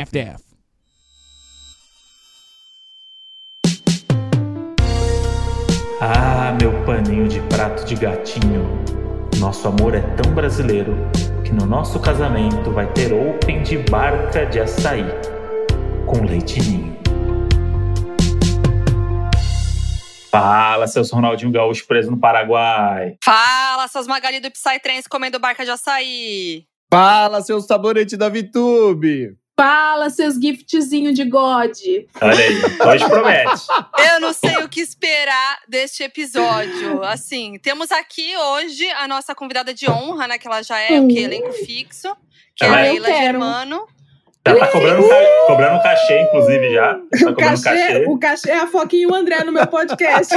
half-daff. Ah, meu paninho de prato de gatinho. Nosso amor é tão brasileiro que no nosso casamento vai ter open de barca de açaí com leitinho. Fala, seus Ronaldinho Gaúcho preso no Paraguai. Fala, seus Magali do Psytrance comendo barca de açaí. Fala, seu sabonete da VTube! Fala, seus giftzinhos de God. Olha aí, hoje promete. Eu não sei o que esperar deste episódio. Assim, temos aqui hoje a nossa convidada de honra, né? Que ela já é o que? Elenco fixo. Que é Ela a é- Leila. Germano. Já tá cobrando, ca- cobrando cachê, inclusive, já. Tá O cachê, cachê. o cachê é a Foquinha e o André no meu podcast.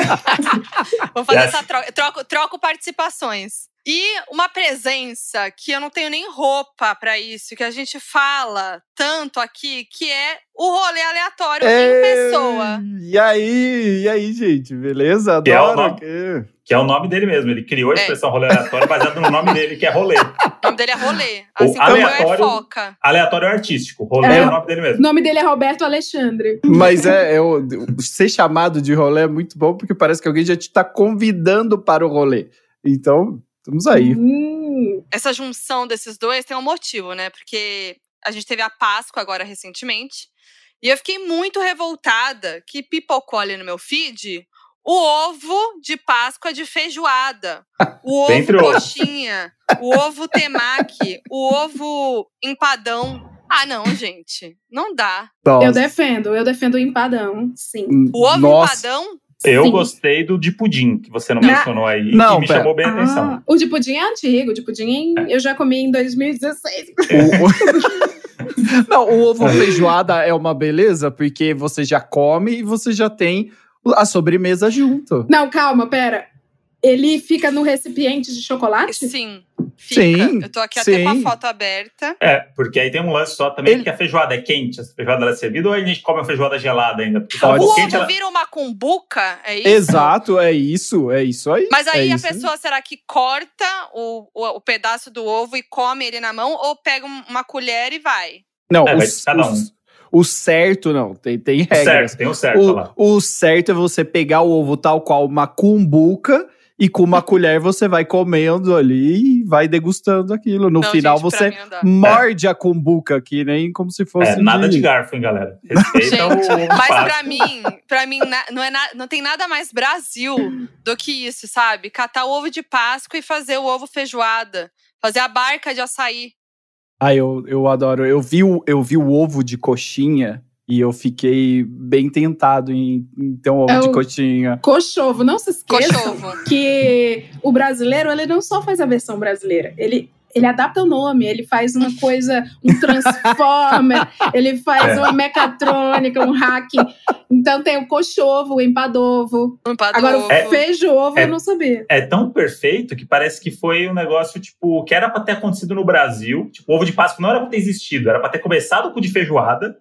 Vou fazer essa troca. Troco, troco participações. E uma presença que eu não tenho nem roupa pra isso, que a gente fala tanto aqui, que é o rolê aleatório em pessoa. E aí, e aí, gente, beleza? Que é o Adoro. nome- que- Que é o nome dele mesmo. Ele criou a É. expressão rolê aleatório baseado no nome dele, que é rolê. O nome dele é rolê. O Assim como é aleatório- foca. Aleatório artístico. Rolê É. é, o nome dele o mesmo. nome dele é Roberto Alexandre. Mas é, é o- ser chamado de rolê é muito bom, porque parece que alguém já te tá convidando para o rolê. Então, estamos aí. Hum, essa junção desses dois tem um motivo, né? Porque a gente teve a Páscoa agora recentemente. E eu fiquei muito revoltada que pipocou ali no meu feed o ovo de Páscoa de feijoada. O ovo coxinha. O ovo temaki. O ovo empadão. Ah, não, gente. Não dá. Nossa. eu defendo, eu defendo o empadão, sim. O ovo Nossa. empadão? Eu Sim. gostei do de pudim, que você não Não. mencionou aí, Não, que me pera. chamou bem a atenção. Ah, o de pudim é antigo, o de pudim eu já comi em 2016. O- o- Não, o ovo feijoada é uma beleza, porque você já come e você já tem a sobremesa junto. Não, calma, pera. Ele fica no recipiente de chocolate? Sim. Fica. Sim, eu tô aqui até com a sim. foto aberta. É, porque aí tem um lance só também, Ele- que a feijoada é quente, a feijoada é servida, ou a gente come a feijoada gelada ainda? Porque Pode for O quente, ovo ela... vira uma cumbuca, é isso? Exato, é isso, é isso aí. Mas aí é a aí. pessoa, será que corta o, o, o pedaço do ovo e come ele na mão? Ou pega um- uma colher e vai? Não, É, o, vai cada um. o- o certo não, tem, tem regras. Certo, tem o certo lá. O, o certo é você pegar o ovo tal qual uma cumbuca e com uma colher você vai comendo ali e vai degustando aquilo. No Não, final gente, você morde a cumbuca aqui, nem como se fosse É, nada de garfo, hein, galera? Respeita o Gente, ovo mas fácil. pra mim, pra mim não, é na- não tem nada mais Brasil do que isso, sabe? Catar o ovo de Páscoa e fazer o ovo feijoada. Fazer a barca de açaí. Ah, eu, eu adoro. Eu vi, o, eu vi o ovo de coxinha e eu fiquei bem tentado em, em ter um ovo É de coxinha. Cochovo, não se esqueçam Cochovo. que o brasileiro, ele não só faz a versão brasileira, ele, ele adapta o nome, ele faz uma coisa, um transformer, ele faz É. uma mecatrônica, um hacking. Então tem o cochovo, o empadovo. Empadão. Agora o É- feijovo é- eu não sabia. É tão perfeito que parece que foi um negócio, tipo, que era pra ter acontecido no Brasil. Tipo, o ovo de Páscoa não era pra ter existido, era pra ter começado com o de feijoada,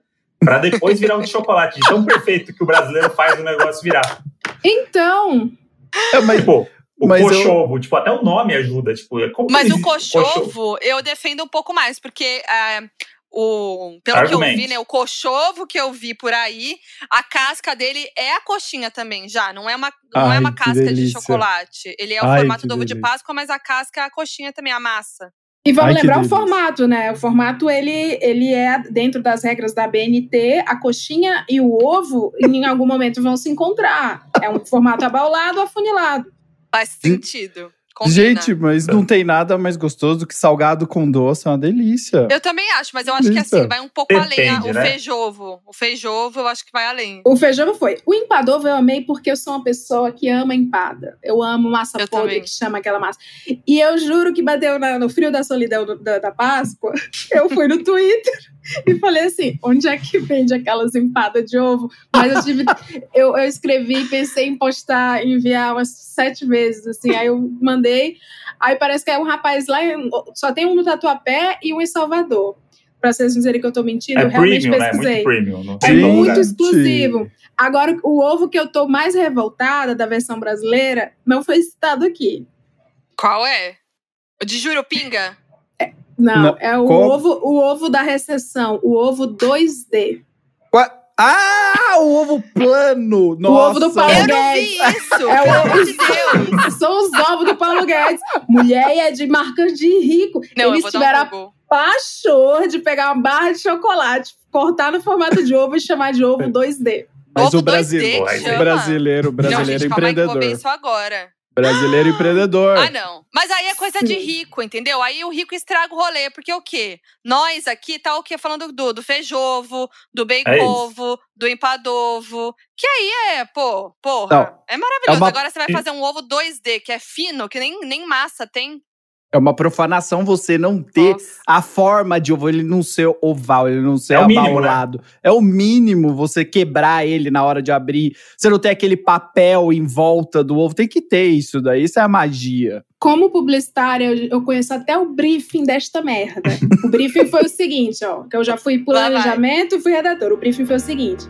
pra depois virar o de chocolate. De tão perfeito que o brasileiro faz o negócio virar. Então, É, mas, Tipo, o Mas eu- cochovo, tipo, até o nome ajuda. Tipo, é Mas o existe cochovo, eu defendo um pouco mais, porque é, o, pelo que eu vi, né? O cochovo que eu vi por aí, a casca dele é a coxinha também, já. Não é uma, não é Ai, uma que casca de delícia. chocolate. Ele é o Ai, formato do ovo de delícia. Páscoa, mas a casca é a coxinha também, a massa. E vamos Ai, lembrar o formato, né? O formato, ele, ele é, dentro das regras da BNT, a coxinha e o ovo, em algum momento, vão se encontrar. É um formato abaulado, afunilado. Faz sentido. Combina. gente, mas não tem nada mais gostoso do que salgado com doce, é uma delícia. Eu também acho, mas eu acho que Delícia. assim, vai um pouco além Depende, a- o né? feijovo. O feijovo, eu acho que vai além. O feijão foi. O empadovo eu amei porque eu sou uma pessoa que ama empada. Eu amo massa Eu podre, também. que chama aquela massa. E eu juro que bateu na- no frio da solidão do- da, da Páscoa. Eu fui no Twitter e falei assim: onde é que vende aquelas empadas de ovo? Mas eu tive. eu, eu escrevi, pensei em postar, enviar umas sete vezes, assim. Aí eu mandei. Aí parece que é um rapaz lá. Só tem um no Tatuapé e um em Salvador. Pra vocês dizerem que eu tô mentindo, É eu realmente premium, né? pesquisei. Muito premium. Não É muito exclusivo. Agora, o ovo que eu tô mais revoltada da versão brasileira não foi citado aqui. Qual é? O de Jurupinga? Não, Não, é o ovo, o ovo da recessão, o ovo 2D. Qua- Ah, o ovo plano! Nossa. ovo do Paulo Eu não vi Guedes. isso, É pelo o- amor de Deus. São os ovos do Paulo Guedes. Mulher é de marcas de rico. Não, eu Eles vou tiveram dar a um pachor de pegar uma barra de chocolate, cortar no formato de ovo e chamar de ovo 2D. Mas Ovo o brasileiro, 2D que o chama? brasileiro, o Não, brasileiro gente, calma aí que eu vou ver empreendedor. isso agora. Brasileiro empreendedor. Ah, não. Mas aí é coisa de rico, entendeu? Aí o rico estraga o rolê, porque o quê? Nós aqui tá o quê? Falando do, do feijovo, do bacon-ovo, do empadovo. Que aí é, pô, porra. Não, é maravilhoso. uma- Agora você vai fazer um ovo 2D, que é fino, que nem, nem massa tem. É uma profanação você não ter Nossa. a forma de ovo, ele não ser oval, ele não ser É mínimo, abaulado. É o mínimo você quebrar ele na hora de abrir. Você não tem aquele papel em volta do ovo. Tem que ter isso daí. Isso é a magia. Como publicitária, eu- conheço até o briefing desta merda. O briefing foi o seguinte, ó, que eu já fui planejamento e fui redator. O briefing foi o seguinte: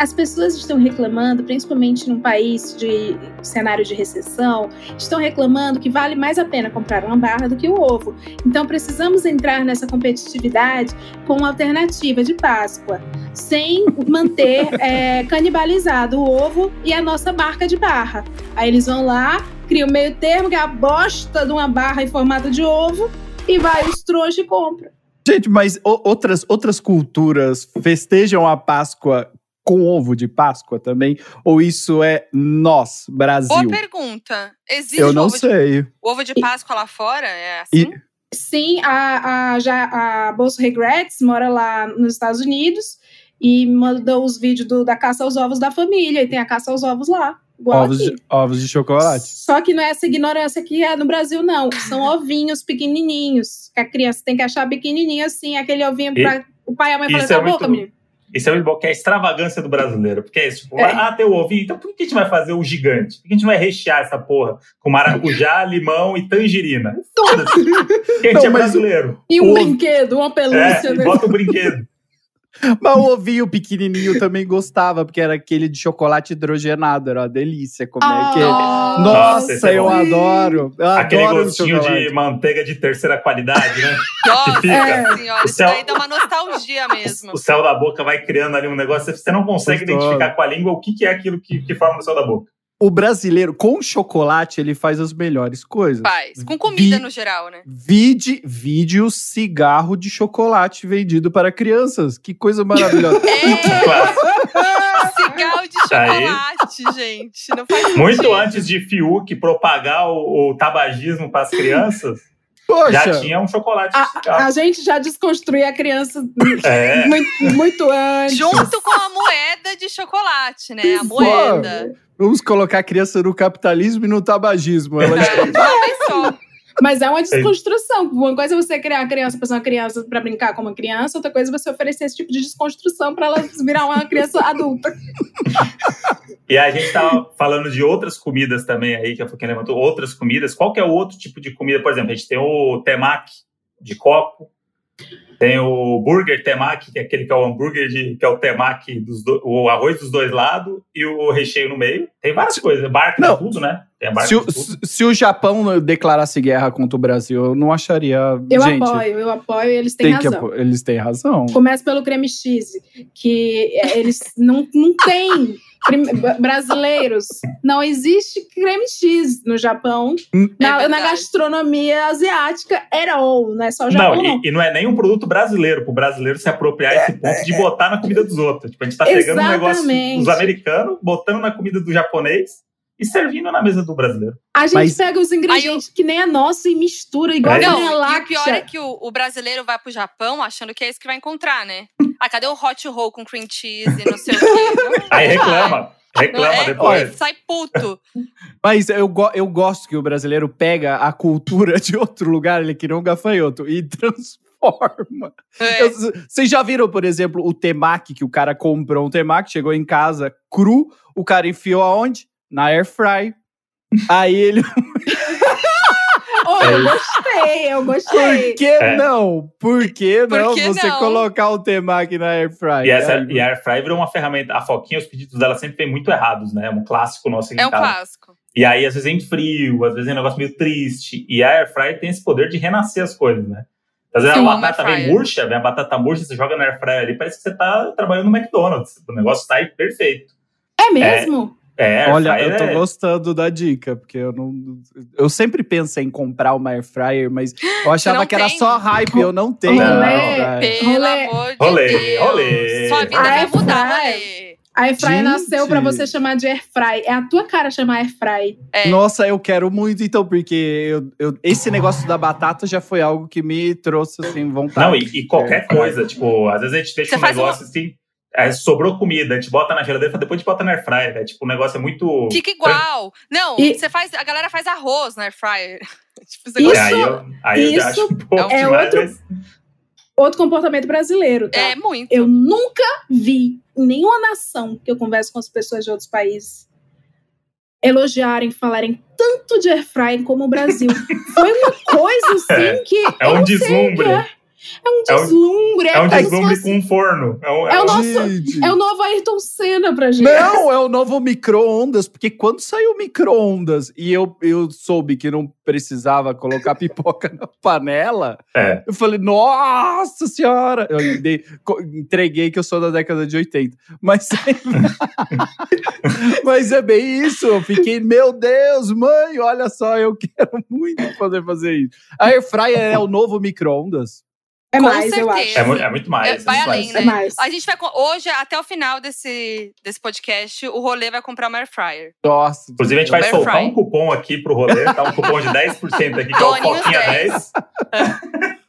as pessoas estão reclamando, principalmente num país de cenário de recessão, estão reclamando que vale mais a pena comprar uma barra do que o ovo. Então precisamos entrar nessa competitividade com uma alternativa de Páscoa, sem manter é, canibalizado o ovo e a nossa marca de barra. Aí eles vão lá, cria o meio termo, que é a bosta de uma barra em formato de ovo, e vai os trouxas e compra. Gente, mas o- outras, outras culturas festejam a Páscoa com ovo de Páscoa também? Ou isso é nós, Boa Brasil? pergunta. Existe Eu não ovo, de, sei. ovo de Páscoa lá fora? É E- assim? Sim, a, a, já, a Bolsa Regrets mora lá nos Estados Unidos e mandou os vídeos do- da caça aos ovos da família, e tem a caça aos ovos lá. Igual Ovos aqui. de, ovos de chocolate. Só que não é essa ignorância que é no Brasil, não. São ovinhos pequenininhos, que a criança tem que achar pequenininho assim, aquele ovinho E- pra o pai e a mãe isso é boca, muito- menino. Isso é muito bom, que é a extravagância do brasileiro. Porque é isso, tipo, É. ah, tem o ovinho, então por que a gente vai fazer o gigante? Por que a gente vai rechear essa porra com maracujá, limão e tangerina? Foda-se. Porque a gente Não, é brasileiro. E um O- brinquedo, uma pelúcia, É, e né? bota o brinquedo. Mas o ovinho pequenininho também gostava, porque era aquele de chocolate hidrogenado. Era uma delícia comer Ah, aquele. nossa, é eu adoro. Eu Aquele adoro o gostinho de manteiga de terceira qualidade, né? Nossa fica. senhora, O isso céu- daí dá uma nostalgia mesmo. O céu da boca vai criando ali um negócio, você não consegue Gostoso. identificar com a língua o que, que é aquilo que, que forma no céu da boca. O brasileiro, com chocolate, ele faz as melhores coisas. Faz. Com comida Vi- no geral, né? Vide, vide o cigarro de chocolate vendido para crianças. Que coisa maravilhosa. É, cigarro de Tá aí. chocolate, gente. Não faz Muito sentido. antes de Fiuk propagar o, o tabagismo para as crianças, Poxa, já tinha um chocolate A, a gente já desconstruiu a criança É. muito, muito antes. Junto com a moeda de chocolate, né? A Pô. moeda. vamos colocar a criança no capitalismo e no tabagismo. Ela já- É, de uma vez só. Mas é uma desconstrução. Uma coisa é você criar a criança para ser uma criança para brincar como uma criança, outra coisa é você oferecer esse tipo de desconstrução para ela virar uma criança adulta. E a gente tava falando de outras comidas também aí, que a Foquinha levantou, outras comidas. Qual que é o outro tipo de comida? Por exemplo, a gente tem o temaki de copo, tem o burger temaki, que é aquele que é o hambúrguer, de, que é o temaki, dos do- o arroz dos dois lados e o recheio no meio. Tem várias coisas, barca Não. de tudo, né? Se, o- de tudo. se o Japão declarasse guerra contra o Brasil, eu não acharia. Eu gente, apoio, eu apoio e eles têm tem que razão. apo- eles têm razão. Começa pelo creme cheese, que é, eles não, não têm brasileiros. Não existe creme cheese no Japão. É Na, na gastronomia asiática, era ou, não é só o Japão, Não, não. e, e não é nem um produto brasileiro, pro brasileiro se apropriar esse ponto de botar na comida dos outros. Tipo, a gente tá pegando um negócio Exatamente. dos americanos, botando na comida do japonês e servindo na mesa do brasileiro. A gente Mas- pega os ingredientes que nem a nossa e mistura, igual É. a Não, e o pior é que o, o brasileiro vai pro Japão achando que é isso que vai encontrar, né? Ah, cadê o hot roll com cream cheese e não sei o quê? Aí reclama, reclama É, depois. Sai puto. Mas eu, go- eu gosto que o brasileiro pega a cultura de outro lugar, ele que não um gafanhoto, e transforma. É. Eu- Vocês já viram, por exemplo, o temaki, que o cara comprou um temaki, chegou em casa cru, o cara enfiou aonde? Na air fry. Aí ele. Oh, eu gostei, eu Por gostei. que É. não? Por que Por não que você não? colocar o temaki na air fry? E, essa, Aí- e a Air Fry virou uma ferramenta. A Foquinha, os pedidos dela sempre vem muito errados, né? É um clássico nosso É um casa. clássico. E aí, às vezes, é em frio, às vezes é um negócio meio triste. E a Air Fry tem esse poder de renascer as coisas, né? Às vezes Eu a batata vem murcha, vem a batata murcha, você joga no air fryer ali, parece que você tá trabalhando no McDonald's. O negócio sai perfeito. É mesmo? É, air Olha, eu tô é- gostando da dica, porque eu não. Eu sempre pensei em comprar uma air fryer, mas eu achava não que era tem? só hype, eu não tenho. Rolê. uma. Pelo Rolê. amor de Rolê, Deus. rolê. Sua vida Air vai mudar, rolê. A Airfry nasceu pra você chamar de Airfry. É a tua cara chamar Airfry. É. Nossa, eu quero muito, então, porque eu, eu- esse negócio da batata já foi algo que me trouxe, assim, vontade. Não, e, e qualquer coisa, tipo, às vezes a gente deixa Você um negócio assim, é, sobrou comida, a gente bota na geladeira, depois a gente bota na air fryer, né? Tipo, o negócio é muito... Fica igual. Não, E- você faz. A galera faz arroz na air fryer. tipo, Isso- É, aí eu, aí eu já isso acho um pouco é demais, outro- mas- Outro comportamento brasileiro, tá? É muito. Eu nunca vi em nenhuma nação que eu converso com as pessoas de outros países elogiarem, falarem tanto de airfryer como o Brasil. Foi uma coisa assim que É eu um deslumbre. É. É um É um- deslumbre. É um como se deslumbre fosse- com um forno. É, um, É o um- nosso-. É o novo Ayrton Senna pra gente. Não, é o novo micro-ondas, porque quando saiu o micro-ondas e eu, eu soube que não precisava colocar pipoca na panela, É. eu falei, nossa senhora! Eu dei- entreguei que eu sou da década de 80. Mas, mas é bem isso. Eu fiquei, meu Deus, mãe, olha só, eu quero muito poder fazer isso. A Air Fryer é o novo micro-ondas? É Com mais, eu certeza. acho. É, mu- é muito mais. É, é vai muito além, mais. né? É mais. A gente vai. Hoje, até o final desse, desse podcast, o rolê vai comprar uma air fryer. Nossa. Inclusive, a gente vai soltar um cupom aqui pro rolê, tá? Um cupom de 10% aqui, que é o Foquinha 10. 10.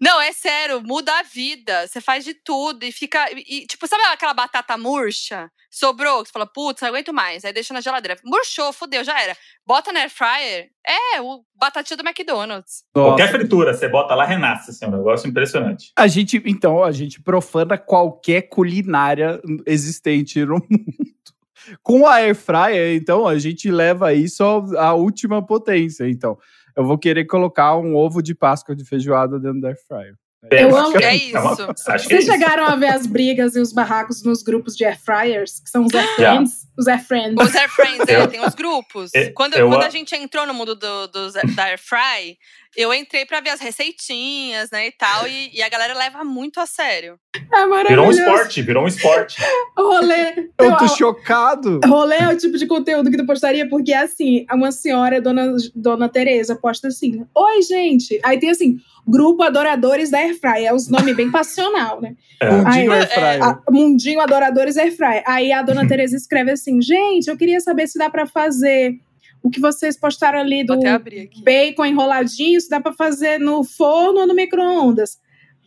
Não, é sério, muda a vida. Você faz de tudo e fica. E, tipo, sabe aquela batata murcha? Sobrou, você fala, putz, não aguento mais. Aí deixa na geladeira. Murchou, fudeu, já era. Bota na air fryer. É, o batatinha do McDonald's. Qualquer fritura, você bota lá, renasce. Assim, é um negócio impressionante. A gente, então, a gente profana qualquer culinária existente no mundo. Com a air fryer, então, a gente leva isso à última potência. Então, eu vou querer colocar um ovo de Páscoa de feijoada dentro da air fryer. Eu amo- É uma- isso. é Vocês chegaram a ver as brigas e os barracos nos grupos de air fryers, que são os air friends? Os air friends. Os Air Friends, é, tem os grupos. eu- quando eu- quando a gente entrou no mundo do, dos- da Air Fry, eu entrei pra ver as receitinhas, né, e tal. E, e a galera leva muito a sério. É Virou um maravilhoso. esporte, virou um esporte. Rolê. Eu tô chocado. Rolê é o tipo de conteúdo que tu postaria, porque assim, uma senhora, dona, dona Tereza, posta assim: Oi, gente. Aí tem assim, grupo adoradores da Airfry. É os nomes bem passional, né? É. Mundinho Aí- air fryer. A- Mundinho Adoradores Airfry. Aí a dona Tereza escreve assim: Gente, eu queria saber se dá pra fazer o que vocês postaram ali do bacon enroladinho, se dá pra fazer no forno ou no micro-ondas.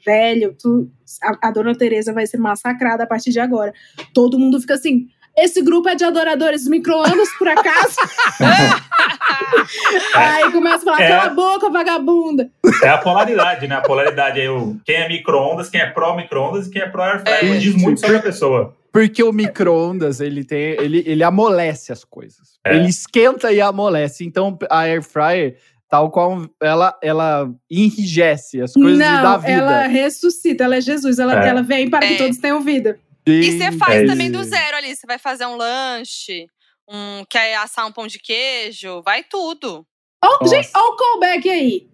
Velho, tu, a, a dona Tereza vai ser massacrada a partir de agora. Todo mundo fica assim. Esse grupo é de adoradores micro-ondas, por acaso? Aí começa a falar, É. cala a boca, vagabunda. É a polaridade, né? A polaridade é o quem é micro-ondas, quem é pró-micro-ondas e quem é pró-air fryer. É. Diz muito sobre a pessoa. Porque o micro-ondas, ele tem. Ele, ele amolece as coisas. É. Ele esquenta e amolece. Então, a air fryer, tal qual ela, ela enrijece as coisas e dá Não, vida. ela ressuscita, ela é Jesus, ela, É. ela vem para que É. todos tenham vida. E você faz É também do zero ali. Você vai fazer um lanche, um, quer assar um pão de queijo, vai tudo. Nossa. gente, ó o callback aí.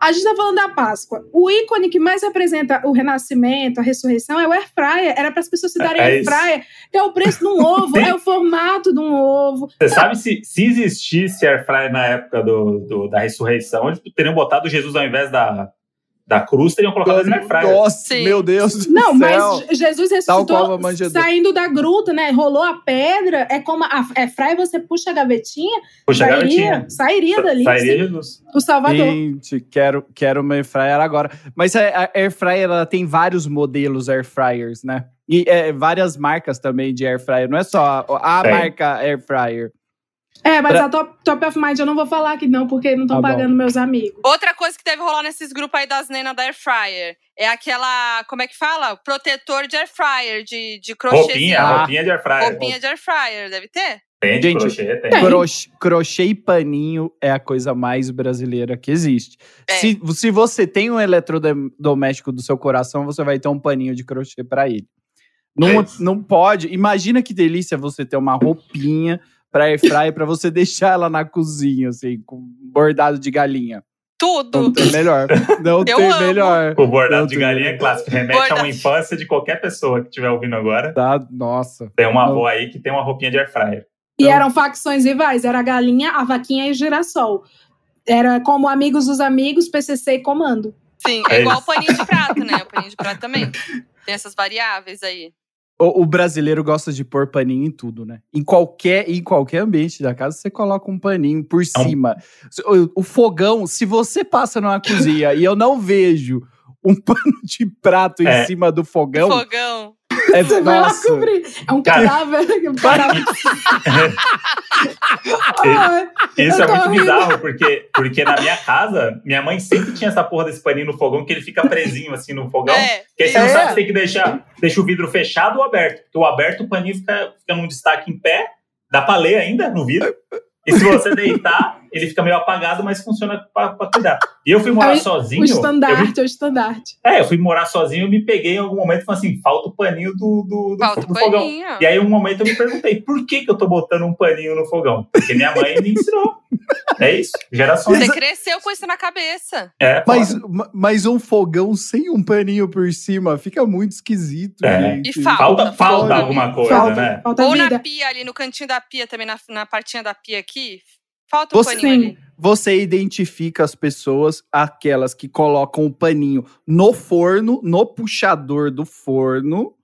A gente tá falando da Páscoa. O ícone que mais representa o renascimento, a ressurreição, é o air fryer. Era para as pessoas se darem É air fryer. Que é o preço de um ovo, é o formato de um ovo. Você sabe se, se existisse air fryer na época do, do- da ressurreição, eles teriam botado Jesus ao invés da, da cruz, teriam colocado ele na air fryer. Nossa, Sim. meu Deus do Não, céu. mas Jesus a ressuscitou saindo da gruta, né? Rolou a pedra. É como a air fryer, você puxa a gavetinha, Puxa, sairia, garotinha. sairia dali. Sairia sim, Jesus. o Salvador. Gente, quero, quero uma air fryer agora. Mas a, a air fryer, ela tem vários modelos air fryers, né? E é, várias marcas também de air fryer. Não é só a, a marca air fryer. É, mas Pra- a top, top of Mind eu não vou falar aqui não, porque não estão Tá bom. pagando meus amigos. Outra coisa que deve rolar nesses grupos aí das nenas da Air Fryer é aquela, como é que fala? Protetor de Air Fryer, de, de crochê. Roupinha, Ah. roupinha de air fryer. Roupinha de Air Fryer, deve ter? Tem de Gente, crochê, tem. Crochê, crochê e paninho é a coisa mais brasileira que existe. É. Se, se você tem um eletrodoméstico do seu coração, você vai ter um paninho de crochê pra ele. Não, É não pode. Imagina que delícia você ter uma roupinha pra air fryer pra você deixar ela na cozinha, assim, com bordado de galinha. Tudo. Não tem melhor. Não Eu tem amo. melhor. O bordado Não de galinha é melhor. clássico. Remete a uma Bordado. infância de qualquer pessoa que estiver ouvindo agora. Tá? Nossa. Tem uma avó aí que tem uma roupinha de air fryer. E Então- eram facções rivais, era a galinha, a vaquinha e o girassol. Era como amigos dos amigos, PCC e comando. Sim, é É igual o paninho de prato, né? O paninho de prato também. Tem essas variáveis aí. O, o brasileiro gosta de pôr paninho em tudo, né? Em qualquer, em qualquer ambiente da casa, você coloca um paninho por um- cima. O, o fogão, se você passa numa cozinha e eu não vejo um pano de prato em É. cima do fogão, Fogão. É Você vai lá nossa. cobrir. É um Cara. cadáver. Um cadáver. Ah, Isso é muito rindo. bizarro, porque, porque na minha casa, minha mãe sempre tinha essa porra desse paninho no fogão, que ele fica presinho assim no fogão. É. Que aí você não É. sabe se tem que deixar deixa o vidro fechado ou aberto. Porque o aberto, o paninho fica, fica num destaque em pé, dá pra ler ainda no vidro. E se você deitar, ele fica meio apagado, mas funciona pra, pra cuidar. E eu fui morar É o- sozinho. o eu me- estandarte, é o estandarte. é, eu fui morar sozinho, eu me peguei em algum momento e falei assim: falta o paninho do, do, do, Falta o do fogão. paninho. E aí, um momento eu me perguntei, por que, que eu tô botando um paninho no fogão? Porque minha mãe me ensinou. É isso, gerações. Você cresceu com isso na cabeça. É, Mas, mas um fogão sem um paninho por cima fica muito esquisito, É. E falta. falta, falta alguma coisa, Falta, né? falta Ou na pia ali, no cantinho da pia também, na, na partinha da pia aqui. Falta um Você- paninho ali. Você identifica as pessoas, aquelas que colocam o paninho no forno, no puxador do forno,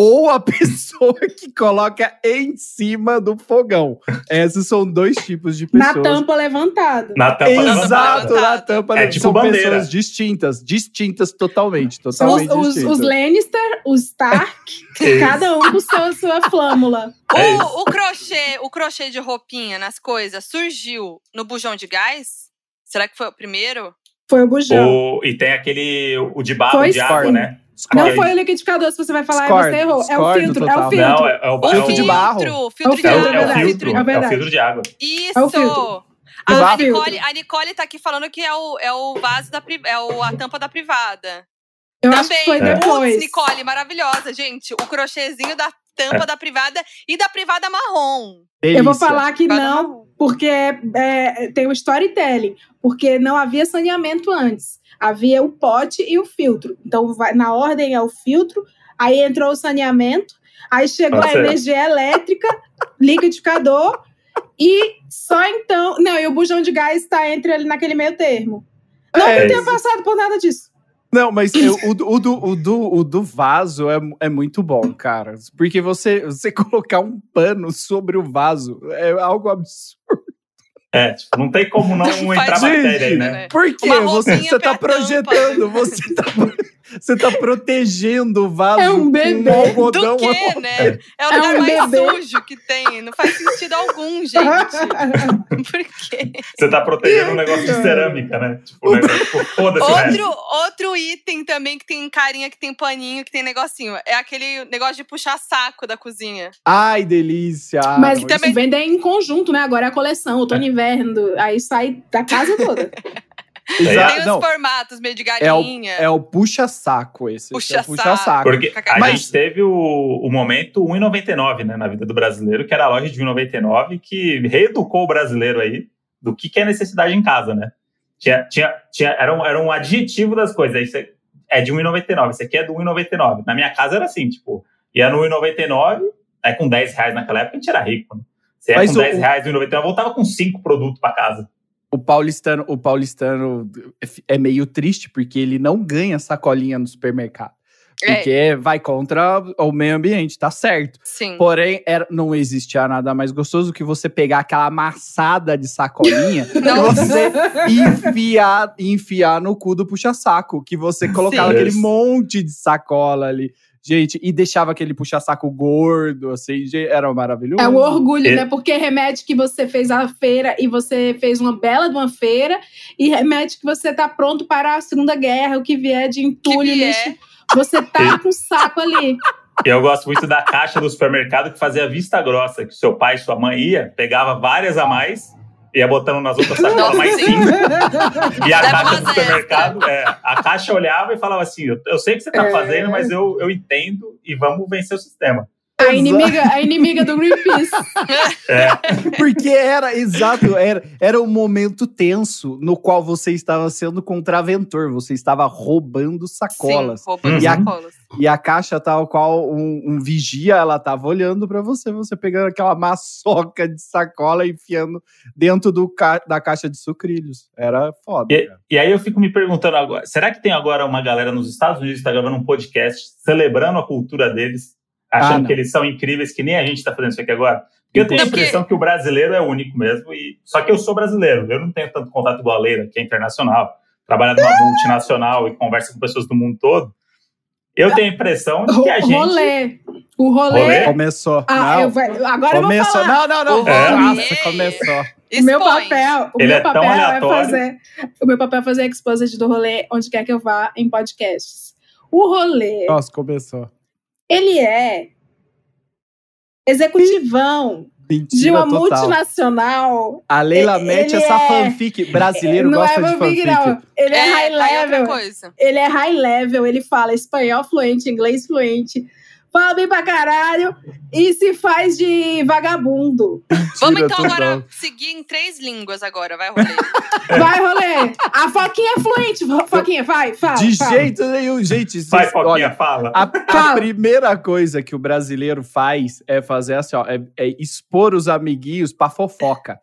ou a pessoa que coloca em cima do fogão. Esses são dois tipos de Na pessoas. tampa levantada. Na tampa Exato, levantada. na tampa. É da- tipo são bandeira. pessoas distintas, distintas totalmente, os, totalmente os, distintas. os Lannister, os Stark, cada um com sua, sua flâmula. É. O, o crochê, o crochê de roupinha nas coisas surgiu no bujão de gás? Será que foi o primeiro? Foi o bujão. O- e tem aquele, o de barro Foi de água, né? Não Ok. foi o liquidificador, se você vai falar, Discordo, você errou. É o filtro, é o filtro. Não, é, é o, O é o filtro de filtro, barro. filtro de É É o o, água. é o filtro, é é o filtro de água. Isso! É o filtro. A, a, filtro. Nicole, a Nicole tá aqui falando que é o, é o vaso da é o, a tampa da privada. Eu acho Também. que foi É. depois. Putz, Nicole, maravilhosa, gente. O crochêzinho da tampa da privada e da privada marrom. Eu vou Delícia. falar que Privada não, marrom. porque é, tem o storytelling. Porque não havia saneamento antes. Havia o pote e o filtro. Então, vai- na ordem é o filtro, aí entrou o saneamento, aí chegou Pode a ser. energia elétrica, liquidificador, e só então. Não, e o bujão de gás está entre ele naquele meio termo. Não É, que eu tenha passado por nada disso. Não, mas eu- o, do- o, do, o, do, o do vaso é, é muito bom, cara. Porque você, você colocar um pano sobre o vaso é algo absurdo. É, tipo, não tem como não Não entrar faz bactéria aí, né? né? Porque Uma você, você tá projetando, você tá, você tá protegendo o vaso É um com bebê. um algodão. Do que, né? É o É lugar um mais bebê. sujo que tem. Não faz sentido algum, gente. Por quê? Você tá protegendo um negócio de cerâmica, né? Tipo, um negócio, foda-se o resto. Outro, outro item também que tem carinha, que tem paninho, que tem negocinho. É aquele negócio de puxar saco da cozinha. Ai, delícia. Mas também- isso vendem em conjunto, né? Agora é a coleção, outono e inverno. Aí sai da casa toda. isso- Exato, tem os não, formatos meio de é o, galinha. é o puxa-saco esse. é Puxa-saco. puxa-saco. Porque a Mas- gente teve o, o momento 1,99, né, na vida do brasileiro, que era a loja de 1,99, que reeducou o brasileiro aí do que, que é necessidade em casa, né? Tinha, tinha, tinha, era, um, era um adjetivo das coisas. Aí você, é de 1,99, esse aqui é do 1,99. Na minha casa era assim, tipo, ia no 1,99, aí com 10 reais naquela época a gente era rico, né? Você ia Mas com o- 10 reais, 1,99, voltava com 5 produtos pra casa. O paulistano, o paulistano é meio triste porque ele não ganha sacolinha no supermercado. É, Porque vai contra o meio ambiente, tá certo. sim. Porém, era, não existia nada mais gostoso que você pegar aquela amassada de sacolinha e você enfiar, enfiar no cu do puxa-saco. Que você colocava Sim. aquele monte de sacola ali. Gente, e deixava aquele puxa-saco gordo, assim, era maravilhoso. É um orgulho, É. né? Porque remete que você fez a feira e você fez uma bela de uma feira, e remete que você tá pronto para a Segunda Guerra, o que vier de entulho, vier. lixo. Você tá com o saco ali. Eu gosto muito da caixa do supermercado que fazia vista grossa, que seu pai e sua mãe ia, pegava várias a mais, ia botando nas outras sacolas mais sim. cinco. E a caixa do supermercado, é, a caixa olhava e falava assim: eu, eu sei o que você tá É. fazendo, mas eu, eu entendo e vamos vencer o sistema. A inimiga, a inimiga do Greenpeace. É, Porque era, exato, era, era um momento tenso no qual você estava sendo contraventor, você estava roubando sacolas. Sim, roubando E a- sacolas. E a caixa tal qual um, um vigia, ela tava olhando pra você, você pegando aquela maçoca de sacola e enfiando dentro do ca- da caixa de sucrilhos. Era foda. E, e aí eu fico me perguntando agora, será que tem agora uma galera nos Estados Unidos que está gravando um podcast celebrando a cultura deles, achando não. que eles são incríveis, que nem a gente está fazendo isso aqui agora? Porque eu tenho a impressão que o brasileiro é único mesmo, e só que eu sou brasileiro, eu não tenho tanto contato igual a Leila, que é internacional, trabalha numa multinacional e conversa com pessoas do mundo todo. Eu tenho a impressão de que a gente... Rolê. O rolê. Rolê? Começou. Ah, não, eu vou- agora começou. eu vou falar. Não, não, não. É. Nossa, começou. O meu papel, o Ele meu é tão papel é fazer. O meu papel é fazer exposed do rolê onde quer que eu vá em podcasts. O rolê, Nossa, começou. Ele é executivão Mentira de uma total. multinacional. A Leila Ele mete essa é- fanfic. Brasileiro não gosta é de fanfic, não. Ele é, high tá level. coisa. Ele é high level, ele fala espanhol fluente, inglês fluente, fala bem pra caralho e se faz de vagabundo. Vamos então agora seguir em três línguas agora, vai rolê. Vai, rolê. A Foquinha é fluente. Foquinha, vai, fala. De fala. jeito nenhum, gente. Vai, vocês- Foquinha, olha, fala. A, a Fala. primeira coisa que o brasileiro faz é fazer assim, ó, é, é expor os amiguinhos pra fofoca.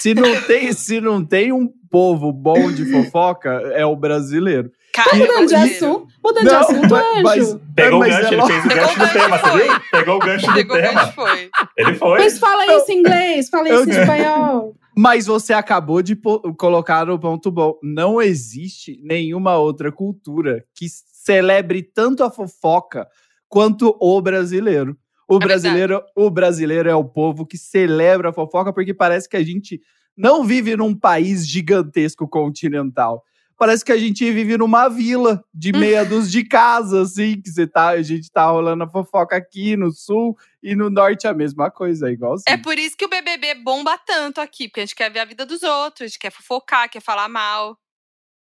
Se não tem, se não tem um povo bom de fofoca, é o brasileiro. Cara, Mudando de assunto, mudando de assunto, mas- mas- anjo. Pegou mas o gancho, é ele fez o gancho do Pegou o tema, gancho, você viu? Pegou o gancho do Pegou tema. onde foi. Ele foi. Mas fala isso em inglês, fala isso em espanhol. Mas você acabou de colocar no ponto bom. Não existe nenhuma outra cultura que celebre tanto a fofoca quanto o brasileiro. O É brasileiro, o brasileiro é o povo que celebra a fofoca porque parece que a gente não vive num país gigantesco continental. Parece que a gente vive numa vila de meia dúzia de casas, assim, que você tá, a gente tá rolando a fofoca aqui no sul e no norte é a mesma coisa, é igualzinho. É por isso que o BBB bomba tanto aqui, porque a gente quer ver a vida dos outros, a gente quer fofocar, quer falar mal.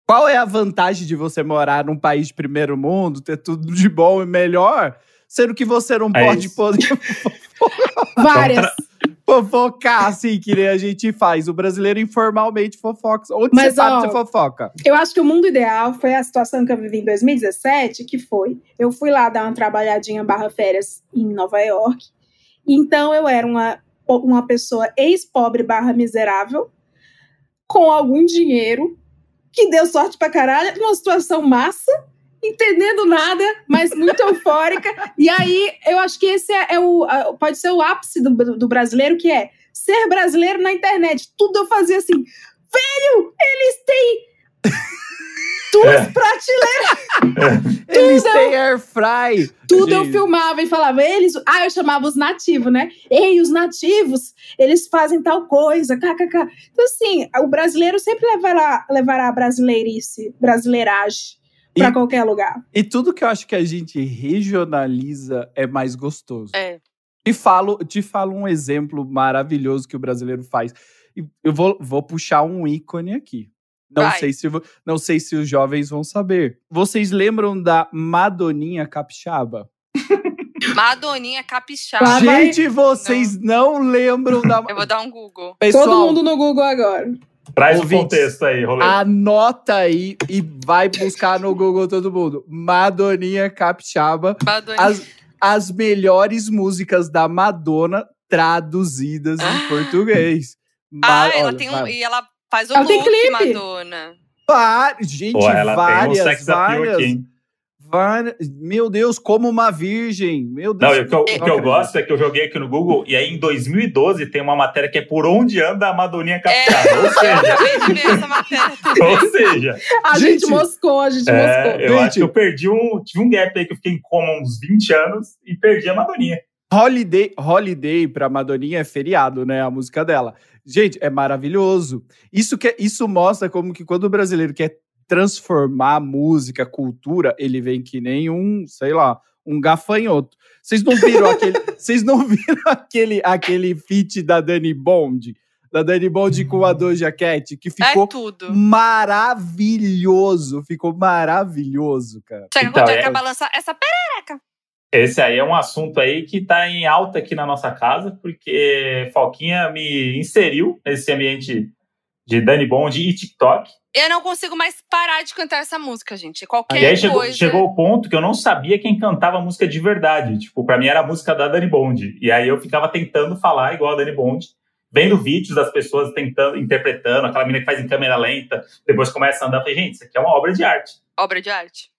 Qual é a vantagem de você morar num país de primeiro mundo, ter tudo de bom e melhor, sendo que você não É pode poder Várias. fofocar assim que nem a gente faz? O brasileiro informalmente fofoca. Onde Mas, você sabe ó, você fofoca? Eu acho que o mundo ideal foi a situação que eu vivi em 2017, que foi, eu fui lá dar uma trabalhadinha barra férias em Nova York. Então eu era uma, uma pessoa ex-pobre barra miserável, com algum dinheiro, que deu sorte pra caralho, numa situação massa, entendendo nada, mas muito eufórica. E aí eu acho que esse é, é o, pode ser o ápice do, do brasileiro, que é ser brasileiro na internet. Tudo eu fazia assim, velho, eles têm duas É. prateleiras. Eles têm air fry. Tudo eu Gente, filmava e falava, eles. Ah, eu chamava os nativos, né? Ei, os nativos, eles fazem tal coisa, kkk. Então, assim, o brasileiro sempre levará, levará a brasileirice, brasileiragem pra E- qualquer lugar. E tudo que eu acho que a gente regionaliza é mais gostoso. É. Te falo, te falo um exemplo maravilhoso que o brasileiro faz. Eu vou, vou puxar um ícone aqui. Não Vai. sei, se, não sei se os jovens vão saber. Vocês lembram da Madoninha Capixaba? Madoninha capixaba. Gente, vocês não, lembram da. Eu vou dar um Google. Pessoal, Todo mundo no Google agora. Traz Ouvintes. o contexto aí, rolê. anota aí e vai buscar no Google todo mundo. Madoninha Capixaba. Madoninha. As, as melhores músicas da Madonna traduzidas em português. Ah, ela olha, tem um. vai. E ela faz o Ela look. Madonna. Va- gente, Pô, ela várias, tem um sex appeal várias, aqui, hein? Várias. Meu Deus, como uma virgem. Meu Deus. Não, o que, eu, o que eu acredito. gosto é que eu joguei aqui no Google e aí em 2012 tem uma matéria que é por onde anda a Madoninha Capixaba. Ou Eu seja, ou seja, A Gente, gente, moscou, a gente é, moscou. eu Gente. acho que eu perdi um. Tive um gap aí que eu fiquei em coma uns 20 anos e perdi a Madoninha. Holiday, Holiday pra Madoninha é feriado, né? A música dela. Gente, é maravilhoso. Isso, que, isso mostra como que quando o brasileiro quer transformar música, cultura, ele vem que nem um, sei lá, um gafanhoto. Vocês não viram aquele, vocês não viram aquele, aquele feat da Dani Bond? Da Dani Bond com a Doja Cat, que É ficou tudo. maravilhoso. Ficou maravilhoso, cara. Chega Então, é- acaba lançar essa perereca. Esse aí é um assunto aí que está em alta aqui na nossa casa, porque Falquinha me inseriu nesse ambiente de Dani Bond e TikTok. Eu não consigo mais parar de cantar essa música, gente. Qualquer E aí chegou, coisa. chegou o ponto que eu não sabia quem cantava a música de verdade. Tipo, pra mim era a música da Dani Bond. E aí eu ficava tentando falar igual a Dani Bond, vendo vídeos das pessoas tentando, interpretando, aquela menina que faz em câmera lenta, depois começa a andar. Eu falei, gente, isso aqui é uma obra de arte. Obra de arte.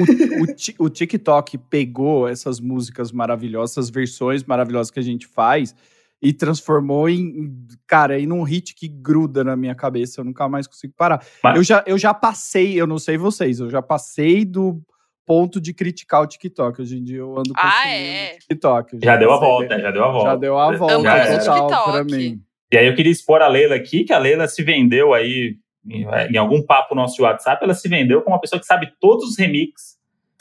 o, o o TikTok pegou essas músicas maravilhosas, essas versões maravilhosas que a gente faz e transformou em, cara, em um hit que gruda na minha cabeça, eu nunca mais consigo parar. Mas- Eu, já, eu já passei, eu não sei vocês, eu já passei do ponto de criticar o TikTok. Hoje em dia eu ando Ah, consumindo é? TikTok. eu Já deu a volta, bem. já deu a volta. Já deu a volta total pra mim. E aí eu queria expor a Leila aqui, que a Leila se vendeu aí em, em algum papo nosso de WhatsApp, ela se vendeu como uma pessoa que sabe todos os remixes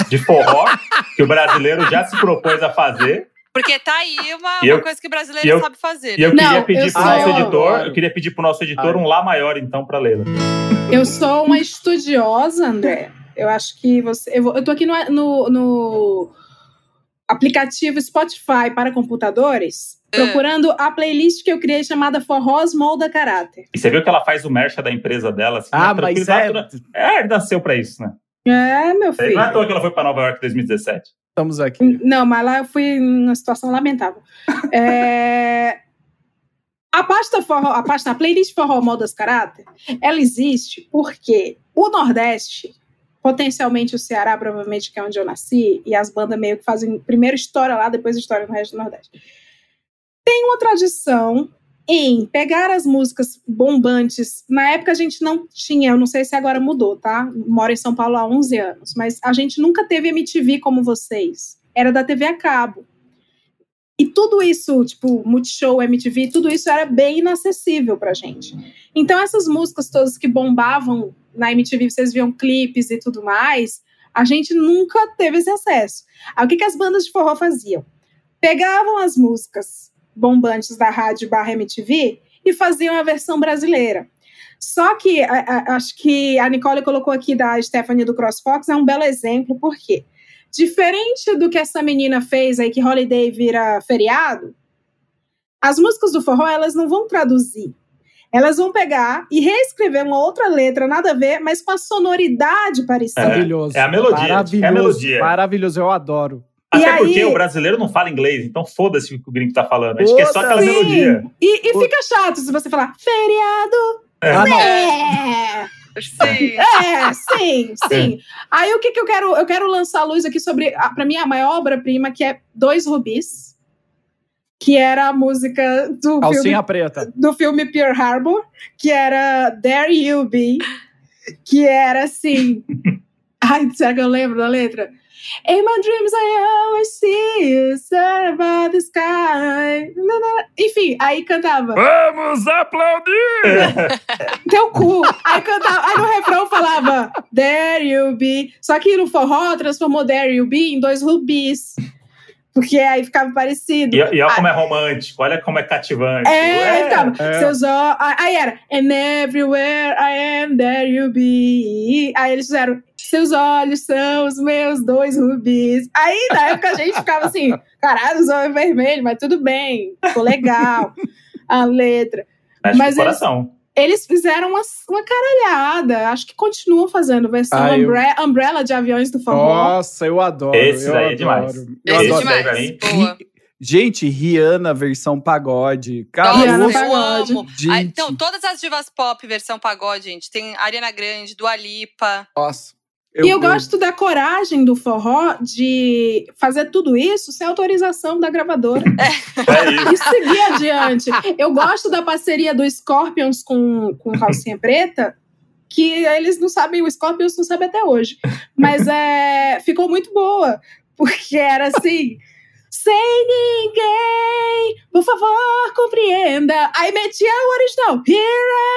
de forró que o brasileiro já se propôs a fazer. Porque tá aí uma, E eu- uma coisa que o brasileiro eu- sabe fazer. E eu Não, queria eu pedir pro sou- nosso Ah, eu editor, eu queria pedir pro nosso editor um lá maior então pra Leila. Eu sou uma estudiosa, André. Eu acho que você. Eu, vou- eu tô aqui no, no, no aplicativo Spotify para computadores, É. procurando a playlist que eu criei chamada Forrós Molda Caráter. E você viu que ela faz o mercha da empresa dela assim, Ah, né, mas tranquilo, é. tá É, ele nasceu pra isso, né? É, meu Não filho. é à toa que ela foi pra Nova York em 2017. Estamos aqui. Não, mas lá eu fui em uma situação lamentável. É, A pasta forró, a pasta, a playlist forró Moldas Caráter, ela existe porque o Nordeste, potencialmente o Ceará, provavelmente que é onde eu nasci, e as bandas meio que fazem primeiro história lá, depois história no resto do Nordeste. Tem uma tradição em pegar as músicas bombantes. Na época a gente não tinha, eu não sei se agora mudou, tá? Moro em São Paulo há 11 anos, mas a gente nunca teve MTV como vocês. Era da TV a cabo. E tudo isso, tipo, Multishow, MTV, tudo isso era bem inacessível pra gente. Então essas músicas todas que bombavam na MTV, vocês viam clipes e tudo mais, a gente nunca teve esse acesso. Aí o que, que as bandas de forró faziam? Pegavam as músicas bombantes da rádio barra MTV e faziam a versão brasileira. Só que a- a- acho que a Nicole colocou aqui da Stephanie do CrossFox é um belo exemplo, por quê? Diferente do que essa menina fez aí, que Holiday vira feriado, as músicas do forró, elas não vão traduzir. Elas vão pegar e reescrever uma outra letra, nada a ver, mas com a sonoridade parecida. Maravilhoso. é a melodia, Maravilhoso. é a melodia. Maravilhoso, eu adoro. E Até aí- porque o brasileiro não fala inglês, então foda-se o que o gringo tá falando. A gente quer só aquela Foda-se. melodia. E, e fica chato se você falar feriado. Ah, não. É, Sim. é, sim, sim. Aí o que, que eu quero? Eu quero lançar a luz aqui sobre, a- pra mim, a maior obra-prima, que é Dois Rubis, que era a música do filme Calcinha preta. do filme Pearl Harbor, que era There You Be, que era assim. Ai, será que eu lembro da letra? In my dreams I always see you, sun above the sky. Enfim, aí cantava. Vamos aplaudir! Teu cu. Aí cantava, aí no refrão falava There you be. Só que no forró transformou There you be em dois rubis. Porque aí ficava parecido. E, e olha como é romântico, olha como é cativante. É, aí ficava, É. seus olhos. Aí era, and everywhere I am, there you be. Aí eles fizeram, seus olhos são os meus dois rubis. Aí na época a gente ficava assim, caralho, os olhos vermelhos, mas tudo bem, ficou legal a letra. Mexe mas coração. Eles fizeram uma, uma caralhada, acho que continuam fazendo versão Ah, eu- umbre- umbrella de aviões do forró. Nossa, eu adoro. Esse eu daí é adoro. demais. Eu Esse é adoro. demais. Boa. Gente, Rihanna versão pagode. Cara, Nossa, eu pagode. amo. Gente. Ah, então, todas as divas pop versão pagode, gente. Tem Ariana Grande, Dua Lipa. Nossa. E eu, gosto da coragem do forró de fazer tudo isso sem autorização da gravadora. É isso. e seguir adiante. Eu gosto da parceria do Scorpions com, com Calcinha Preta, que eles não sabem, o Scorpions não sabe até hoje. Mas é, ficou muito boa, porque era assim. Sem ninguém, por favor, compreenda. Aí metia o original. Here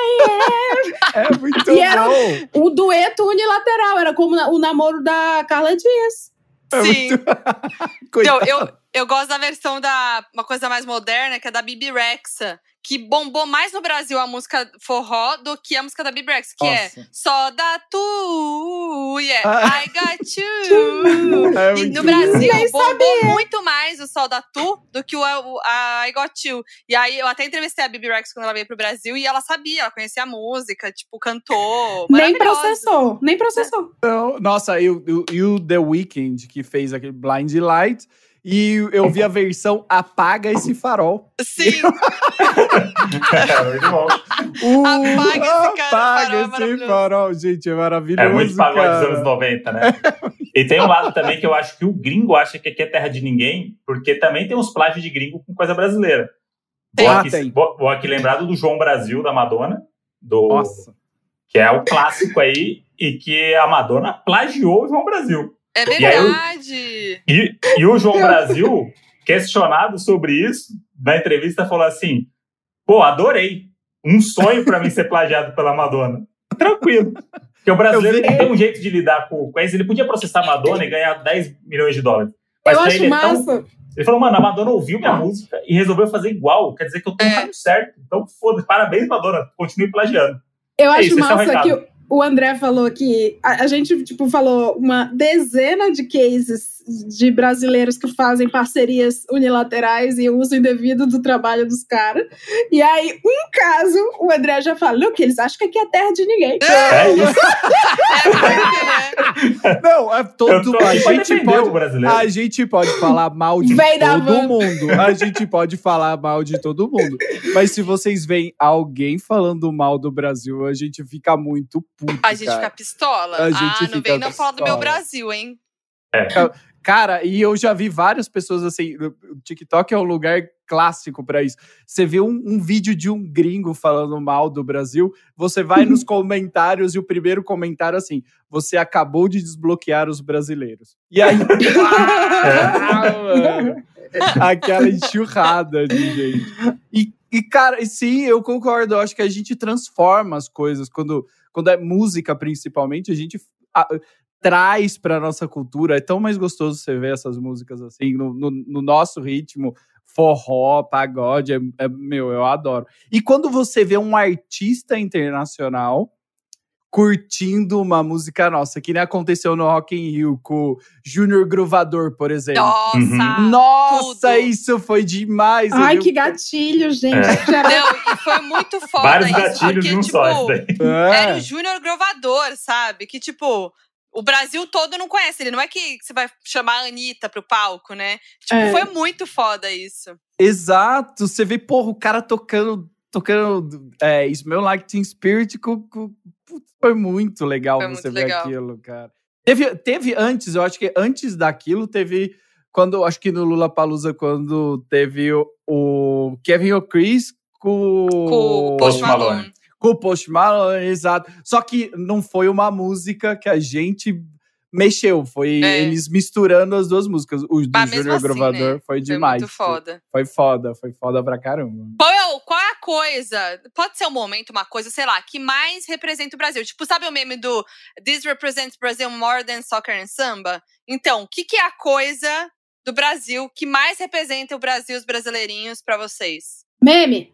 I É muito E era- bom. am. O dueto unilateral, era como o namoro da Carla Dias. É Sim. muito- Então, eu, eu gosto da versão da. Uma coisa mais moderna, que é da Bibi Rexa. Que bombou mais no Brasil a música forró do que a música da Bibi Rex, que é Nossa. Só da tu, yeah, Ah. I got you. É e no Brasil Nem bombou muito mais o Sol da Tu do que o, o a I Got You. E aí eu até entrevistei a Bibi Rex quando ela veio pro Brasil e ela sabia, ela conhecia a música, tipo, cantou. Nem processou, nem processou. Então, nossa, e o The Weeknd, que fez aquele Blind Light. E eu vi a versão Apaga esse farol. Sim, Muito bom. Uh, Apaga esse cara, apaga farol é esse farol. Gente, é maravilhoso. É muito pagode cara. dos anos 90, né? E tem um lado também que eu acho que o gringo acha que aqui é terra de ninguém, porque também tem uns plágios de gringo com coisa brasileira. Vou Ah, aqui, tem. vou, vou aqui lembrado do João Brasil, da Madonna, do, Nossa. que é o clássico aí, e que a Madonna plagiou o João Brasil. É E aí eu- verdade. E, e o João Brasil, questionado sobre isso, na entrevista falou assim: pô, adorei. Um sonho pra mim ser plagiado pela Madonna. Tranquilo. Porque o brasileiro vi- tem um jeito de lidar com, com isso. Ele podia processar a Madonna e ganhar 10 milhões de dólares. Mas Eu acho ele é tão- massa. Ele falou, mano, a Madonna ouviu minha música e resolveu fazer igual. Quer dizer que eu tô no É. certo. Então, foda Parabéns, Madonna. Continue plagiando. Eu É acho isso, é massa recado. que o- André falou que a, a gente tipo falou uma dezena de cases de brasileiros que fazem parcerias unilaterais e uso indevido do trabalho dos caras. E aí, um caso, o André já falou que eles acham que aqui é terra de ninguém. É isso. É? Não, é todo. tô A gente, pode, brasileiro. a gente pode falar mal de Vem todo mundo. A gente pode falar mal de todo mundo. Mas se vocês veem alguém falando mal do Brasil, a gente fica muito puto. A gente cara. fica pistola. A gente ah, não vem não falar do meu. Brasil, hein? Cara, e eu já vi várias pessoas assim. O TikTok é um lugar clássico pra isso. Você vê um, um vídeo de um gringo falando mal do Brasil, você vai nos comentários e o primeiro comentário é assim: você acabou de desbloquear os brasileiros. E aí. mano, aquela enxurrada de gente. E, e, cara, e sim, eu concordo. Eu acho que a gente transforma as coisas. Quando, quando é música, principalmente, a gente traz para nossa cultura. É tão mais gostoso você ver essas músicas assim, no, no- no nosso ritmo. Forró, pagode, é, é- meu, eu adoro. E quando você vê um artista internacional curtindo uma música nossa, que nem aconteceu no Rock in Rio com o Júnior Gruvador, por exemplo. Nossa! Uhum. Nossa, tudo. isso foi demais. Ai, eu- que gatilho, gente. É. Não, e foi muito foda Vários isso, gatilhos porque, num tipo, só. Isso daí. era É. o Júnior Grovador, sabe? Que, tipo, o Brasil todo não conhece ele. Não é que você vai chamar a Anitta pro palco, né? Tipo, É. foi muito foda isso. Exato, você vê, porra, o cara tocando, tocando é, Smell Like Teen Spirit, com, com- putz, foi muito legal Foi você muito ver legal. aquilo, cara. Teve, teve antes, eu acho que antes daquilo, teve, quando, acho que no Lula Palusa, quando teve o, o Kevin O'Chris com, Com o Post Post Malone. Malone. Com o Post Malone, exato. Só que não foi uma música que a gente mexeu, foi É. eles misturando as duas músicas. O do Júnior assim, Gravador né? foi Foi demais. muito foda. Foi foda, foi foda pra caramba. Qual é, qual é a coisa? Pode ser um momento, uma coisa, sei lá, que mais representa o Brasil. Tipo, sabe o meme do This represents Brazil more than soccer and samba? Então, o que, que é a coisa do Brasil que mais representa o Brasil e os brasileirinhos pra vocês? Meme.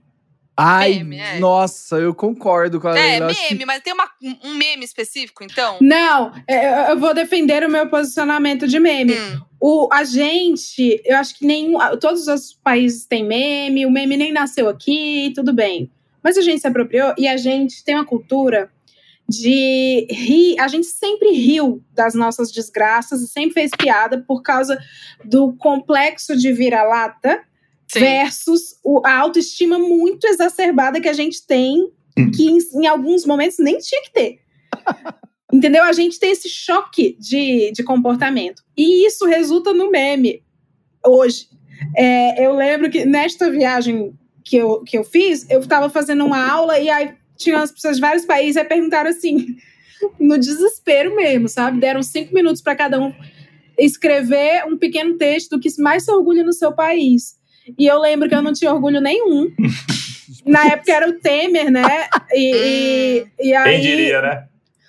Ai, Meme, é. nossa, eu concordo com a É, Leila. que- meme, mas tem uma- um meme específico, então? Não, é, eu- eu vou defender o meu posicionamento de meme. Hum, O, a gente, eu acho que nenhum, todos os países têm meme, o meme nem nasceu aqui, tudo bem. Mas a gente se apropriou e a gente tem uma cultura de rir. A gente sempre riu das nossas desgraças e sempre fez piada por causa do complexo de vira-lata sim. versus o- a autoestima muito exacerbada que a gente tem, Hum. que em, em alguns momentos nem tinha que ter. Entendeu? A gente tem esse choque de, de comportamento. E isso resulta no meme hoje. É, eu lembro que nesta viagem que eu, que eu fiz, eu estava fazendo uma aula e aí tinha as pessoas de vários países e perguntaram assim, no desespero mesmo, sabe? Deram cinco minutos para cada um escrever um pequeno texto do que mais se orgulha no seu país. E eu lembro que eu não tinha orgulho nenhum. Na época era o Temer, né? E, e, e aí. Quem diria, né?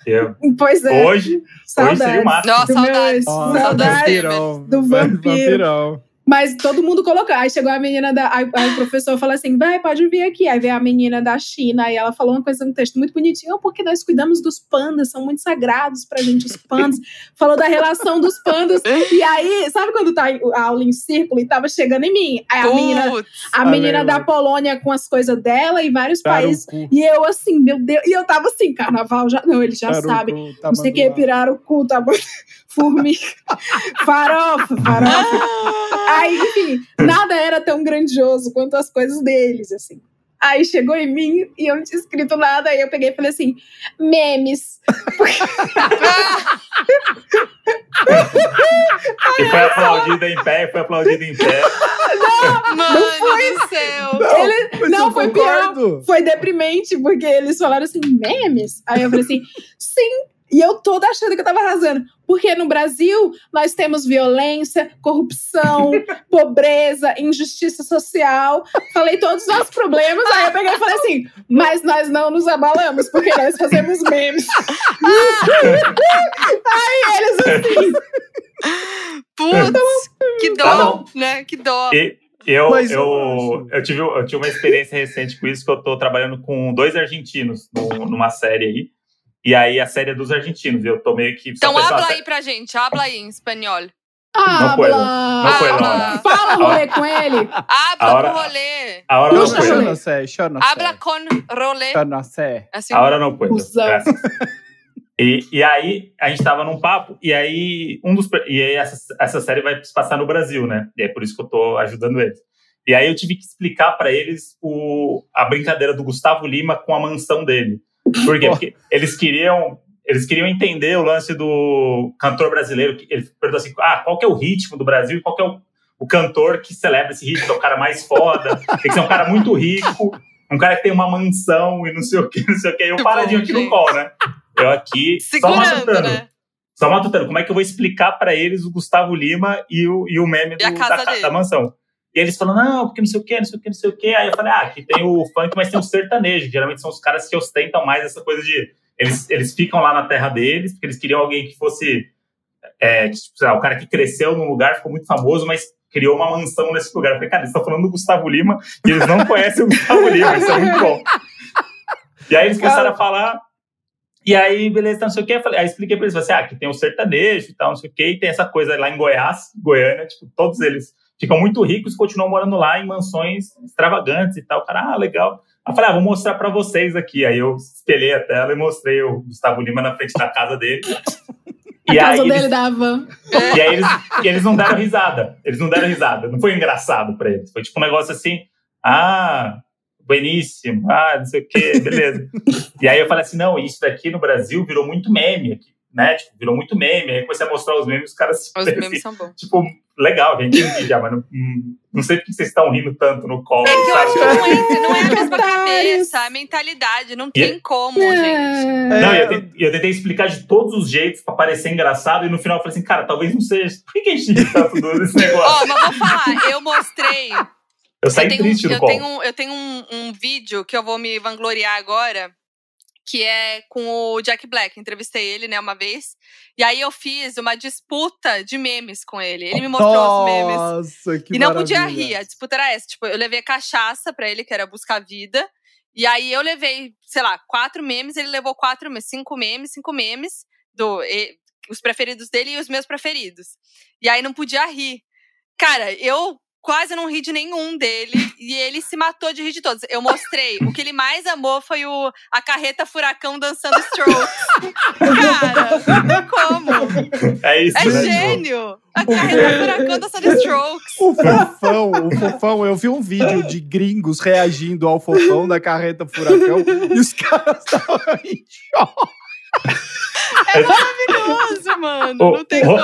Eu- Pois é. Hoje, hoje seria o máximo. Nossa, meu saudades. Ó, Saudades. Saudades. vampirão, do vampiro. vampirão. Mas todo mundo colocou. Aí chegou a menina da. Aí, aí o professor falou assim: vai, pode vir aqui. Aí veio a menina da China e ela falou uma coisa, um texto muito bonitinho, porque nós cuidamos dos pandas, são muito sagrados pra gente, os pandas. falou da relação dos pandas. E aí, sabe quando tá a aula em círculo e tava chegando em mim? Aí a menina, a Ah, menina da Polônia com as coisas dela e vários países. E eu assim, meu Deus. E eu tava assim, carnaval já. Não, eles já o sabem. tá Não sei o que, mandando- pirar o cu, tá bom? Formiga. farofa, farofa. Aí, enfim, nada era tão grandioso quanto as coisas deles, assim. Aí chegou em mim e eu não tinha escrito nada. Aí eu peguei e falei assim: memes. E foi aplaudida em pé, foi aplaudida em pé. Mano do céu. Não, Ele- não, foi concordo. Foi deprimente, porque eles falaram assim: memes? Aí eu falei assim: sim. E eu toda achando que eu tava arrasando. Porque no Brasil nós temos violência, corrupção, pobreza, injustiça social. Falei todos os nossos problemas. Aí eu peguei e falei assim: mas nós não nos abalamos, porque nós fazemos memes. aí eles assim. Putz, que Tá dó, né? Que dó. E eu, Mas eu eu, tive, eu tive uma experiência recente com isso, que eu tô trabalhando com dois argentinos num- numa série aí. E aí a série é dos argentinos. Eu tô meio que. Então pensando, habla aí pra gente, habla aí em espanhol. Ah, puedo, blá. não puedo, Habla, Fala rolê com ele. Habla hora- com rolê. A hora Eu não foi. eu rolê. não sei, eu não Habla com rolê. Eu não sei. Assim. A hora não foi. Graças. E, e aí, a gente tava num papo, e aí, um dos. E aí, essa, essa série vai se passar no Brasil, né? E é por isso que eu tô ajudando eles. E aí, eu tive que explicar para eles o, a brincadeira do Gustavo Lima com a mansão dele. Por quê? Porque eles queriam. Eles queriam entender o lance do cantor brasileiro. que Ele perguntou assim: ah, qual que é o ritmo do Brasil e qual que é o, o cantor que celebra esse ritmo? É o cara mais foda, tem que ser um cara muito rico, um cara que tem uma mansão e não sei o que, não sei o que. Eu paradinho aqui no call, né? Eu aqui, só Segurando, matutando. né? Só matutando. Como é que eu vou explicar para eles o Gustavo Lima e o, e o meme do- da, da mansão? E eles falam, não, porque não sei o que, não sei o que, não sei o que. Aí eu falei, ah, aqui tem o funk, mas tem o sertanejo. Geralmente são os caras que ostentam mais essa coisa de. Eles, eles ficam lá na terra deles, porque eles queriam alguém que fosse. É, que, tipo, lá, o cara que cresceu num lugar, ficou muito famoso, mas criou uma mansão nesse lugar. Eu falei, cara, eles estão falando do Gustavo Lima e eles não conhecem o Gustavo Lima, isso é muito bom. E aí eles começaram a falar. E aí, beleza, não sei o que. Eu falei, aí expliquei pra eles, assim, ah, aqui tem o sertanejo e tal, não sei o que, e tem essa coisa lá em Goiás, Goiânia, tipo, todos eles ficam muito ricos e continuam morando lá em mansões extravagantes e tal. O cara, ah, legal. Aí eu falei, ah, vou mostrar pra vocês aqui. Aí eu espelhei a tela e mostrei o Gustavo Lima na frente da casa dele. A E casa aí, dele eles, da van. e aí eles, e eles não deram risada. Eles não deram risada. Não foi engraçado pra eles. Foi tipo um negócio assim, ah, bueníssimo, ah, não sei o quê, beleza. e aí eu falei assim, não, isso daqui no Brasil virou muito meme aqui, né? Tipo, virou muito meme. Aí comecei a mostrar os memes, os caras Os assim, memes são bons. tipo, legal, já entendi já, mas não, hum, não sei por que vocês estão rindo tanto no call, É que eu acho que não entra, não é a mesma cabeça, a mentalidade, não tem como, É. gente. Não, e É, eu, te- e eu tentei explicar de todos os jeitos pra parecer engraçado, e no final eu falei assim, cara, talvez não seja. Por que a gente ri tanto desse negócio? Ó, mas vou falar, eu mostrei. eu saí eu tenho, triste do eu call. tenho, um, eu tenho um, um vídeo que eu vou me vangloriar agora, que é com o Jack Black. Entrevistei ele, né, uma vez. E aí eu fiz uma disputa de memes com ele. Ele me mostrou os memes. Nossa, que e não podia maravilha. rir. A disputa era essa. Tipo, eu levei cachaça pra ele, que era buscar vida. E aí eu levei, sei lá, quatro memes, ele levou quatro, memes, cinco memes, cinco memes, do, e- os preferidos dele e os meus preferidos. E aí não podia rir. Cara, eu quase não ri de nenhum dele e ele se matou de rir de todos. Eu mostrei. O que ele mais amou foi o, a carreta furacão dançando Strokes. Cara, como. É isso, É né? gênio. A carreta furacão dançando Strokes. O fofão, o fofão, eu vi um vídeo de gringos reagindo ao fofão da carreta furacão e os caras estavam em choque. É maravilhoso, mano. Ô, Não tem ô. como.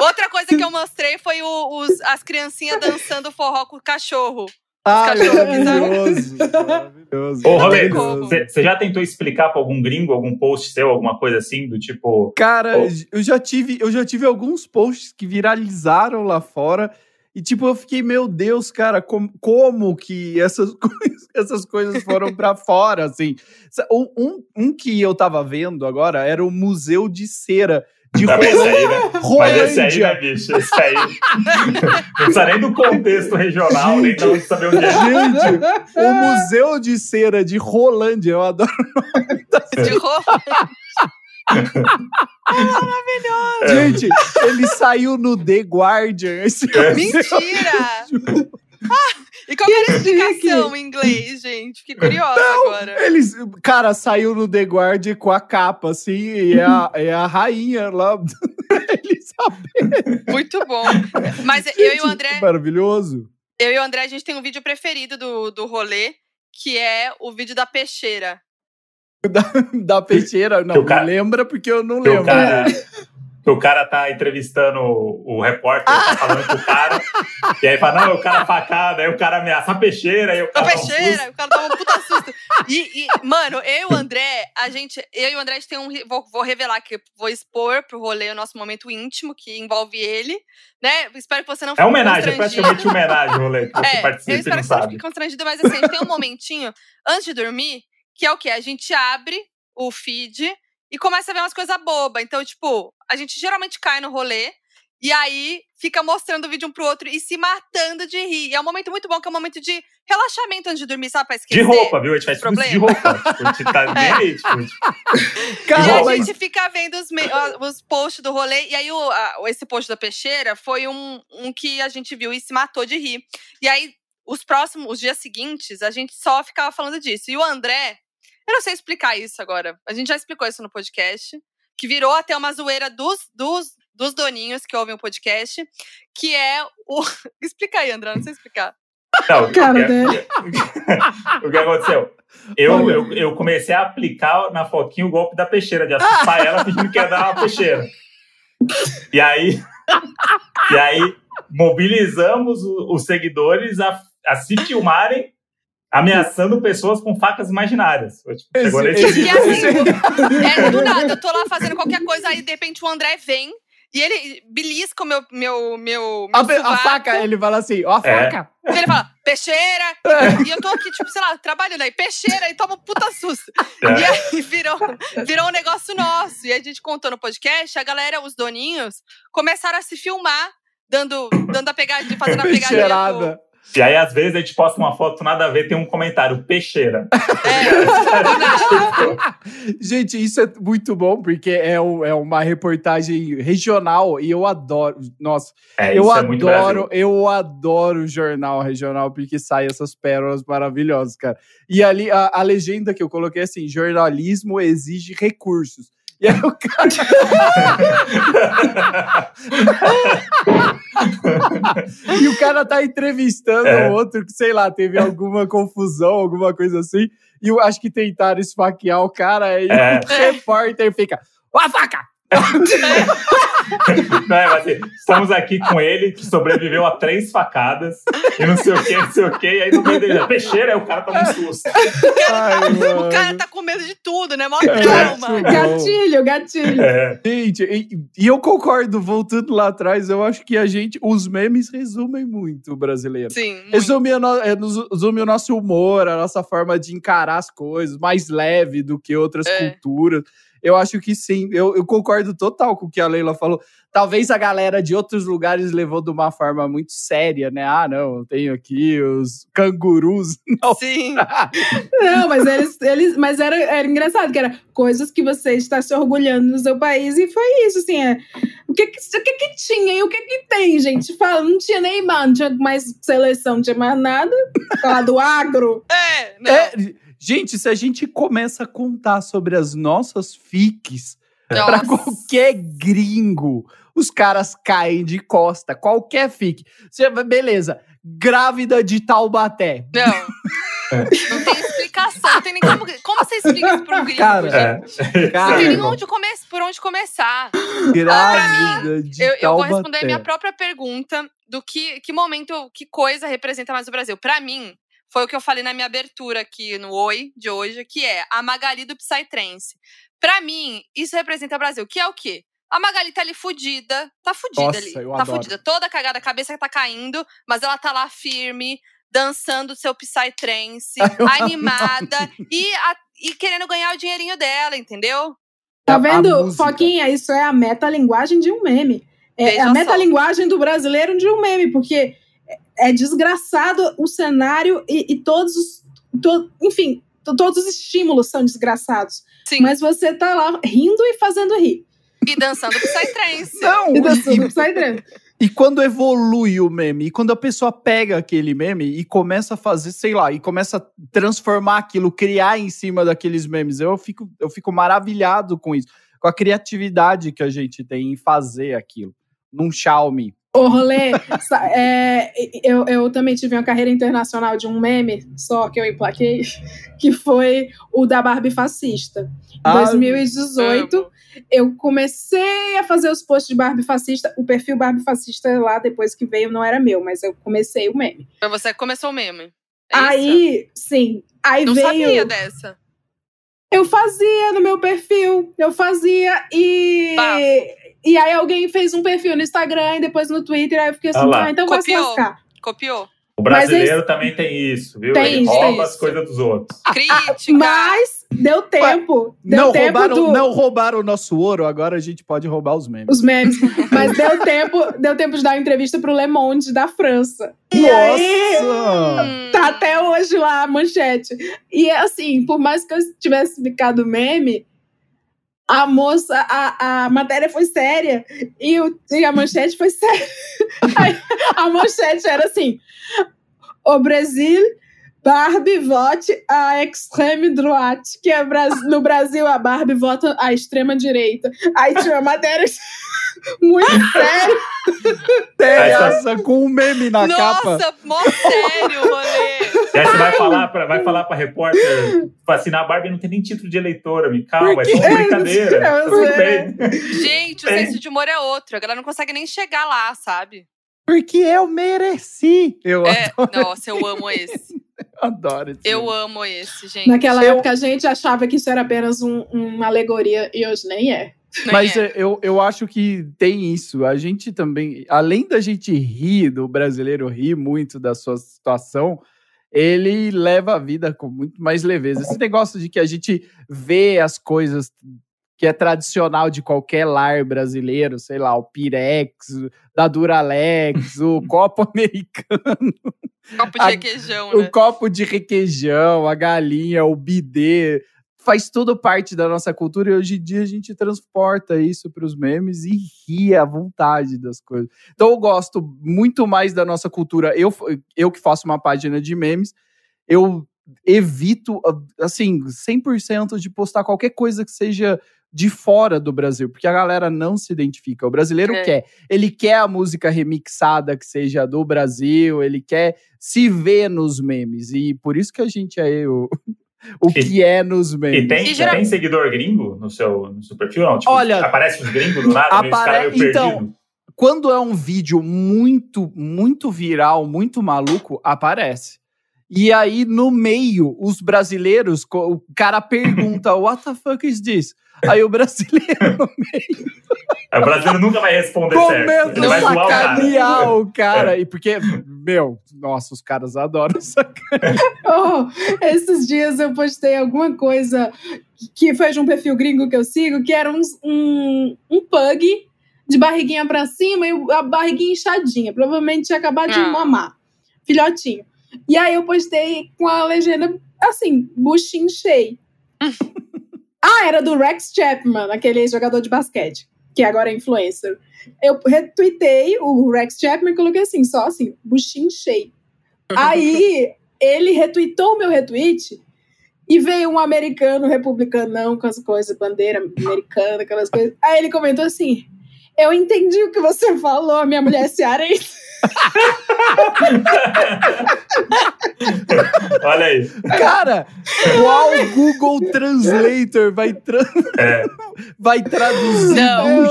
Outra coisa que eu mostrei foi o- os, as criancinhas dançando forró com o cachorro. Ah, maravilhoso. Maravilhoso. Ô, você já tentou explicar pra algum gringo, algum post seu, alguma coisa assim, do tipo. Cara, Ô. eu já tive, eu já tive alguns posts que viralizaram lá fora e tipo eu fiquei, meu Deus, cara, com- como que essas coisas, essas coisas foram pra fora, assim. Um, um, um que eu tava vendo agora era o Museu de Cera de Tá aí, né? Mas esse aí, né, Rolândia. bicho? Esse aí. Não precisa nem do contexto regional, nem de onde saber onde é. Gente, o Museu de Cera de Rolândia, eu adoro. De roupa. Gente, ele saiu no The Guardian. Esse É. Mentira! Ah, e qual que era a explicação em inglês, gente? Fiquei curiosa agora. Eles, cara, saiu no The Guardian com a capa, assim, e é a, é a rainha lá. Elizabeth. Muito bom. Mas eu e o Gente, André, Maravilhoso. eu e o André, a gente tem um vídeo preferido do, do rolê, que é o vídeo da peixeira. Da peixeira, não, o cara- me lembra porque eu não o lembro. cara, que o cara tá entrevistando o, o repórter, tá falando com o cara, e aí fala, não, o cara facada, aí o cara ameaça a peixeira, aí o A cara. dá um peixeira, o cara tava um puta susto. E, e, mano, eu e o André, a gente. Eu e o André, a gente tem um. Vou, vou revelar que vou expor pro rolê o nosso momento íntimo, que envolve ele, né? Espero que você não. É fique homenagem, é praticamente homenagem, rolê, que você É, eu participa e espero que você não sabe. fique constrangido, mas assim, a gente tem um momentinho antes de dormir, que é o quê? A gente abre o feed e começa a ver umas coisas bobas. Então, tipo, a gente geralmente cai no rolê e aí fica mostrando o vídeo um pro outro e se matando de rir. E é um momento muito bom, que é um momento de relaxamento antes de dormir, sabe? Pra esquecer. De roupa, viu? A gente faz tudo de roupa. Tipo, a gente tá nem aí, tipo, E Cara, a gente fica vendo os, me- os posts do rolê. E aí, o, a- esse post da peixeira foi um, um que a gente viu e se matou de rir. E aí, os próximos, os dias seguintes, a gente só ficava falando disso. E o André, eu não sei explicar isso agora. A gente já explicou isso no podcast. Que virou até uma zoeira dos, dos, dos doninhos que ouvem o podcast. Que é o. Explica aí, André, não sei explicar. Não, Cara o, que, dele. o que aconteceu? Eu, eu, eu comecei a aplicar na Foquinha o golpe da peixeira, de assustar ela fingindo que ia dar uma peixeira. E aí, e aí mobilizamos os seguidores a, a se filmarem ameaçando pessoas com facas imaginárias. Tipo, chegou Esse- nesse esse- E assim, é do nada, eu tô lá fazendo qualquer coisa, aí de repente o André vem e ele belisca o meu, meu, meu, meu a, pe- a faca, ele fala assim, ó a É. faca. e ele fala, peixeira, e eu tô aqui, tipo, sei lá, trabalhando aí, peixeira, e toma um puta susto. É. E aí virou, virou um negócio nosso. E a gente contou no podcast, a galera, os doninhos, começaram a se filmar, dando, dando a pegadinha, fazendo a pegadinha. Peixeirada. E aí, às vezes, a gente posta uma foto nada a ver, tem um comentário, peixeira. É. Gente, isso é muito bom, porque é, um- é uma reportagem regional e eu adoro. Nossa, É, eu é muito adoro, eu adoro jornal regional, porque sai essas pérolas maravilhosas, cara. E ali a, a legenda que eu coloquei é assim: jornalismo exige recursos. E aí o cara. e o cara tá entrevistando É. o outro que, sei lá, teve alguma confusão, alguma coisa assim. E eu acho que tentaram esfaquear o cara e É. o repórter fica. Ó a faca! Não, é, mas assim, estamos aqui com ele, que sobreviveu a três facadas, e não sei o que, não sei o que, e aí no meio dele, peixeira, aí o cara toma um susto. Ai, O cara tá com medo de tudo, né? Mó É, trauma. muito Gatilho, gatilho. É, Gente, e, e eu concordo, voltando lá atrás, eu acho que a gente, os memes resumem muito o brasileiro. Sim, muito. Resume, é, resume o nosso humor, a nossa forma de encarar as coisas, mais leve do que outras É. culturas. Eu acho que sim, eu, eu concordo total com o que a Leila falou. Talvez a galera de outros lugares levou de uma forma muito séria, né? Ah, não, eu tenho aqui os cangurus. Não. Sim. Não, mas eles, eles mas era, era engraçado, que era coisas que você está se orgulhando no seu país, e foi isso, assim, é, o que que, o que que tinha e o que que tem, gente? Fala, não tinha Neymar, não tinha mais seleção, não tinha mais nada, falar do agro. É, não. É, gente, se a gente começa a contar sobre as nossas fiques. Pra qualquer gringo, os caras caem de costa. Qualquer fique. Você, beleza, grávida de Taubaté. Não. Não tem explicação. Não tem nem como. Como você explica isso pra um gringo, Cara, gente? é. Não Cara, tem nem onde come por onde começar. Grávida de Eu, eu vou Taubaté. responder a minha própria pergunta do que, que momento, que coisa representa mais o Brasil. Pra mim, foi o que eu falei na minha abertura aqui no Oi de hoje, que é a Magali do Psytrance. Pra mim, isso representa o Brasil, que é o quê? A Magali tá ali fudida, tá fudida Nossa, ali. eu tá adoro. fudida, toda cagada, a cabeça tá caindo, mas ela tá lá firme, dançando seu Psytrance, animada e, a- e querendo ganhar o dinheirinho dela, entendeu? Tá vendo. Foquinha? Isso é a metalinguagem de um meme. É, Veja a metalinguagem do brasileiro de um meme, porque é desgraçado o cenário e, e todos os. to- enfim, to- todos os estímulos são desgraçados. Sim. Mas você tá lá rindo e fazendo rir. E dançando Psytrance. Não, E dançando e, Psytrance. e quando evolui o meme, e quando a pessoa pega aquele meme e começa a fazer, sei lá, e começa a transformar aquilo, criar em cima daqueles memes, eu fico, eu fico maravilhado com isso, com a criatividade que a gente tem em fazer aquilo. Num Xiaomi. Ô, rolê, é, eu, eu também tive uma carreira internacional de um meme, só que eu emplaquei, que foi o da Barbie fascista. Em Ah, 2018, Amo. eu comecei a fazer os posts de Barbie fascista. O perfil Barbie fascista lá, depois que veio, não era meu, mas eu comecei o meme. Foi você que começou o meme. É isso? aí, sim, aí Não veio. sabia dessa. Eu fazia no meu perfil, eu fazia e. Bafo. E aí alguém fez um perfil no Instagram e depois no Twitter, aí eu fiquei assim, ah, então vai se Copiou. lascar. Copiou. O Mas brasileiro também tem isso, viu? Tem Ele isso, tem rouba as isso. coisas dos outros. Crítica. Mas deu tempo. Deu Não tempo roubaram, do- não roubaram o nosso ouro, agora a gente pode roubar os memes. os memes. Mas deu tempo, deu tempo de dar uma entrevista pro Le Monde da França. E aí, Nossa! Hum. tá até hoje lá a manchete. E assim, por mais que eu tivesse ficado meme, a moça, a, a matéria foi séria e, o, e a manchete foi séria. A manchete era assim: o Brasil. Barbie vote a extreme droite, que é no Brasil a Barbie vota a extrema direita. Aí tinha uma matéria muito. Tem tá- essa com um meme na capa. Nossa, mó sério, rolê. Aí você vai falar pra, vai falar pra repórter, assim, na Barbie não tem nem título de eleitora, me calma, é só uma brincadeira. É, tudo é. bem. Gente, o senso de humor é outro. A galera não consegue nem chegar lá, sabe? Porque eu mereci. Eu É, adoro, nossa, eu amo esse. adoro esse Eu amo esse, gente. Naquela Eu- época a gente achava que isso era apenas um- uma alegoria e hoje nem é. Nem Mas é. é, eu, eu acho que tem isso. A gente também, além da gente rir, do brasileiro rir muito da sua situação, ele leva a vida com muito mais leveza. Esse negócio de que a gente vê as coisas que é tradicional de qualquer lar brasileiro, sei lá, o Pirex, da Duralex, o copo americano, Copo de a- requeijão, o né? copo de requeijão, a galinha, o bidê, faz tudo parte da nossa cultura e hoje em dia a gente transporta isso para os memes e ri à vontade das coisas. Então eu gosto muito mais da nossa cultura. Eu, eu que faço uma página de memes, eu evito, assim, 100% de postar qualquer coisa que seja de fora do Brasil, porque a galera não se identifica. O brasileiro É. quer. Ele quer a música remixada que seja do Brasil, ele quer se ver nos memes. E por isso que a gente é o, o E- que é nos memes. E tem, E geral- tem seguidor gringo no seu, no seu perfil? Não? Tipo, Olha, aparece os gringos do nada, meio os apare- caras meio então. Quando é um vídeo muito, muito viral, muito maluco, aparece. E aí, no meio, os brasileiros, o cara pergunta, what the fuck is this? Aí o brasileiro no O brasileiro nunca vai responder certo. Comenta Ele o cara. sacanear o cara. E porque, meu, nossa, os caras adoram sacanear. Oh, esses dias eu postei alguma coisa que foi de um perfil gringo que eu sigo, que era uns- um, um pug de barriguinha pra cima e a barriguinha inchadinha. Provavelmente tinha acabado de Ah. mamar. Filhotinho. E aí eu postei com a legenda assim, buchinho cheio. ah, era do Rex Chapman, aquele jogador de basquete, que agora é influencer. Eu retuitei o Rex Chapman e coloquei assim, só assim, buchinho cheio. Aí ele retweetou o meu retweet e veio um americano republicanão com as coisas, bandeira americana, aquelas coisas. Aí ele comentou assim: Eu entendi o que você falou, minha mulher é cearense. Olha aí. Cara, qual Google Translator vai, tra- É. vai traduzir Não,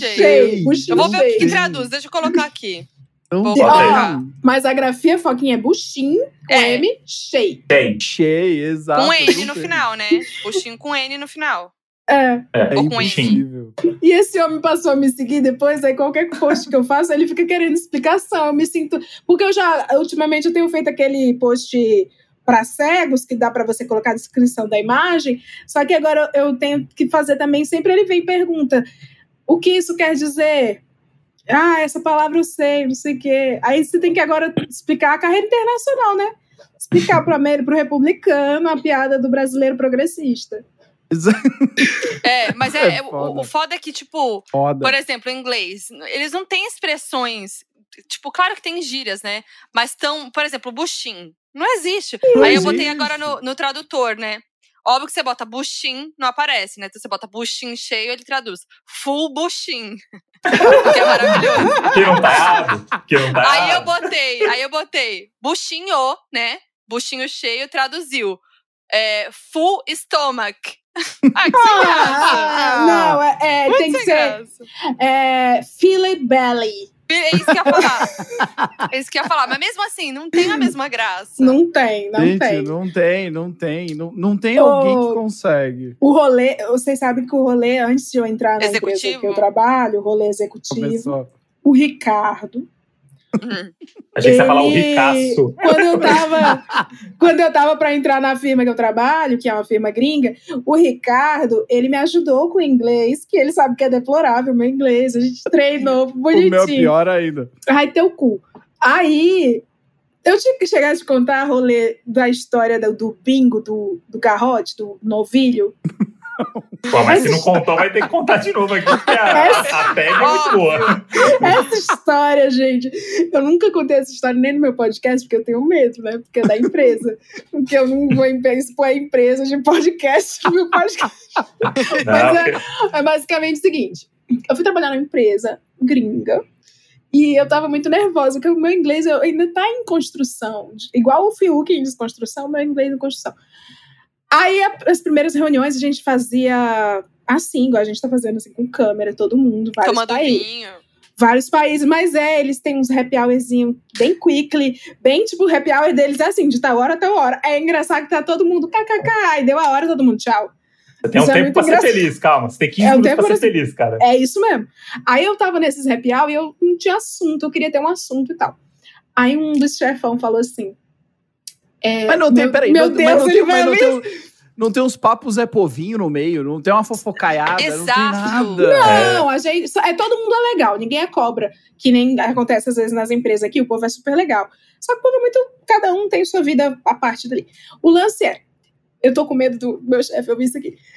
sei. buchinho Eu vou ver o que, que traduz, deixa eu colocar aqui. Não colocar. Mas a grafia foquinha é buchinho, com É. M, cheio. Tem. cheio, exato. Com N no final, né? Buchinho com N no final. É. É. É impossível. E esse homem passou a me seguir depois, aí qualquer post que eu faço, ele fica querendo explicação. Eu me sinto. Porque eu já, ultimamente, eu tenho feito aquele post para cegos, que dá para você colocar a descrição da imagem. Só que agora eu tenho que fazer também, sempre ele vem e pergunta: o que isso quer dizer? Ah, essa palavra eu sei, não sei o quê. Aí você tem que agora explicar a carreira internacional, né? Explicar para o republicano a piada do brasileiro progressista. É, mas é, é foda. O, o, foda é que, tipo, foda. por exemplo, em inglês, eles não têm expressões. Tipo, claro que tem gírias, né? Mas estão, por exemplo, buchim. Não existe. Não Aí existe. eu botei agora no, no tradutor, né? Óbvio que você bota buchim, não aparece, né? Então você bota buchim cheio, ele traduz. Full buchim. que é maravilhoso. Que não tá errado. Que não tá Aí eu botei, aí eu botei buchinho, né? Buchinho cheio, traduziu. É, full stomach. Ah, que sem graça. Ah, não, é, é tem que ser. É, Philip Belly. É isso que ia falar. é isso que ia falar. Mas mesmo assim, não tem a mesma graça. Não tem, não Gente, tem. Não tem, não tem. Não, não tem o, alguém que consegue. O rolê, vocês sabem que o rolê, antes de eu entrar na executivo. empresa que eu trabalho, o rolê executivo, Começou. o Ricardo, a gente vai falar o ricaço. Quando eu tava, quando eu tava para entrar na firma que eu trabalho, que é uma firma gringa, o Ricardo, ele me ajudou com o inglês, que ele sabe que é deplorável meu inglês. A gente treinou bonitinho. O meu pior ainda. Ai, teu cu. Aí, eu tinha que chegar a te contar a rolê da história do, do bingo, do, do garrote, do novilho. Pô, mas se não contou, vai ter que contar de novo aqui, porque a, essa, a tag é muito boa. Essa história, gente, eu nunca contei essa história nem no meu podcast, porque eu tenho medo, né? Porque é da empresa. Porque eu não vou expor a empresa de podcast no meu podcast. Não, mas é, é basicamente o seguinte: eu fui trabalhar numa empresa gringa. E eu tava muito nervosa, porque o meu inglês ainda tá em construção. Igual o Fiuk em desconstrução, meu inglês em construção. Aí, as primeiras reuniões a gente fazia assim, igual a gente tá fazendo, assim, com câmera, todo mundo, vários Tomando países. vinho. Vários países, mas é, eles têm uns happy hourzinho bem quickly, bem tipo, o happy hour deles é assim, de tal hora até hora. É engraçado que tá todo mundo kkk, e deu a hora, todo mundo tchau. Você tem um isso é tempo é pra engraçado. ser feliz, calma. Você tem 15 é minutos pra ser feliz, cara. É isso mesmo. Aí eu tava nesses happy hour e eu não tinha assunto, eu queria ter um assunto e tal. Aí um dos chefão falou assim: é, mas não tem, meu, peraí, meu não, Deus, mas não tem, mas não tem, não tem uns papos Zé Povinho no meio, não tem uma fofocaiada, Exato. não tem nada. Não, a gente, é, todo mundo é legal, ninguém é cobra, que nem acontece às vezes nas empresas aqui, o povo é super legal. Só que o povo é muito, cada um tem sua vida a parte dali. O lance é, eu tô com medo do meu chefe ouvir isso aqui.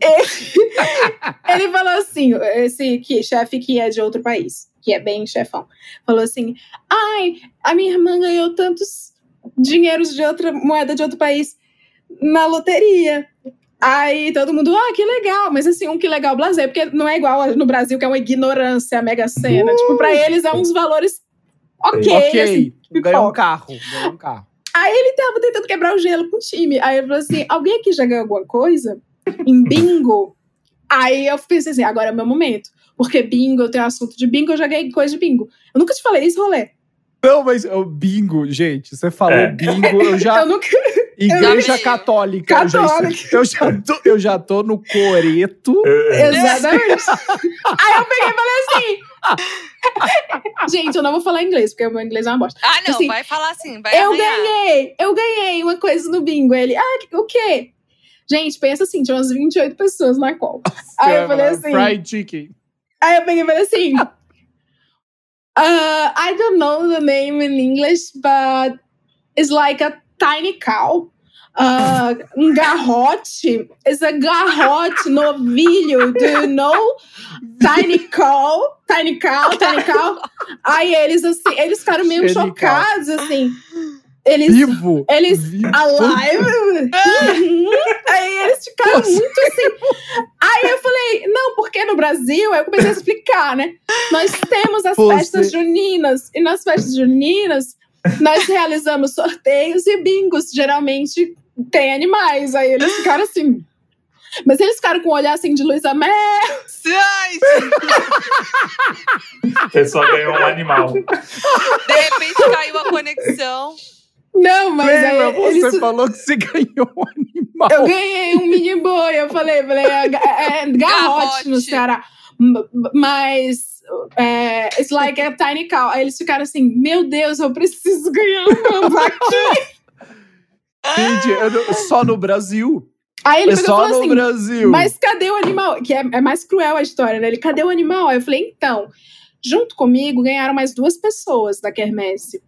ele, ele falou assim, esse que, chefe que é de outro país, que é bem chefão, falou assim, ai, a minha irmã ganhou tantos dinheiros de outra moeda de outro país na loteria. Aí todo mundo, ah, que legal, mas assim, um que legal blazer, porque não é igual no Brasil, que é uma ignorância, a mega cena. Uh, tipo, pra eles é uns valores ok. Ok, assim, ganhou um carro, ganhou um carro. Aí ele tava tentando quebrar o gelo com o time. Aí ele falou assim: alguém aqui já ganhou alguma coisa? Em bingo? Aí eu pensei assim: agora é o meu momento. Porque bingo, eu tenho assunto de bingo, eu já ganhei coisa de bingo. Eu nunca te falei isso, rolê. Não, mas o bingo, gente, você falou é. bingo, eu já. eu nunca. Igreja eu católica. Católica. Eu já, eu, já tô, eu já tô no coreto. Exatamente. Aí eu peguei e falei assim. Gente, eu não vou falar inglês, porque o meu inglês é uma bosta. Ah, não, assim, vai falar assim, vai Eu arranhar. ganhei, eu ganhei uma coisa no bingo. Ele, ah, o quê? Gente, pensa assim, tinha umas 28 pessoas na qual. Aí eu falei assim. Fried chicken. Aí eu peguei e falei assim. Uh, I don't know the name in English, but it's like a tiny cow. Uh, um garrote is a garrote novilho. Do you know? Tiny cow, tiny cow, tiny cow. Aí eles assim, eles ficaram meio chocados assim. Eles, vivo. Eles vivo. alive. Aí eles ficaram Nossa. muito assim. Aí eu falei, não, porque no Brasil, aí eu comecei a explicar, né? Nós temos as Você. festas juninas. E nas festas juninas, nós realizamos sorteios e bingos. Geralmente tem animais. Aí eles ficaram assim. Mas eles ficaram com um olhar assim de Luísa Mel. A pessoa ganhou um animal. De repente caiu a conexão. Não, mas Lembra, aí, você eles... falou que você ganhou um animal. Eu ganhei um mini boi. Eu falei, falei é, é, é garrote no Ceará. Mas é, it's like a tiny cow. Aí eles ficaram assim, meu Deus, eu preciso ganhar um aqui. Gente, eu não- só no Brasil. Aí ele é pegou só falou no assim: Brasil. Mas cadê o animal? Que é, é mais cruel a história, né? Ele, cadê o animal? Aí eu falei, então, junto comigo ganharam mais duas pessoas da Quermesse.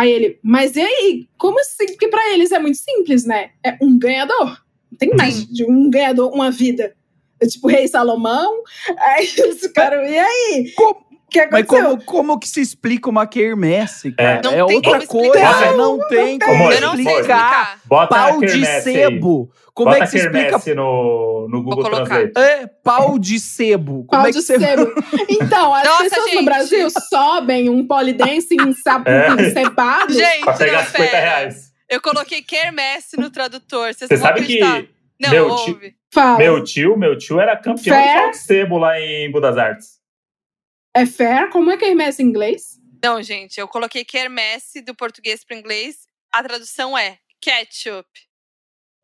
Aí ele, mas e aí? Como assim? Porque pra eles é muito simples, né? É um ganhador. Não tem mais de um ganhador, uma vida. É tipo Rei Salomão. Aí eles ficaram, e aí? Como- O que Mas aconteceu? como, como que se explica uma quermesse, cara? Não É, tem outra coisa. explicar. Não, tem tem. como não explicar. Bota Pau de sebo. Como Bota é que se explica no, no Google colocar. Translate. É, pau de sebo. Como Pau é que de você... sebo. Então, as Nossa, pessoas gente. no Brasil sobem um polidense ensap- É. encebado. Gente, Pra pegar não, 50 pera. reais. Eu coloquei quermesse no tradutor. Vocês Você sabe que acreditar. Não, meu ouve. Fala. meu tio, meu tio era campeão Fé. de pau de sebo lá em Budas Artes. É fair? Como é quermesse em inglês? Não, gente, eu coloquei quermesse do português para inglês. A tradução é ketchup.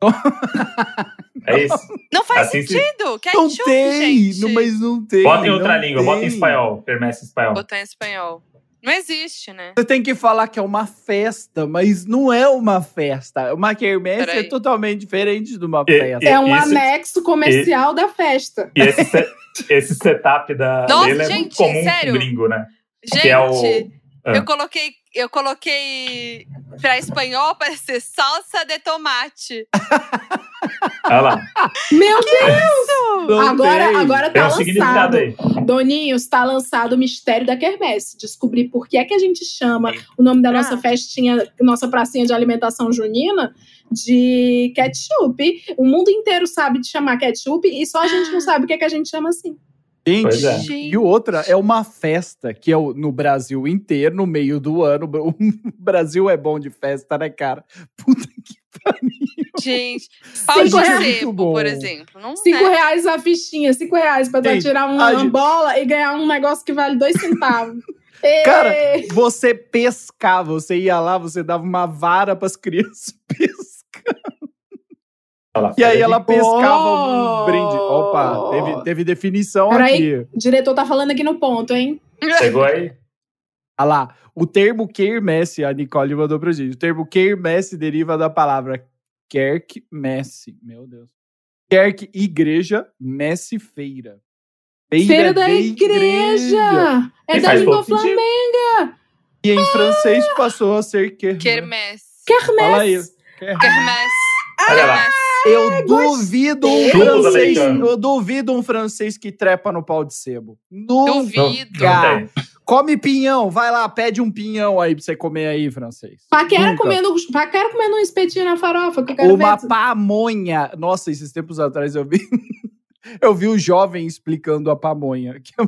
É isso. Não faz Assim se- sentido. Não Ketchup, tem, gente. não- mas não tem. Bota em outra não língua, bota em tem. espanhol. Quermesse em espanhol. Botar em espanhol. Não existe, né? Você tem que falar que é uma festa, mas não é uma festa. Uma quermesse é totalmente diferente de uma E- festa. É um Isso- anexo comercial da festa. E esse, se- esse setup da Nossa, dele é muito gente, comum sério? gringo, né? Gente, Que é o. Ah. eu coloquei, eu coloquei para espanhol para ser salsa de tomate. Olha lá. Meu Deus! Não Agora, agora tá um lançado. aí. Doninho, está lançado o mistério da quermesse. Descobrir por que é que a gente chama o nome da nossa Ah. festinha, nossa pracinha de alimentação junina de ketchup. O mundo inteiro sabe de chamar ketchup e só a gente não sabe o que é que a gente chama assim. Gente, é. e outra é uma festa que é no Brasil inteiro, no meio do ano. O Brasil é bom de festa, né, cara? Puta que Gente, pau de Cinco reais. Muito sebo, por exemplo. Não Cinco né? reais a fichinha, cinco reais pra Gente, tirar uma, gente- bola e ganhar um negócio que vale dois centavos. Cara, Você pescava, você ia lá, você dava uma vara pras crianças pescar. Lá, E aí pera ela pescava um Oh! brinde. Opa, teve, teve definição Peraí. aqui. o diretor tá falando aqui no ponto, hein? Chegou aí? Olha lá, o termo quermesse, a Nicole mandou pra gente. O termo quermesse deriva da palavra querque-messe. Meu Deus. Querque, igreja, messe, feira. Feira da de igreja! É E da língua flamenga! E em francês passou a ser quermesse. Quermesse. Aí. Quermesse! Quer- Quermesse. Olha lá. Eu duvido um francês. Eu duvido um francês que trepa no pau de sebo. Duvido. Não. Come pinhão, vai lá, pede um pinhão aí pra você comer aí, francês. Paquera Nunca. comendo, paquera comendo um espetinho na farofa, que eu quero Uma ver. pamonha. Nossa, esses tempos atrás eu vi. Eu vi o jovem explicando a pamonha. Que é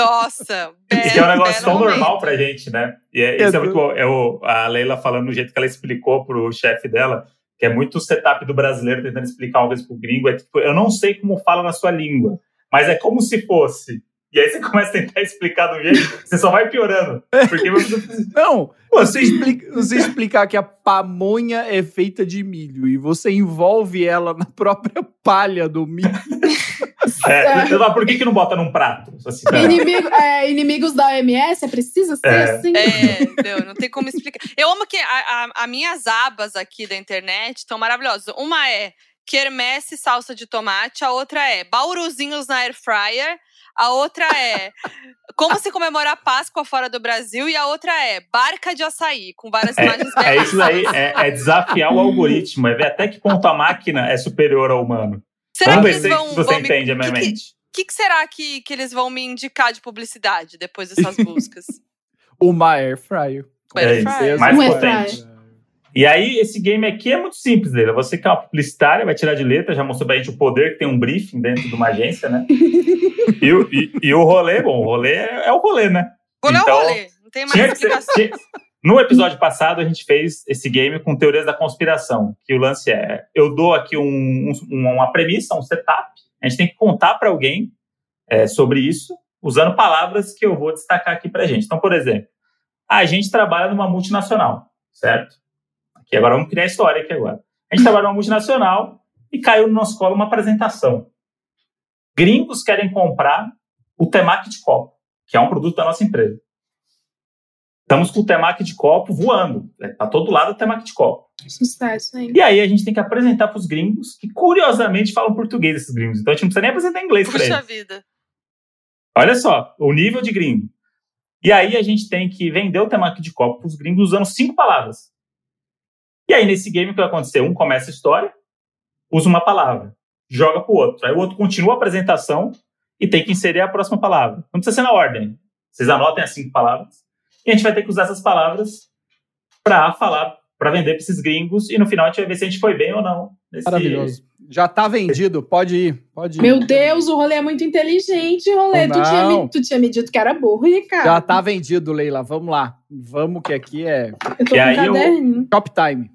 Nossa. Isso que é um negócio tão momento. normal pra gente, né? E é, isso é muito bom. É o, a Leila falando do jeito que ela explicou pro chefe dela, que é muito o setup do brasileiro tentando explicar uma coisa pro gringo. É tipo, eu não sei como fala na sua língua, mas é como se fosse. E aí você começa a tentar explicar do jeito, você só vai piorando. Porque você- Não, você, explica, você explicar que a pamonha é feita de milho e você envolve ela na própria palha do milho. é, falo, por que, que não bota num prato? Assim, tá? Inimigo, é, inimigos da OMS, é precisa ser É. assim? É, não, não tem como explicar. Eu amo que a, a, a minhas abas aqui da internet estão maravilhosas. Uma é quermesse salsa de tomate, a outra é bauruzinhos na air fryer, a outra é como se comemorar a Páscoa fora do Brasil e a outra é barca de açaí, com várias imagens É, é isso aí, é, é desafiar o algoritmo, é ver até que ponto a máquina é superior ao humano. Será Vamos que eles vão, se você vão me- entende a minha que mente. O que, que será que, que eles vão me indicar de publicidade depois dessas buscas? Uma air fryer. É isso, mais Um potente. E aí, esse game aqui é muito simples, Leila. Você que é uma publicitária, vai tirar de letra, já mostrou pra gente o poder que tem um briefing dentro de uma agência, né? e, o- e- e o rolê, bom, o rolê é, é o rolê, né? Rolê é Então, o rolê, não tem mais Tinha que ser- explicação. tinha- No episódio passado, a gente fez esse game com teorias da conspiração, que o lance é, eu dou aqui um- um- uma premissa, um setup, a gente tem que contar para alguém é, sobre isso, usando palavras que eu vou destacar aqui pra gente. Então, por exemplo, a gente trabalha numa multinacional, certo? Aqui agora vamos criar a história aqui agora. A gente trabalha numa multinacional e caiu no nosso colo uma apresentação. Gringos querem comprar o Temaki de copo, que é um produto da nossa empresa. Estamos com o temaki de copo voando. Né? Tá todo lado o temaki de copo. Sucesso, hein? E aí a gente tem que apresentar para os gringos, que curiosamente falam português esses gringos. Então a gente não precisa nem apresentar em inglês para Puxa eles. vida. Olha só, o nível de gringo. E aí a gente tem que vender o temaki de copo para os gringos usando cinco palavras. E aí nesse game o que vai acontecer? Um começa a história, usa uma palavra, joga para o outro. Aí o outro continua a apresentação e tem que inserir a próxima palavra. Não precisa ser na ordem. Vocês anotem as cinco palavras. E a gente vai ter que usar essas palavras para falar, para vender para esses gringos. E no final a gente vai ver se a gente foi bem ou não. nesse- Maravilhoso. Já tá vendido, pode ir, pode ir. Meu Deus, o rolê é muito inteligente, rolê. Tu tinha, tu tinha me dito que era burro, Ricardo. Já tá vendido, Leila. Vamos lá. Vamos que aqui é Eu tô E aí eu- top time.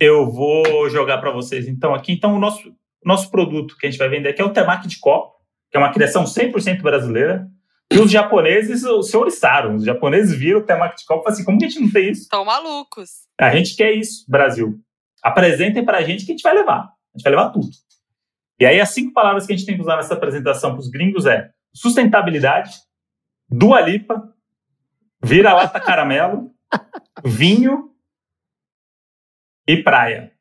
Eu vou jogar para vocês então aqui. Então o nosso, nosso produto que a gente vai vender aqui é o temaki de copo, que é uma criação 100% brasileira. E os japoneses se oriçaram. Os japoneses viram o temaki de copo e falaram assim, como que a gente não tem isso? Estão malucos. A gente quer isso, Brasil. Apresentem pra gente que a gente vai levar. A gente vai levar tudo. E aí as cinco palavras que a gente tem que usar nessa apresentação para os gringos é sustentabilidade, Dua Lipa, vira-lata caramelo, vinho e praia.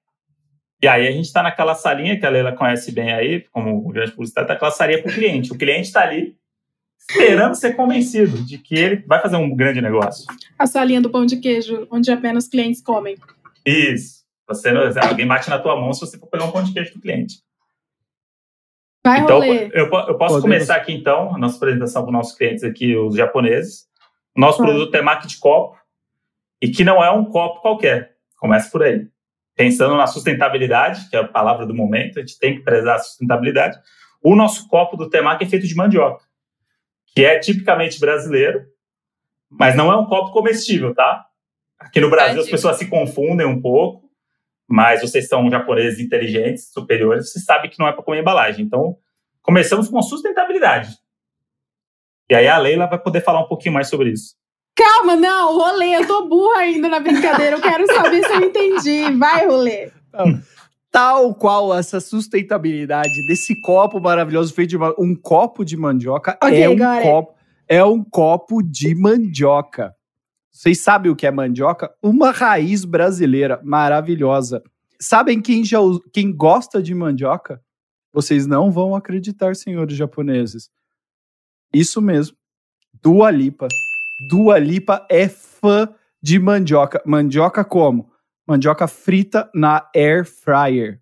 E aí a gente está naquela salinha que a Leila conhece bem aí, como grande publicitário, tá aquela salinha para o cliente. O cliente está ali esperando ser convencido de que ele vai fazer um grande negócio. A salinha do pão de queijo, onde apenas clientes comem. Isso. Você alguém bate na tua mão se você for pegar um pão de queijo do cliente. Vai, Então, rolê. eu, eu posso Podemos. começar aqui, então, a nossa apresentação para os nossos clientes aqui, os japoneses. O nosso Pode. produto é maqui de copo, e que não é um copo qualquer. Começa por aí. Pensando na sustentabilidade, que é a palavra do momento, a gente tem que prezar a sustentabilidade. O nosso copo do temaki é feito de mandioca, que é tipicamente brasileiro, mas não é um copo comestível, tá? Aqui no Brasil as pessoas se confundem um pouco, mas vocês são japoneses inteligentes, superiores, vocês sabem que não é para comer embalagem. Então, começamos com sustentabilidade. E aí a Leila vai poder falar um pouquinho mais sobre isso. Calma, não, rolê. Eu tô burra ainda na brincadeira. Eu quero saber se eu entendi. Vai, rolê. Tal qual essa sustentabilidade desse copo maravilhoso feito de ma- um copo de mandioca Ok, é um it. copo é um copo de mandioca. Vocês sabem o que é mandioca? Uma raiz brasileira maravilhosa. Sabem quem já quem gosta de mandioca? Vocês não vão acreditar, senhores japoneses. Isso mesmo. Dua Lipa. Dua Lipa é fã de mandioca. Mandioca como? Mandioca frita na air fryer.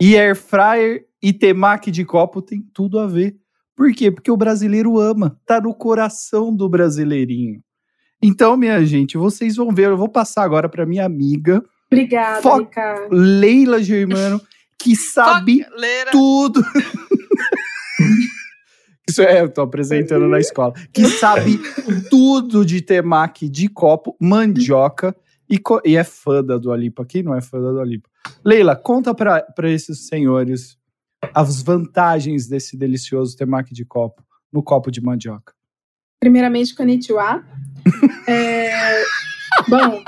E air fryer e temaki de copo tem tudo a ver. Por quê? Porque o brasileiro ama, tá no coração do brasileirinho. Então, minha gente, vocês vão ver, eu vou passar agora para minha amiga Obrigada, Fo- Ricardo. Leila Germano, que sabe tudo. Isso é, eu tô apresentando na escola. Que sabe tudo de temaki de copo, mandioca e, e é fã da Dua Lipa. Não é fã da Dua Lipa? Leila, conta pra esses senhores as vantagens desse delicioso temaki de copo no copo de mandioca. Primeiramente, konnichiwa. É, Bom,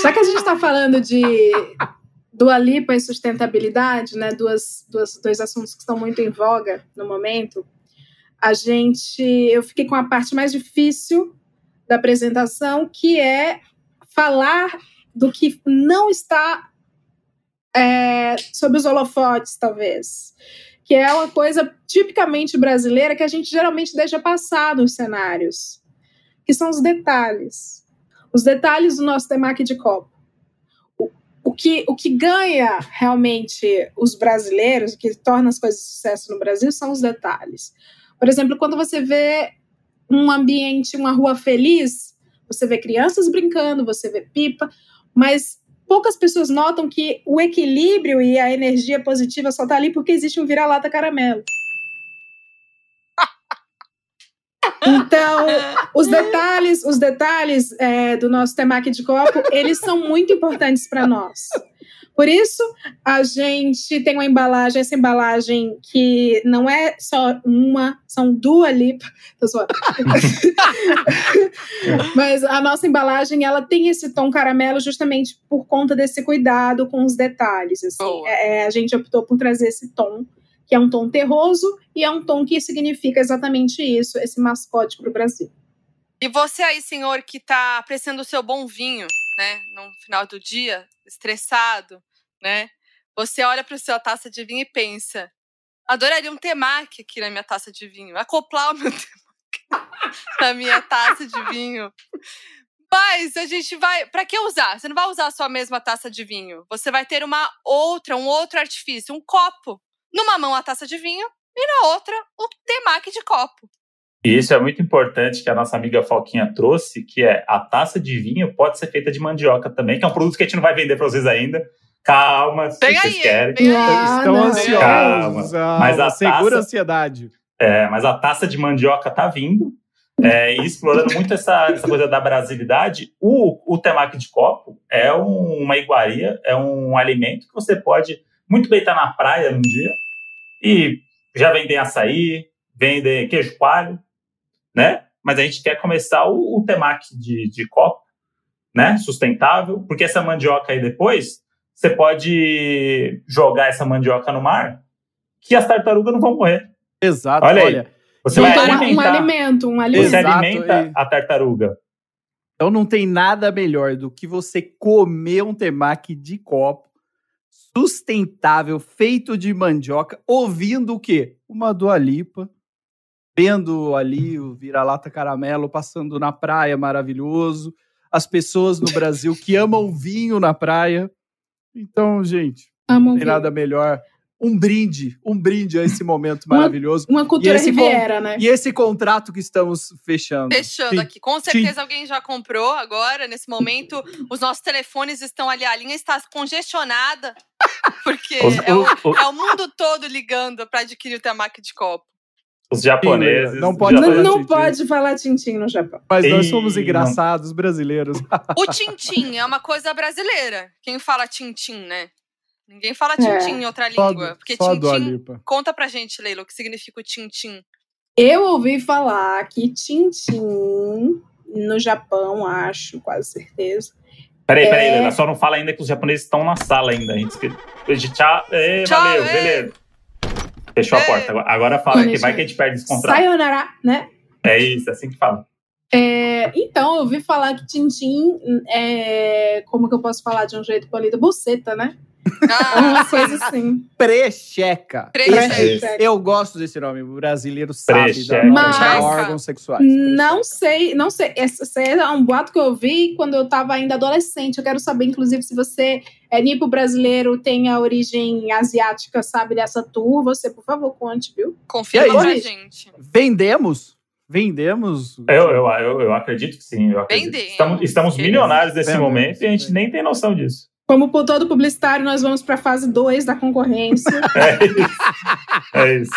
já que a gente está falando de Dua Lipa e sustentabilidade, né, duas, duas, dois assuntos que estão muito em voga no momento, a gente, eu fiquei com a parte mais difícil da apresentação, que é falar do que não está é, sob os holofotes, talvez que é uma coisa tipicamente brasileira que a gente geralmente deixa passar nos cenários, que são os detalhes. Os detalhes do nosso temaki de copo. O, o, que, o que ganha realmente os brasileiros, o que torna as coisas de sucesso no Brasil, são os detalhes. Por exemplo, quando você vê um ambiente, uma rua feliz, você vê crianças brincando, você vê pipa, mas poucas pessoas notam que o equilíbrio e a energia positiva só tá ali porque existe um vira-lata caramelo. Então, os detalhes, os detalhes é, do nosso temaki de copo, eles são muito importantes para nós. Por isso, a gente tem uma embalagem, essa embalagem que não é só uma, são duas lipas. Tô zoando. Mas a nossa embalagem, ela tem esse tom caramelo justamente por conta desse cuidado com os detalhes. Assim. Boa. É, a gente optou por trazer esse tom, que é um tom terroso e é um tom que significa exatamente isso, esse mascote para o Brasil. E você aí, senhor, que tá apreciando o seu bom vinho, né? No final do dia, estressado, né? Você olha para sua taça de vinho e pensa: adoraria um temaki aqui na minha taça de vinho, acoplar o meu temaki na minha taça de vinho. Mas a gente vai. Para que usar? Você não vai usar a sua mesma taça de vinho. Você vai ter uma outra, um outro artifício, um copo. Numa mão a taça de vinho e na outra o temaki de copo. E isso é muito importante que a nossa amiga Falquinha trouxe, que é a taça de vinho pode ser feita de mandioca também, que é um produto que a gente não vai vender para vocês ainda. Calma, se vocês aí, querem. Ah, Estão não. ansiosos. Calma. Mas a segura taça- a ansiedade. É, mas a taça de mandioca tá vindo. é, e explorando muito essa, essa coisa da brasilidade, o, o temaki de copo é um- uma iguaria, é um alimento que você pode muito bem estar na praia num dia e já vendem açaí, vendem queijo coalho, né? Mas a gente quer começar o, o temaki de, de copo, né? Sustentável, porque essa mandioca aí depois, você pode jogar essa mandioca no mar que as tartarugas não vão morrer. Exato. Olha Olha. Você Então, vai um, um alimentar. alimento, um Você alimento. Exato, alimenta e- a tartaruga. então não tem nada melhor do que você comer um temaki de copo sustentável, feito de mandioca, ouvindo o quê? Uma Dualipa, vendo ali o vira-lata caramelo passando na praia, maravilhoso. As pessoas no Brasil que amam vinho na praia. Então, gente, Amo não tem nada melhor. Um brinde, um brinde a esse momento Uma- maravilhoso. Uma cultura E riviera, né? E esse contrato que estamos fechando. Fechando Sim. aqui. Com certeza alguém já comprou agora, nesse momento. Os nossos telefones estão ali, a linha está congestionada. Porque é, o, é o mundo todo ligando para adquirir o temaki de copo. Os japoneses. Não pode Não, falar japoneses- não Tintin. pode falar tintim no Japão. Mas nós Ih, somos não. engraçados brasileiros. O tintim é uma coisa brasileira. Quem fala tintim, né? Ninguém fala É. tintim em outra Só língua. do- Porque tintim. Conta pra gente, Leila, o que significa o tintim. Eu ouvi falar que tintim no Japão, acho, quase certeza. Peraí, peraí, É. Leila, só não fala ainda que os japoneses estão na sala ainda. A gente esque- a gente- Tchau, Ê, Tchau, valeu, ê. beleza. Fechou a Ê. porta. Agora- fala que vai que a gente perde esse contrato. Sayonara, né? É isso, é assim que fala. É, então, eu ouvi falar que tintim é. Como que eu posso falar de um jeito polido? Buceta, né? É Ah, uma sim. coisa assim. Precheca. Precheca. Eu gosto desse nome. O brasileiro sabe Precheca. da, Mas- da órgãos sexuais. Não sei, não sei. Esse é um boato que eu ouvi quando eu tava ainda adolescente. Eu quero saber, inclusive, se você é nipo brasileiro, tem a origem asiática, sabe dessa tour. Você, por favor, conte, viu? Confirma pra gente. Vendemos? Vendemos? Eu, eu, eu, eu acredito que sim. Eu acredito. Vendemos. Estamos, estamos milionários nesse Vendemos, momento e a gente nem tem noção disso. Como por todo publicitário, nós vamos para a fase 2 da concorrência. É isso. É isso.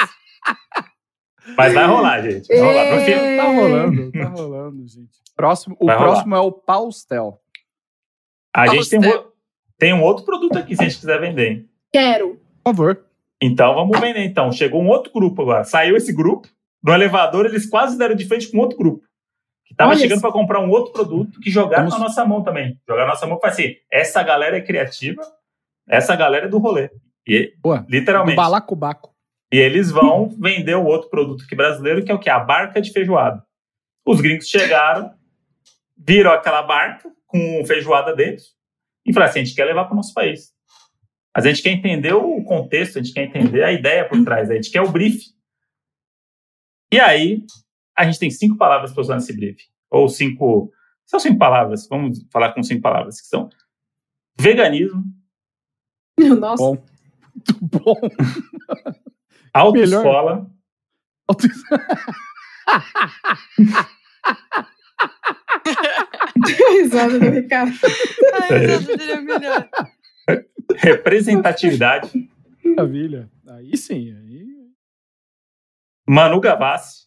Mas vai rolar, gente. Vai rolar. Fim- É. Tá rolando, tá rolando, gente. Próximo, o Vai rolar. próximo é o Paustel. A gente tem um, Paustel. o- tem um outro produto aqui, se a gente quiser vender. hein? Quero. Por favor. Então vamos vender. Então chegou um outro grupo agora. Saiu esse grupo. No elevador eles quase deram de frente com outro grupo. Que chegando para comprar um outro produto que jogaram Vamos- na nossa mão também. Jogaram na nossa mão e falaram assim: essa galera é criativa, essa galera é do rolê. E Boa. Do literalmente. balacobaco. E eles vão vender o outro produto aqui brasileiro, que é o que? A barca de feijoada. Os gringos chegaram, viram aquela barca com feijoada dentro e falaram assim: a gente quer levar para o nosso país. Mas a gente quer entender o contexto, a gente quer entender a ideia por trás, a gente quer o brief. E aí, a gente tem cinco palavras para usar nesse brief. Ou cinco. São cinco palavras, vamos falar com cinco palavras, que são veganismo, Nossa. Bom. Muito bom. autoescola, Risada do Ricardo. Ai, essa seria melhor. representatividade, Maravilha. Aí sim. Aí... Manu Gavassi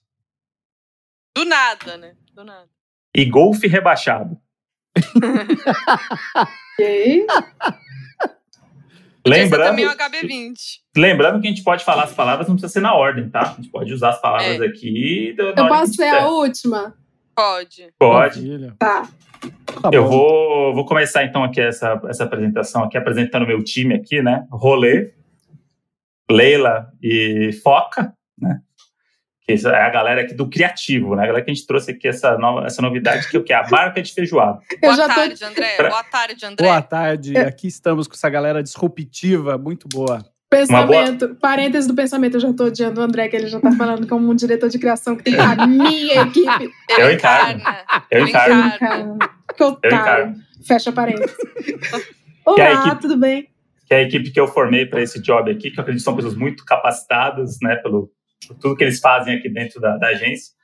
Do nada, né? Do nada. e golfe rebaixado. Ok. Podia ser Lembrando, também o HB20. lembrando que a gente pode falar as palavras, não precisa ser na ordem, tá? A gente pode usar as palavras É. aqui. Eu posso a gente ser a última? Pode. Pode. Tá. Tá Eu vou, vou começar então aqui essa, essa apresentação aqui, apresentando meu time aqui, né? Rolê, Leila e Foca, né? Que é a galera aqui do criativo, né? A galera que a gente trouxe aqui essa, nova, essa novidade, que é o que? A barca de feijoada. Eu Boa já tô tarde, André. Pra- Boa tarde, André. Boa tarde, aqui estamos com essa galera disruptiva, muito boa. Pensamento, parênteses do pensamento, eu já tô odiando o André, que ele já tá falando como um diretor de criação que tem a minha equipe. Eu encarno. Eu encarno. encarna. Cara, que otário. encarno. Fecha parênteses. A Olá, equipe- tudo bem? que é a equipe que eu formei para esse job aqui, que eu acredito que são pessoas muito capacitadas, né, pelo tudo que eles fazem aqui dentro da, da agência.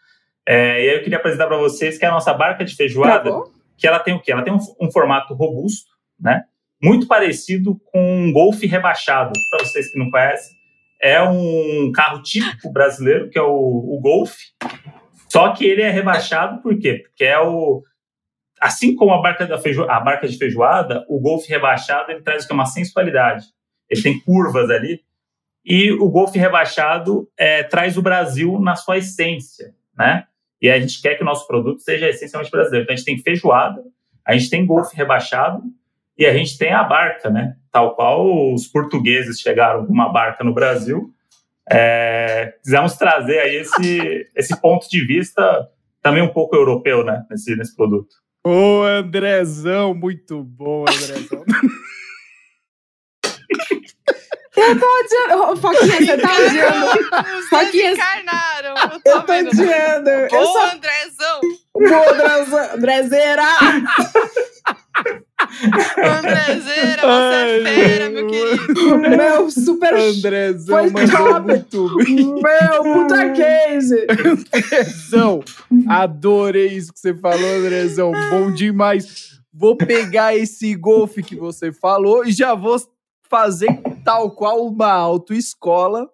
É, e aí eu queria apresentar para vocês que é a nossa barca de feijoada, Travou? que ela tem o quê? Ela tem um, um formato robusto, né, muito parecido com um Golf rebaixado. Para vocês que não conhecem, é um carro típico brasileiro, que é o, o Golf, só que ele é rebaixado por quê? Porque é o assim como a barca, da feijo, a barca de feijoada, o Golf rebaixado ele traz o que? uma sensualidade. Ele tem curvas ali. E o Golf rebaixado é, traz o Brasil na sua essência, né? E a gente quer que o nosso produto seja essencialmente brasileiro. Então a gente tem feijoada, a gente tem Golf rebaixado e a gente tem a barca, né? Tal qual os portugueses chegaram com uma barca no Brasil. É, quisemos trazer aí esse, esse ponto de vista também um pouco europeu, né? Nesse, nesse produto. Ô, Andrezão, muito bom, Andrezão. Eu tô odiando. Ô, Foquinha, você tá odiando. Os encarnaram. Eu tô, Eu tô odiando. Eu Ô, sou Andrezão. boa, Andrezão- Andrezeira. Andrezeira, você é fera, meu querido. Meu super. Andrezão Foi mandou top. muito bem. Meu puta case. Andrezão, adorei isso que você falou, Andrezão. Bom demais. Vou pegar esse golfe que você falou e já vou fazer tal qual uma autoescola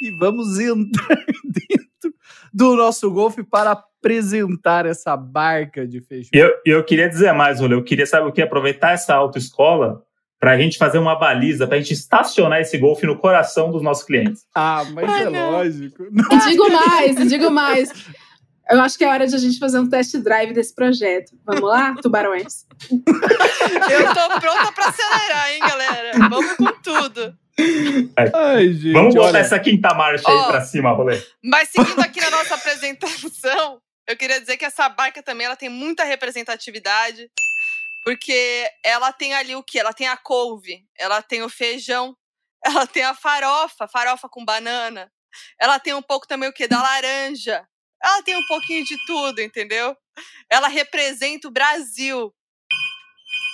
e vamos entrar dentro do nosso golfe para apresentar essa barca de feijão. E eu, eu queria dizer mais, Rolê. Eu queria, sabe o que? Aproveitar essa autoescola para a gente fazer uma baliza, para a gente estacionar esse Golf no coração dos nossos clientes. Ah, mas Ai, é não. lógico. E digo mais, e digo mais. Eu acho que é hora de a gente fazer um test drive desse projeto. Vamos lá, tubarões? Eu tô pronta pra acelerar, hein, galera? Vamos com tudo. Ai, gente. Vamos botar olha, essa quinta marcha aí Ó. para cima, Rolê. Mas seguindo aqui na nossa apresentação, eu queria dizer que essa barca também ela tem muita representatividade, porque ela tem ali o que? Ela tem a couve, ela tem o feijão, ela tem a farofa, farofa com banana, ela tem um pouco também o que? Da laranja. Ela tem um pouquinho de tudo, entendeu? Ela representa o Brasil.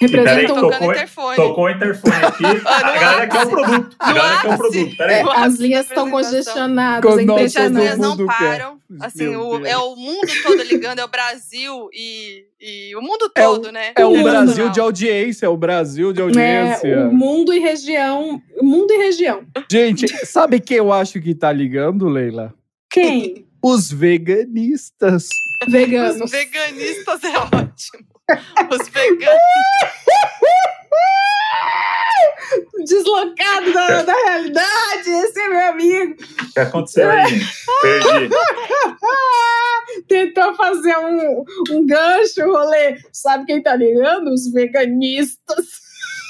Representa um Tocando tocou, interfone. tocou o interfone aqui. Ah, A galera quer o produto. A galera quer o produto. Peraí. É. As linhas estão congestionadas. É as todo linhas não mundo quer. param. Assim, Meu o- Deus. é o mundo todo ligando, é o Brasil e, e o mundo É o- todo, né? É o. Brasil de audiência, é o Brasil de É, audiência. o mundo e região. o Mundo e região. Gente, sabe quem eu acho que tá ligando, Leila? Quem? Os veganistas. Veganos. Os veganistas é ótimo. Os veganos. Deslocado da, da realidade. Esse é meu amigo. O que aconteceu aí? Perdi. Tentou fazer um, um gancho, rolê. Sabe quem tá ligando? Os veganistas.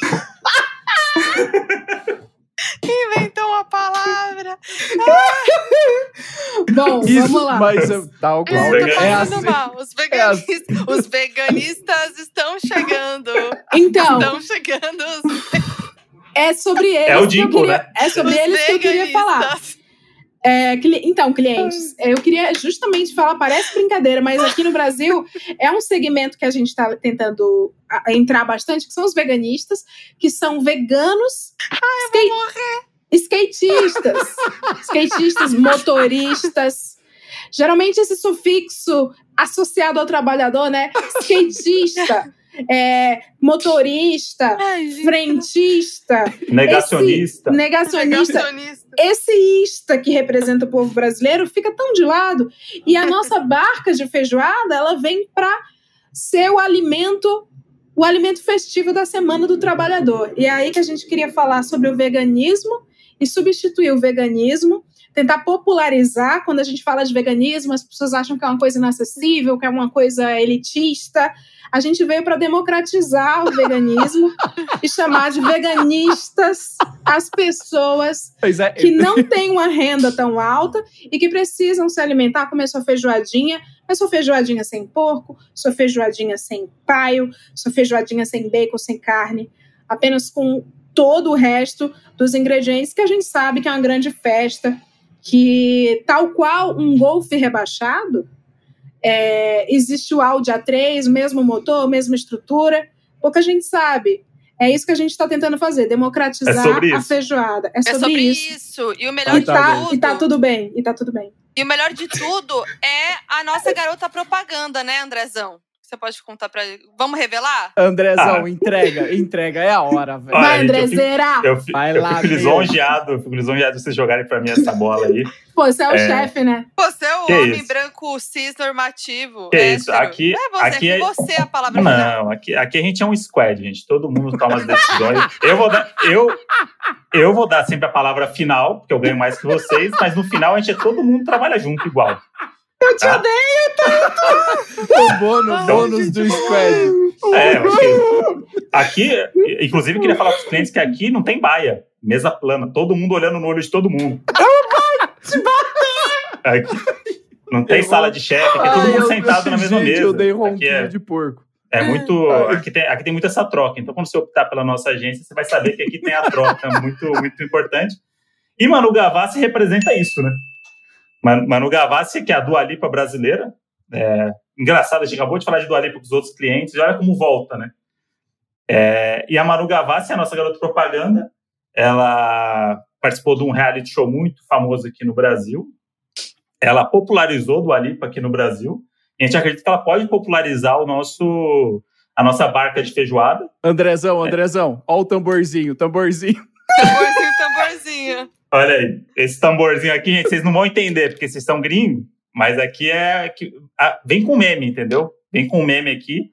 Inventou uma palavra. Bom, Isso, vamos lá. mas eu- tal qual. Tá veganos. É assim. mal. Os veganistas, os veganistas estão chegando. Então, Estão chegando. Os, é sobre eles É o eu queria, né? É sobre os eles que eu queria falar. É, cli- então, clientes, eu queria justamente falar, parece brincadeira, mas aqui no Brasil é um segmento que a gente está tentando entrar bastante, que são os veganistas, que são veganos, skate- skatistas, skatistas, motoristas. Geralmente esse sufixo associado ao trabalhador, né? Skatista, é, motorista, Ai, frentista, Negacionista. negacionista negacionista. esse ista que representa o povo brasileiro fica tão de lado e a nossa barca de feijoada ela vem para ser o alimento o alimento festivo da semana do trabalhador e é aí que a gente queria falar sobre o veganismo e substituir o veganismo tentar popularizar. Quando a gente fala de veganismo, as pessoas acham que é uma coisa inacessível, que é uma coisa elitista. A gente veio para democratizar o veganismo e chamar de veganistas as pessoas é, que não têm uma renda tão alta e que precisam se alimentar, comer sua feijoadinha, mas sua feijoadinha sem porco, sua feijoadinha sem paio, sua feijoadinha sem bacon, sem carne, apenas com todo o resto dos ingredientes que a gente sabe que é uma grande festa, que tal qual um golfe rebaixado, é, existe o Audi A3, o mesmo motor, a mesma estrutura, pouca gente sabe. É isso que a gente está tentando fazer, democratizar É a feijoada. É É sobre, sobre isso. isso. E o melhor E de tá, tudo. e tá tudo bem, e tá tudo bem. E o melhor de tudo é a nossa garota propaganda, né, Andrezão? Você pode contar pra. Vamos revelar? Andrezão, Ah. entrega, entrega, é a hora, velho. Vai, Andrezeira! Eu, fi- Vai eu lá, fico lisonjeado, eu fico lisonjeado de vocês jogarem pra mim essa bola aí. Pô, você é o É. chefe, né? Você é o Que homem isso? branco cis normativo. Que hétero. isso, aqui- É você, aqui é é- você a palavra final. Não, aqui, aqui a gente é um squad, gente. Todo mundo toma as decisões. Eu vou dar, eu, eu vou dar sempre a palavra final, porque eu ganho mais que vocês, mas no final a gente é todo mundo trabalha junto igual. Eu te Ah. O odeio! bônus, Então- bônus do squad. É, aqui, inclusive, eu queria falar para os clientes que aqui não tem baia, mesa plana, todo mundo olhando no olho de todo mundo. Aqui, não tem Eu sala vou- de chefe, aqui é todo mundo eu- sentado na mesma gente, mesa. Eu dei Aqui ronquinho é, de porco. é muito, aqui tem, aqui tem muito essa troca. Então, quando você optar pela nossa agência, você vai saber que aqui tem a troca muito, muito importante. E Manu Gavassi representa isso, né? Man- Manu Gavassi, que é a Dua Lipa brasileira. É, engraçado, a gente acabou de falar de Dua Lipa com os outros clientes, e olha como volta, né? É, e a Manu Gavassi, a nossa garota propaganda, ela participou de um reality show muito famoso aqui no Brasil. Ela popularizou Dua Lipa aqui no Brasil. E a gente acredita que ela pode popularizar o nosso, a nossa barca de feijoada. Andrezão, Andrezão, ó o tamborzinho, tamborzinho. Tamborzinho, tamborzinho. Olha aí, esse tamborzinho aqui, gente, vocês não vão entender, porque vocês são gringos, mas aqui é. que- ah, vem com meme, entendeu? Vem com meme aqui.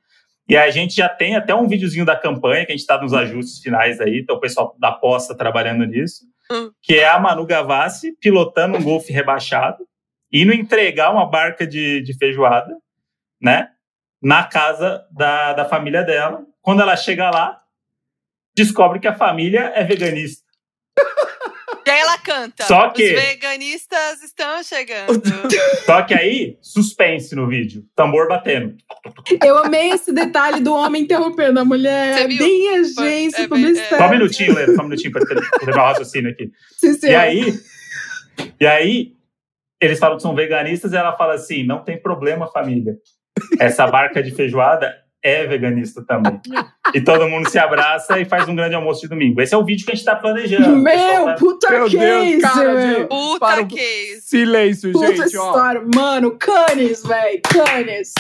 E a gente já tem até um videozinho da campanha, que a gente está nos ajustes finais aí, então o pessoal da posta trabalhando nisso, Hum. que é a Manu Gavassi pilotando um golfe rebaixado, indo entregar uma barca de, de feijoada, né? Na casa da, da família dela. Quando ela chega lá, descobre que a família é veganista. E aí ela canta. Só que- Os veganistas estão chegando. Só que aí, suspense no vídeo. Tambor batendo. Eu amei esse detalhe do homem interrompendo a mulher. Você É viu? bem agência é bem- publicitária. Só um minutinho, Lena, só um minutinho para terminar o raciocínio aqui. Sim, sim. E aí, e aí, eles falam que são veganistas e ela fala assim: não tem problema, família. Essa barca de feijoada é veganista também. E todo mundo se abraça e faz um grande almoço de domingo. Esse é o vídeo que a gente está planejando. O Meu, tá- puta Meu case, Deus, cara, meu. gente. Puta Para o- case. Silêncio, Puta gente, ó. história. Mano, canes, velho. Canes.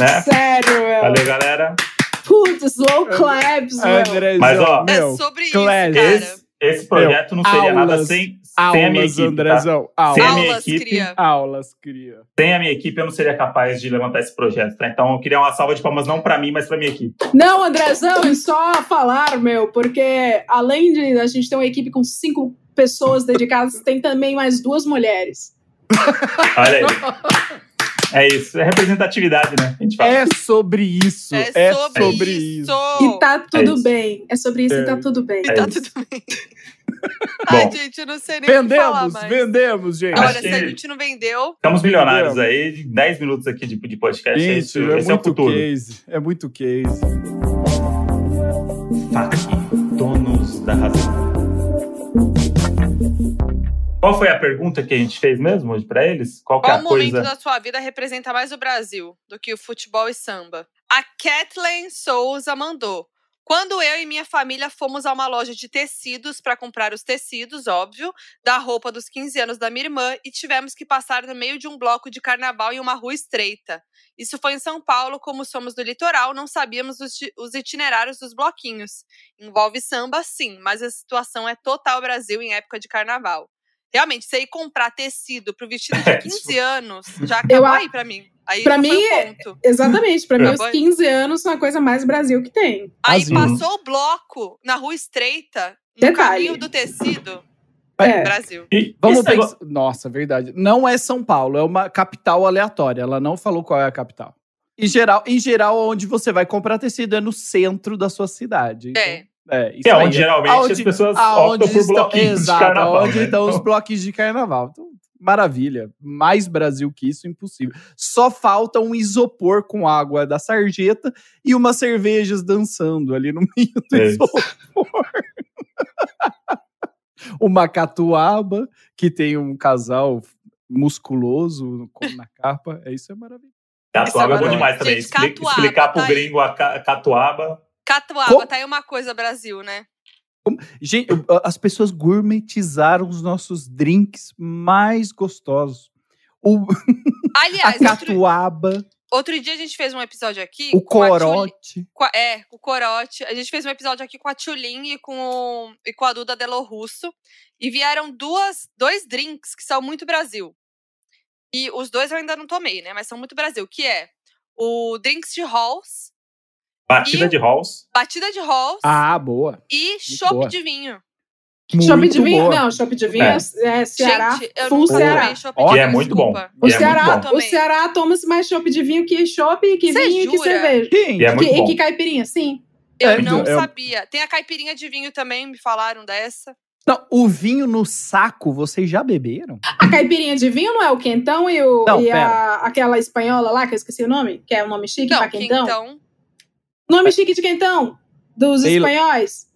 né? Sério, meu. Valeu, galera. Putz, slow claps, meu. Andrezão, Mas, ó, É meu, sobre isso, class. cara. Esse, esse projeto não seria nada aulas, sem, sem a minha aulas, equipe. Tá? Andrezão, Sem a aulas. minha Aulas, equipe, cria. Aulas, cria. sem a minha equipe, eu não seria capaz de levantar esse projeto, tá? Então, eu queria uma salva de palmas não para mim, mas para minha equipe. Não, Andrezão, e só falar, meu, porque além de a gente ter uma equipe com cinco pessoas dedicadas, tem também mais duas mulheres. Olha aí. É isso, é representatividade, né? A gente fala. É sobre isso. É, É, sobre, sobre isso. isso. E tá tudo isso. bem. É sobre isso É. e tá tudo bem. E É tá isso. tudo bem. Bom. Ai, gente, eu não sei nem o que falar Vendemos, vendemos, gente. Olha, se a gente não vendeu, Estamos milionários aí, de 10 minutos aqui de, de podcast. é isso, é esse é o muito futuro. case. É muito case. FAC, donos da razão. Qual foi a pergunta que a gente fez mesmo hoje para eles? Qual que é qual a momento coisa? da sua vida representa mais o Brasil do que o futebol e samba? A Kathleen Souza mandou. Quando eu e minha família fomos a uma loja de tecidos para comprar os tecidos, óbvio, da roupa dos 15 anos da minha irmã e tivemos que passar no meio de um bloco de carnaval em uma rua estreita. Isso foi em São Paulo, como somos do litoral, não sabíamos os, ti- os itinerários dos bloquinhos. Envolve samba, sim, mas a situação é total Brasil em época de carnaval. Realmente, você ir comprar tecido pro vestido de 15 anos, já acabou a- aí pra mim. Aí Pra mim, o ponto. Exatamente. Pra mim, É. os 15 anos são a coisa mais Brasil que tem. Aí passou o bloco na rua estreita, no Detalhe. caminho do tecido. É. Brasil. E Vamos. Nossa, verdade. Não é São Paulo, é uma capital aleatória. Ela não falou qual é a capital. Em geral, em geral, onde você vai comprar tecido é no centro da sua cidade. Então, É. é, isso Que é aí. onde geralmente Aonde- as pessoas Aonde optam por estão, bloquinhos exato, de carnaval. onde né? estão os Então, bloquinhos de carnaval. Então, maravilha. Mais Brasil que isso, impossível. Só falta um isopor com água da sarjeta e umas cervejas dançando ali no meio do É isopor. Uma catuaba que tem um casal musculoso com- na capa. É isso é maravilhoso. Catuaba é bom é demais também. Gente, catuaba, explicar pro tá aí. gringo a ca- catuaba. Catuaba, Co- tá aí uma coisa Brasil, né? Gente, as pessoas gourmetizaram os nossos drinks mais gostosos. O, a Aliás, outro, catuaba, outro dia a gente fez um episódio aqui. o a corote. a- é, o corote. A gente fez um episódio aqui com a Tchulin e com, o- e com a Duda Delo Russo. E vieram duas, dois drinks que são muito Brasil. E os dois eu ainda não tomei, né? Mas são muito Brasil. Que é o Drinks de Halls, Batida E- de halls. batida de Halls Ah, boa. e chopp de vinho. Chopp Muito de vinho? boa. Não, chopp de vinho É. é, é Ceará. gente, eu full Ceará. chopp de E é vinho, muito bom. O é muito Ceará, bom. o Ceará toma-se mais chopp de vinho que chopp, que Cê vinho e que jura? cerveja. Gente, E é muito Que- bom. e que caipirinha, sim. Eu É, não eu- sabia. Tem a caipirinha de vinho também, me falaram dessa. não, o vinho no saco, vocês já beberam? A caipirinha de vinho não é o quentão e, o, Não, e a, aquela espanhola lá, que eu esqueci o nome, que é o nome chique Não, pra que quentão. Nome chique de quentão, dos espanhóis.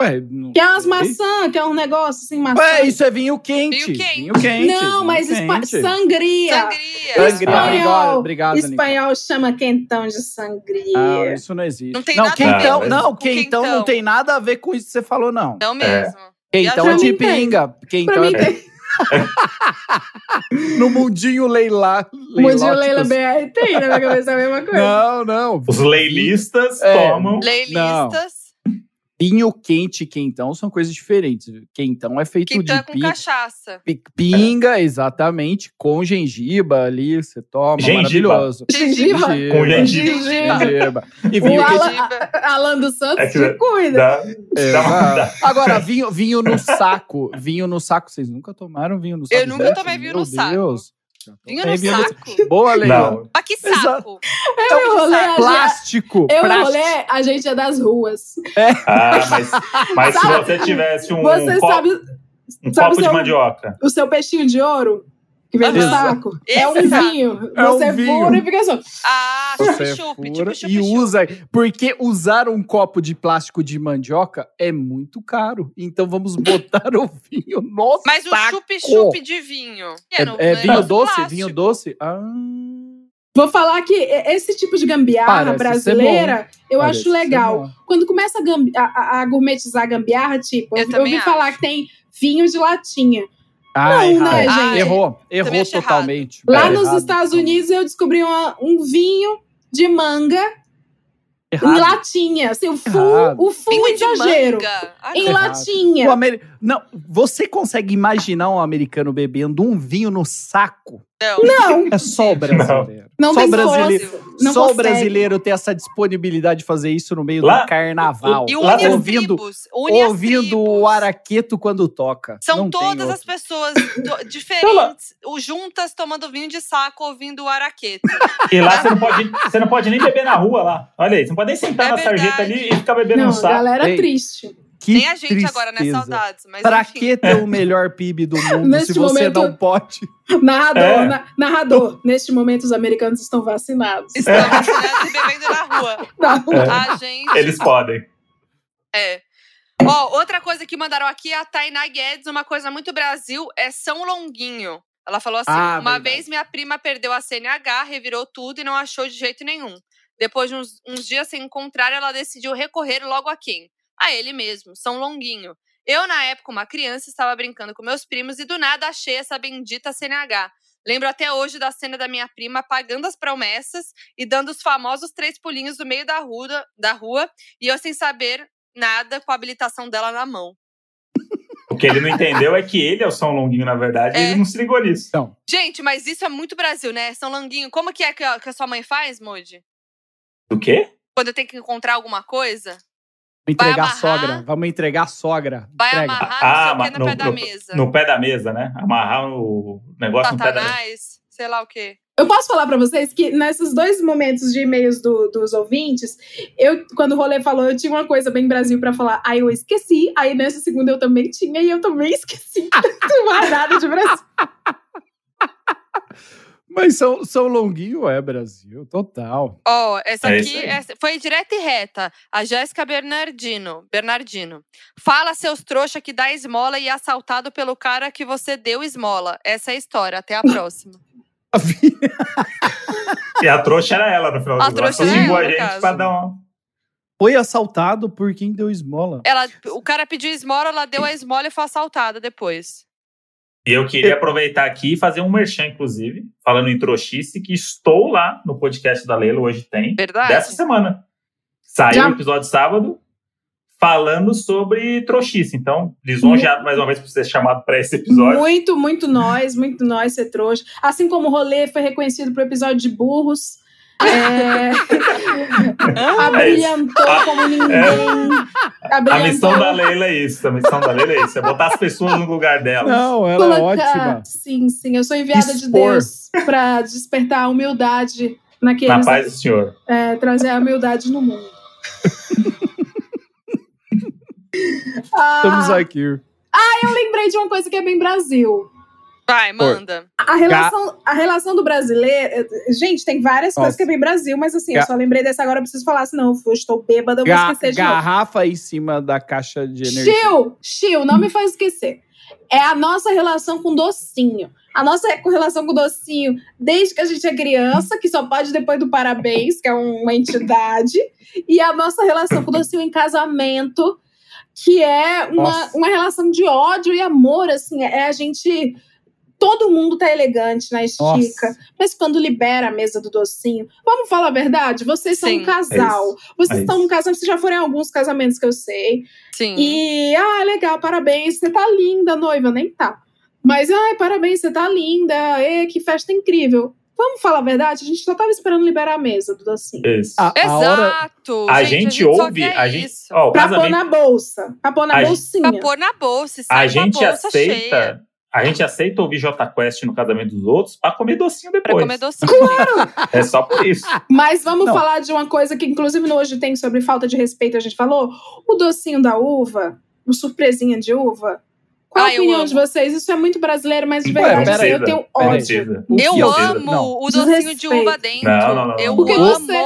Ué, não Que é umas maçã, que é um negócio assim, maçã. Ué, isso é vinho quente. Vinho quente. Vinho quente. não, mas vinho quente. sangria. Sangria. Sangria, Espanhol, obrigado, espanhol chama quentão de sangria. Não, isso não existe. Não tem não, nada a ver quentão, com não, com quentão não quentão. tem nada a ver com isso que você falou, não. Não mesmo. Quentão Pra é de pinga. Pra Quentão mim, é tem no mundinho leilá. Mundinho Leila. BR tem na minha cabeça a mesma coisa. Não, não. Os leilistas É. tomam. Leilistas. Vinho quente e quentão são coisas diferentes. Quentão é feito Quentão é de com pinga, cachaça. pi- pinga, exatamente, com gengiba ali, você toma, Gengiba. maravilhoso. Gengiba? Com gengiba. gengiba. E O vinho quente. Alan, Gengiba. Alan dos Santos É que- te cuida. Dá, dá uma- Exato. Agora, vinho, vinho no saco. Vinho no saco. Vocês nunca tomaram vinho no saco? Eu nunca tomei vinho meu no saco. Deus. Já Vinho tomei no saco? Boa, Leila. Não. Pra que saco? Eu e o rolê, gente- Plástico. eu e o plástico. rolê, a gente é das ruas. Ah, mas, mas se você tivesse um, Você copo, sabe um sabe copo de mandioca. o seu peixinho de ouro? Que vem Aham. saco? É um vinho. É um Você vinho. fura e fica só. Ah, Você chup-chup, fura tipo e chup-chup. usa. Porque usar um copo de plástico de mandioca é muito caro. Então vamos botar o vinho no Mas o chup-chup de vinho. É, é no vinho doce? plástico. Vinho doce? Ah. Vou falar que esse tipo de gambiarra Parece brasileira, eu Parece acho legal. Quando começa a, a- a- gourmetizar a gambiarra, tipo, Eu eu, ouvi falar acho. que tem vinho de latinha. Ah, Não, né, gente? Errou, errou totalmente. Lá É, nos errado Estados. Unidos eu descobri uma- um vinho de manga em Errado. latinha. Assim, o full, o full exagero. Ah, Em. Errado. latinha. Amer... Não, você consegue imaginar um americano bebendo um vinho no saco? Não. Não, É só o brasileiro. não só tem o brasileiro, força. Não só o brasileiro ter essa disponibilidade de fazer isso no meio Lá- do carnaval. E Lá ouvindo, tribos. Ouvindo o araqueto quando toca. São Não todas as pessoas do- diferentes, juntas tomando vinho de saco, ouvindo o araqueto. E lá você não, pode, você não pode nem beber na rua lá. Olha aí, você não pode nem sentar É na verdade. sarjeta ali e ficar bebendo Não, no saco. galera Ei. triste. Que Nem a gente agora, né? tristeza. Saudades. Mas Pra enfim. que ter o melhor PIB do mundo se você momento- não pode? Narrador, É. na- narrador. Neste momento, os americanos estão vacinados. Estamos vacinados e bebendo na rua. Não. É. A gente. Eles podem. É. Ó, outra coisa que mandaram aqui é a Tainá Guedes, uma coisa muito Brasil, é São Longuinho. Ela falou assim: Ah, uma verdade. vez minha prima perdeu a CNH, revirou tudo e não achou de jeito nenhum. Depois de uns, uns dias sem encontrar, ela decidiu recorrer logo a quem? A ele mesmo, São Longuinho. Eu, na época, uma criança, estava brincando com meus primos e do nada achei essa bendita CNH. Lembro até hoje da cena da minha prima pagando as promessas e dando os famosos três pulinhos no meio da rua, da rua e eu sem saber nada com a habilitação dela na mão. O que ele não entendeu é que ele é o São Longuinho, na verdade, e É. ele não se ligou nisso. Gente, mas isso é muito Brasil, né? São Longuinho. Como que é que a, que a sua mãe faz, Moody? Do quê? Quando tem que encontrar alguma coisa? Entregar a sogra. Vamos entregar a sogra. Vai Entrega. amarrar Ah, não sei no- no pé da no- mesa. No pé da mesa, né? Amarrar o negócio no pé da mesa. Satanás, sei lá o quê. Eu posso falar pra vocês que nesses dois momentos de e-mails do- dos ouvintes, eu, quando o rolê falou, eu tinha uma coisa bem Brasil pra falar, aí eu esqueci, aí nessa segunda eu também tinha e eu também esqueci. Não mais nada de Brasil. Mas São, São Longuinho é Brasil, total. Ó, essa É aqui essa- foi direta e reta. A Jéssica Bernardino. Bernardino. Fala seus trouxa que dá esmola e é assaltado pelo cara que você deu esmola. Essa é a história. Até a próxima. E a trouxa era ela no final A do trouxa era ela, a gente caso. pra dar uma. Foi assaltado por quem deu esmola. Ela, o cara pediu esmola, ela deu a esmola e foi assaltada depois. E eu queria aproveitar aqui e fazer um merchan, inclusive, falando em trouxice, que estou lá no podcast da Leila, hoje tem, Verdade? dessa semana. Saiu o episódio sábado falando sobre trouxice. Então, lisonjeado mais uma vez por ser chamado para esse episódio. Muito, muito nós, muito nós ser trouxa. Assim como o rolê foi reconhecido pro episódio de burros. É... abrilhantou Ah, como ninguém. A Abrilhantou. missão da Leila é isso. A missão da Leila é isso. É botar as pessoas no lugar delas. Não, ela é Colocar- ótima. Sim, sim. Eu sou enviada de Expor. Deus pra despertar a humildade Na naqueles. paz do Senhor. é, trazer a humildade no mundo. Ah, Estamos aqui. eu lembrei de uma coisa que é bem Brasil. Vai, manda. A relação, a relação do brasileiro. Gente, tem várias Nossa. coisas que é bem Brasil, mas assim, eu Ga- só lembrei dessa agora, eu preciso falar, senão eu estou bêbada, eu vou Ga- esquecer de novo. garrafa em cima da caixa de energia. Chiu, Chiu, não me faz esquecer. É a nossa relação com docinho. A nossa relação com docinho, desde que a gente é criança, que só pode depois do parabéns, que é uma entidade, e a nossa relação com docinho em casamento, que é uma, Nossa. uma relação de ódio e amor, assim, é a gente. Todo mundo tá elegante na estica, Nossa. mas quando libera a mesa do docinho, vamos falar a verdade, vocês são Sim. um casal. Vocês É estão num casamento, vocês já foram em alguns casamentos que eu sei. Sim. E, ah, legal, parabéns, você tá linda, noiva, nem tá. Mas, ai, parabéns, você tá linda, ê, que festa incrível. Vamos falar a verdade? A gente só tava esperando liberar a mesa do docinho. Isso. A, a hora, Exato. A gente, ouve, a gente, isso. ó, o Pra pôr casamento, na bolsa. Pra pôr na A gente- bolsinha. Pra pôr na bolsa. e a com gente bolsa cheia. A gente aceita ouvir J Quest no casamento dos outros pra comer docinho Pra depois. comer docinho. gente. É só por isso. Mas vamos Não. falar de uma coisa que, inclusive, no Hoje Tem sobre falta de respeito, a gente falou. O docinho da uva, o surpresinha de uva. Qual a Ah, eu opinião de vocês? Isso é muito brasileiro, mas de Ué, verdade, pera assim, eu tenho ódio. Eu amo Não. o docinho de uva dentro. Não, não, não, Eu. Porque amo. Você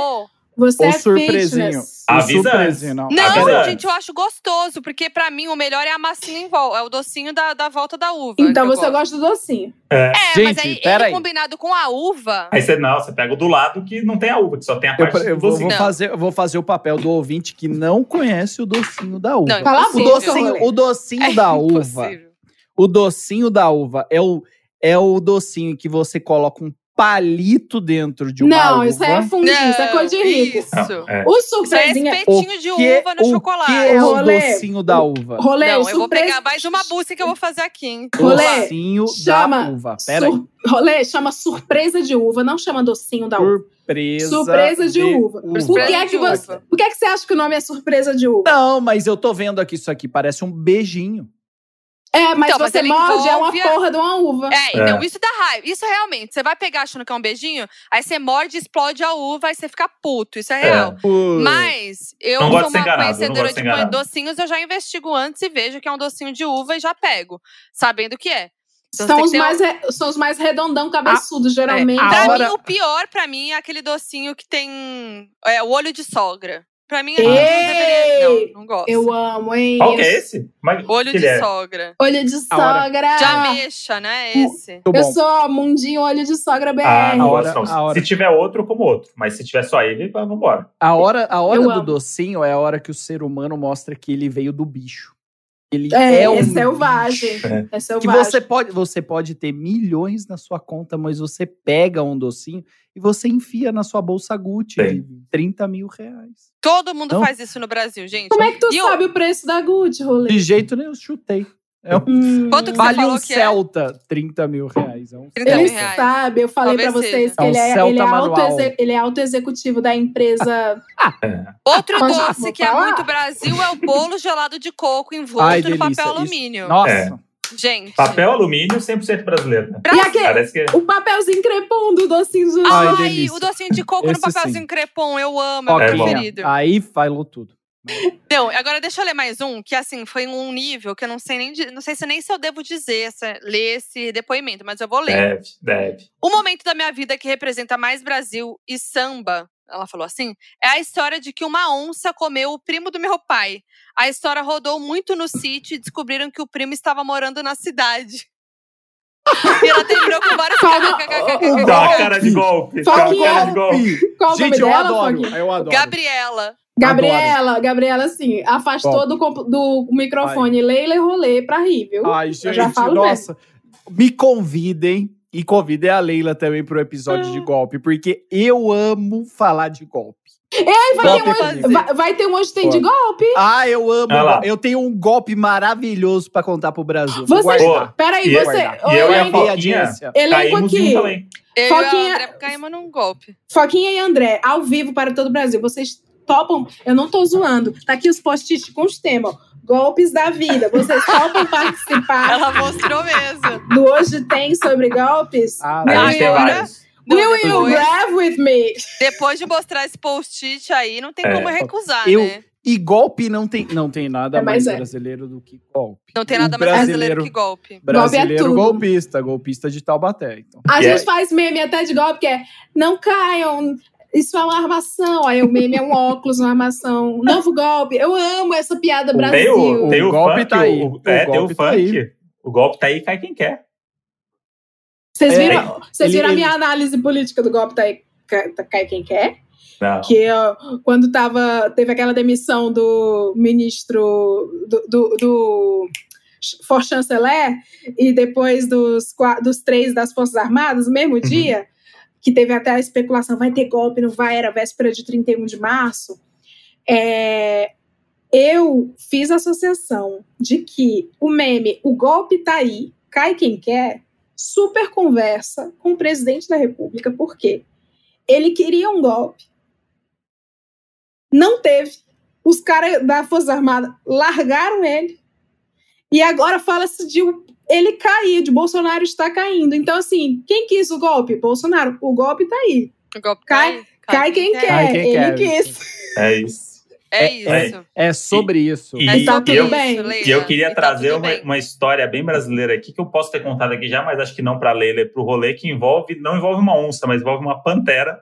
O é surpresinho. fitness. Avisa surpresinho, não. Não, Avisa gente, eu acho gostoso, porque pra mim o melhor é a massinha em volta, é o docinho da, da volta da uva. Então eu você gosto. gosta do docinho. É, mas Gente, aí pera ele aí. combinado com a uva. Aí você não, você pega o do lado que não tem a uva, que só tem a Eu, parte eu do vou, docinho. vou Não. fazer, eu vou fazer o papel do ouvinte que não conhece o docinho da uva. Não, Cala a o, docinho, o docinho É da uva. impossível. O docinho da uva é o, é o docinho que você coloca um palito dentro de uma não, uva. isso aí é fundir, isso é coisa de rico. Isso. Não, é. O Isso é surpresinha. espetinho de que- uva no o chocolate. que é o Rolê. docinho da uva? Rolê, Não, o eu vou pegar mais uma busca que eu vou fazer aqui, hein? Rolê, Docinho chama da uva. Pera aí. Sur- Rolê, chama surpresa de uva, não chama docinho da uva. Surpresa. Surpresa de uva. Por Surpresa que, é de que você, uva. por que, é que você acha que o nome é surpresa de uva? Não, mas eu tô vendo aqui isso aqui. Parece um beijinho. É, mas Então, mas você ele morde, é uma porra de uma uva. É, É. não, isso dá raiva. Isso realmente, você vai pegar achando que é um beijinho, aí você morde, explode a uva, aí você fica puto. Isso é real. Mas eu Não sou uma conhecedora de enganado. docinhos, eu já investigo antes e vejo que é um docinho de uva e já pego, sabendo o que é. Então, são, os mais, re- são os mais redondão, cabeçudos, geralmente. a Pra hora- mim, o pior pra mim é aquele docinho que tem é, o olho de sogra. Pra mim, Ei! não deveria. Não, não gosto. Eu amo, hein? Qual que é esse? Mas, Olho que de é? sogra. Olho de A hora- sogra. De ameixa, né? Esse. Muito Eu bom. sou mundinho olho de sogra BR. Ah, não hora- gosto não. a hora- Se tiver outro, eu como outro. Mas se tiver só ele, vamos embora. A hora, a hora Eu do amo. docinho é a hora que o ser humano mostra que ele veio do bicho. Ele É, é, um é selvagem. bicho. É. É Que selvagem. você pode, você pode ter milhões na sua conta, mas você pega um docinho e você enfia na sua bolsa Gucci Sim. de 30 mil reais. Todo mundo Não. faz isso no Brasil, gente. Como é que tu E eu- sabe o preço da Gucci, rolê? De jeito nenhum, eu chutei. É um, Hum, Quanto que você vale falou um que é? Celta, 30 mil reais. É um 30 Ele reais. sabe, eu falei pra Talvez vocês seja. que ele É um é, Celta ele, é auto ele é auto-executivo da empresa. Outro Mas, doce vou que é falar. muito Brasil é o bolo gelado de coco envolto Ai, no papel Isso- alumínio. Nossa. É. Gente. Papel alumínio 100% brasileiro. Né? E aquele, que o papelzinho crepom do docinho do Ai, Ai, o docinho de coco Esse no papelzinho sim. crepom, eu amo, é o É meu bom. preferido. Aí falou tudo. Não, agora deixa eu ler mais um, que assim, foi um nível que eu não sei nem, não sei se nem se eu devo dizer, essa, ler esse depoimento, mas eu vou ler. deve, deve. O momento da minha vida que representa mais Brasil e samba, ela falou assim, é a história de que uma onça comeu o primo do meu pai. A história rodou muito no sítio e descobriram que o primo estava morando na cidade. E ela terminou com vários kkkk. Dá uma cara de golpe. Uma Foquinha. cara de golpe. Qual Gente, eu dela, adoro. Eu adoro. Gabriela. Gabriela, Gabriela, assim, afastou do, do microfone Leila e Rolê pra rir, viu? Ai, gente, já falo nossa. Me convidem e convidem a Leila também pro episódio de golpe, porque eu amo falar de golpe. Ei, vai, Golpe ter um, vai, vai ter um hoje tem de golpe. Ah, eu amo. Golpe. Eu tenho um golpe maravilhoso pra contar pro Brasil. Você- Vou guardar. Pô, Peraí, E eu- você. e eu e a Foquinha elenco um aqui. também. Eu Foquinha- e a André caímos num golpe. Foquinha e André, ao vivo para todo o Brasil. Vocês topam? Eu não tô zoando. Tá aqui os post-its com os temas. Golpes da vida. Vocês topam participar Ela mostrou mesmo. do Hoje Tem sobre golpes? Ah, tem vários. Não, Will you grab with me? depois de mostrar esse post-it aí, não tem É. como recusar, Eu- né? E golpe não tem, não tem nada É, mais é. brasileiro do que golpe. Não tem nada mais brasileiro que golpe. Brasileiro tudo. golpista, golpista de Taubaté. Então. A E gente é- faz meme até de golpe, que é não caiam. Isso é uma armação. Aí o meme é um óculos, uma armação. Novo golpe. Eu amo essa piada Tem Brasil. o, tem O o golpe funk, tá aí. o, O é, tem o golpe tá funk. aí. O golpe tá aí, cai quem quer. Vocês É, viram, vocês ele- viram a ele- minha análise política do golpe tá aí, tá- cai quem quer? Não. Que ó, quando tava, teve aquela demissão do ministro do, do, do for chanceler e depois dos, dos três das Forças Armadas, no mesmo dia, que teve até a especulação, vai ter golpe, não vai, era véspera de 31 de março. É, eu fiz a associação de que o meme O Golpe Tá Aí, Cai Quem Quer, super conversa com o presidente da República, porque ele queria um golpe, não teve, os caras da Força Armada largaram ele, e agora fala-se de um- ele cair, de Bolsonaro está caindo. Então, assim, quem quis o golpe? Bolsonaro. O golpe tá aí. O golpe Cai- cai, Cai quem quer. Cai quem ele quer. quis. É isso. É É- isso. É sobre isso. E, É tá e eu, tudo bem. isso, Leila. e eu queria E tá trazer tudo uma, bem. uma história bem brasileira aqui, que eu posso ter contado aqui já, mas acho que não pra Leila e pro rolê, que envolve, não envolve uma onça, mas envolve uma pantera.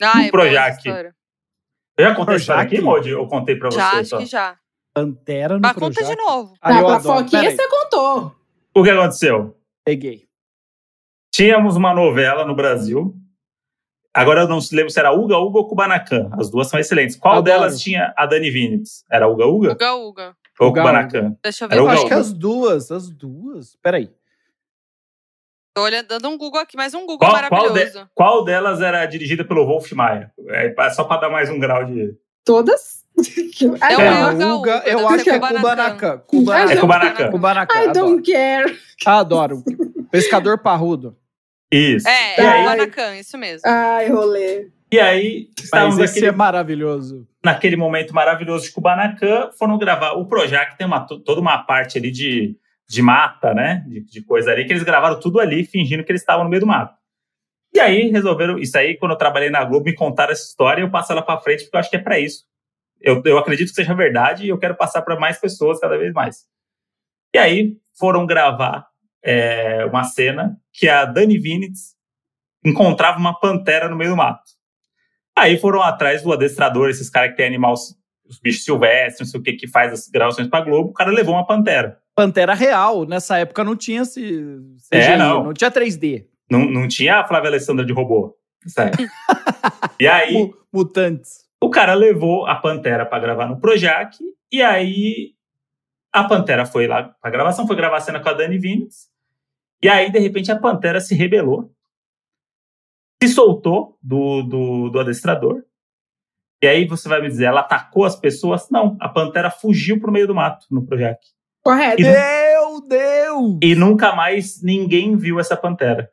Ah, é boa Projac. Eu já contei a história Projac? aqui, Modi? Eu contei pra Já, você acho só. que já. Pantera no Mas conta Projac. de novo. Ah, Tá, pra. Foquinha você contou. O que aconteceu? peguei. Tínhamos uma novela no Brasil. Agora eu não se lembro se era Uga Uga ou Kubanacan. As duas são excelentes. Qual Adoro. delas tinha a Dani Vinitz? Era Uga Uga Uga Uga. ou Uga Kubanacan? Deixa eu ver. Era qual acho Uga que é. as duas, as duas. Peraí. Tô olhando, dando um Google aqui, mais um Google Qual, qual, maravilhoso. de- qual delas era dirigida pelo Wolf Maia? É pa- só para dar mais um grau de. Todas? É o É, don't- Uga eu deve acho que é Kubanacan. Kubanacan. É Kubanacan. Kubanacan. Kubanacan. I adoro. don't care. Adoro. Pescador parrudo. Isso. É, é o Kubanacan, isso mesmo. Ai, rolê. e aí, estávamos Mas esse naquele, é maravilhoso. naquele momento maravilhoso de Kubanacan, foram gravar. O Projac tem uma, to- toda uma parte ali de, de mata, né? De, de coisa ali, que eles gravaram tudo ali, fingindo que eles estavam no meio do mato. E aí resolveram. Isso aí, quando eu trabalhei na Globo, me contaram essa história e eu passo ela para frente, porque eu acho que é para isso. Eu, eu acredito que seja verdade e eu quero passar para mais pessoas cada vez mais. E aí foram gravar é, uma cena que a Dani Vinitz encontrava uma pantera no meio do mato. Aí foram atrás do adestrador, esses caras que tem animal, os bichos silvestres, não sei o que, que faz as gravações pra Globo, o cara levou uma pantera. Pantera real. Nessa época não tinha CGI, É, não. não tinha 3D. Não, não tinha a Flávia Alessandra de robô. E aí, Mu- Mutantes. O cara levou a Pantera pra gravar no Projac, e aí a Pantera foi lá pra gravação, foi gravar a cena com a Dani Vinitz, e aí, de repente, a Pantera se rebelou, se soltou do, do, do adestrador, e aí você vai me dizer, ela atacou as pessoas? Não, a Pantera fugiu pro meio do mato no Projac. Correto. E- Meu Deus! E nunca mais ninguém viu essa pantera.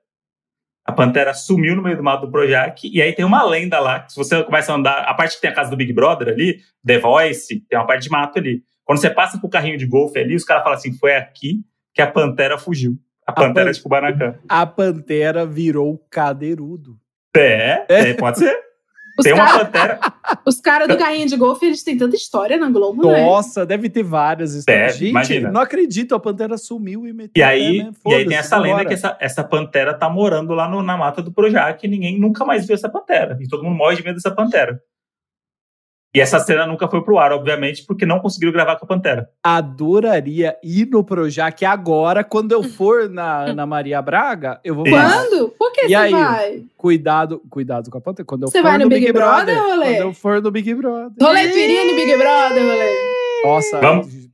A pantera sumiu no meio do mato do Projac. E aí tem uma lenda lá, que se você começa a andar, a parte que tem a casa do Big Brother ali, The Voice, tem uma parte de mato ali. Quando você passa com o carrinho de golfe ali, os caras falam assim: foi aqui que a pantera fugiu. A pantera pan- de Kubanacan. A pantera virou cadeirudo. É, é, pode ser. Os Tem uma caras pantera. os cara do carrinho de golfe, eles têm tanta história na Globo, né? Nossa, deve ter várias histórias. Deve, Gente, imagina. não acredito, a pantera sumiu e meteu E o aí, né? e aí tem essa lenda que essa, essa pantera tá morando lá no- na mata do Projac e ninguém nunca mais viu essa pantera. E todo mundo morre de medo dessa pantera. E essa cena nunca foi pro ar, obviamente, porque não conseguiram gravar com a pantera. Adoraria ir no Projac agora, quando eu for na Ana Maria Braga, eu vou Quando? Por que E você aí? vai? cuidado, cuidado com a pantera. Quando eu Você for vai no no Big Brother, Rolê? Quando eu for no Big Brother. Roleteria no Big Brother, rolê. Nossa. Vamos-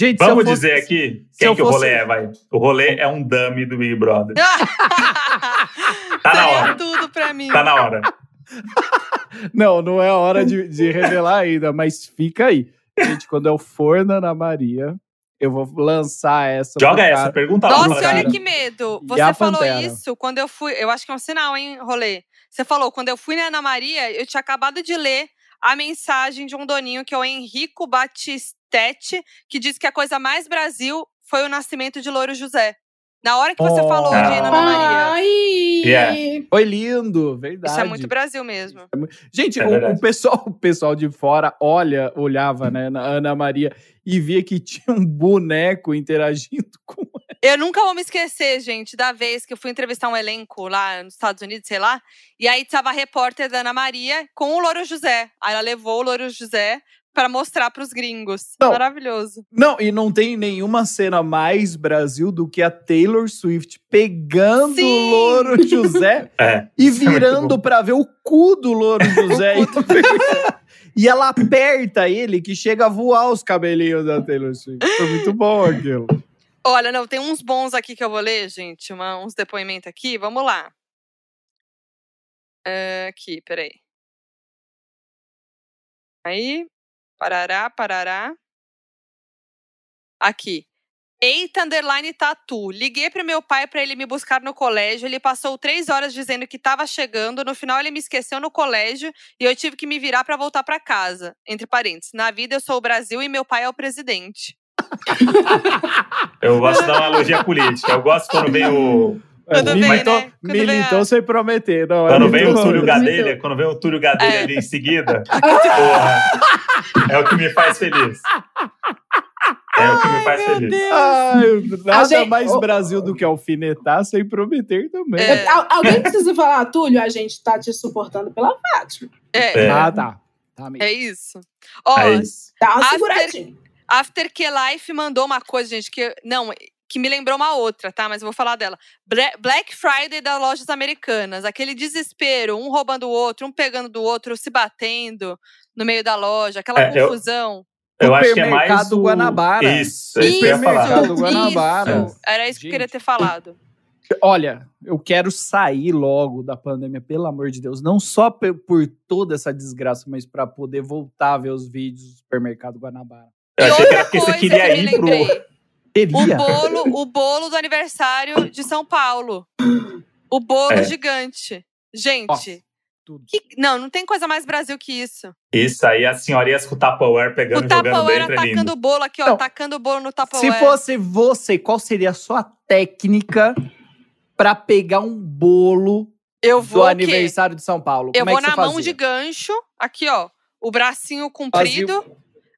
Gente, Vamos fosse- dizer aqui quem que o fosse- rolê é, vai. O rolê é um dummy do Big Brother. Tá na hora. tudo pra mim. Tá na hora. Não, não é hora de, de revelar ainda, mas fica aí. Gente, quando eu for na Ana Maria, eu vou lançar essa. Joga essa, cara. pergunta lá. Nossa, olha que medo. E Você a falou Pantera? isso quando eu fui. Eu acho que é um sinal, hein, rolê. Você falou, quando eu fui na Ana Maria, eu tinha acabado de ler a mensagem de um doninho que é o Henrico Batistetti, que diz que a coisa mais Brasil foi o nascimento de Louro José. Na hora que você Oh. falou de Ana Maria. Ai! Yeah. Foi lindo, verdade. Isso é muito Brasil mesmo. Gente, É o- o, pessoal, o pessoal de fora olha, olhava, né, na Ana Maria e via que tinha um boneco interagindo com Eu nunca vou me esquecer, gente, da vez que eu fui entrevistar um elenco lá nos Estados Unidos, sei lá, e aí tava a repórter da Ana Maria com o Louro José. Aí ela levou o Louro José pra mostrar pros gringos. Não. Maravilhoso. Não, e não tem nenhuma cena mais Brasil do que a Taylor Swift pegando Sim! o Louro José É. e é virando bom. pra ver o cu do Louro José. e ela aperta ele que chega a voar os cabelinhos da Taylor Swift. Foi muito bom aquilo. Olha, não, tem uns bons aqui que eu vou ler, gente. uma- uns depoimentos aqui. Vamos lá. É, aqui, peraí. Aí. Parará, parará. Aqui. Eita, underline tatu. Liguei pro meu pai pra ele me buscar no colégio. Ele passou três horas dizendo que tava chegando. No final, ele me esqueceu no colégio e eu tive que me virar pra voltar pra casa. Entre parênteses. Na vida, eu sou o Brasil e meu pai é o presidente. Eu gosto uma analogia política. Eu gosto quando vem o. Quando o- vem, militou, né? Quando a- sem prometer. Não, é Quando vem o. Túlio Gadelha, quando vem o Túlio Gadelha É. ali em seguida, porra, é o que me faz feliz. É o que me faz feliz. Ai, nada A gente- mais Brasil do que alfinetar sem prometer também. É. Al- alguém precisa falar, Túlio, a gente tá te suportando pela Fátima. É, É. Ah, tá. Tá é isso. Ó, É isso. Dá uma After- seguradinha. After Que Life mandou uma coisa, gente, que não, que me lembrou uma outra, tá? Mas eu vou falar dela. Black Friday das lojas americanas, aquele desespero, um roubando o outro, um pegando do outro, se batendo no meio da loja, aquela É, eu- confusão. Eu acho que é mais Supermercado o... Guanabara. Isso, é isso que eu ia falar. Supermercado Guanabara. isso. Era isso que eu queria ter falado. Olha, eu quero sair logo da pandemia, pelo amor de Deus. Não só por toda essa desgraça, mas para poder voltar a ver os vídeos do supermercado Guanabara. Eu achei que era porque você queria que eu me ir pro... lembrei. O Teria. bolo, o bolo do aniversário de São Paulo. O bolo É. gigante. Gente, Nossa, que- não, não tem coisa mais Brasil que isso. Isso aí, as senhorinhas com o Tupperware pegando o jogando Tupperware dentro é atacando o bolo aqui, ó. Não. Atacando o bolo no Se Tupperware. fosse você, qual seria a sua técnica para pegar um bolo eu do vou o quê? aniversário de São Paulo? Eu Como é vou você na mão fazia? de gancho, aqui, ó. O bracinho comprido,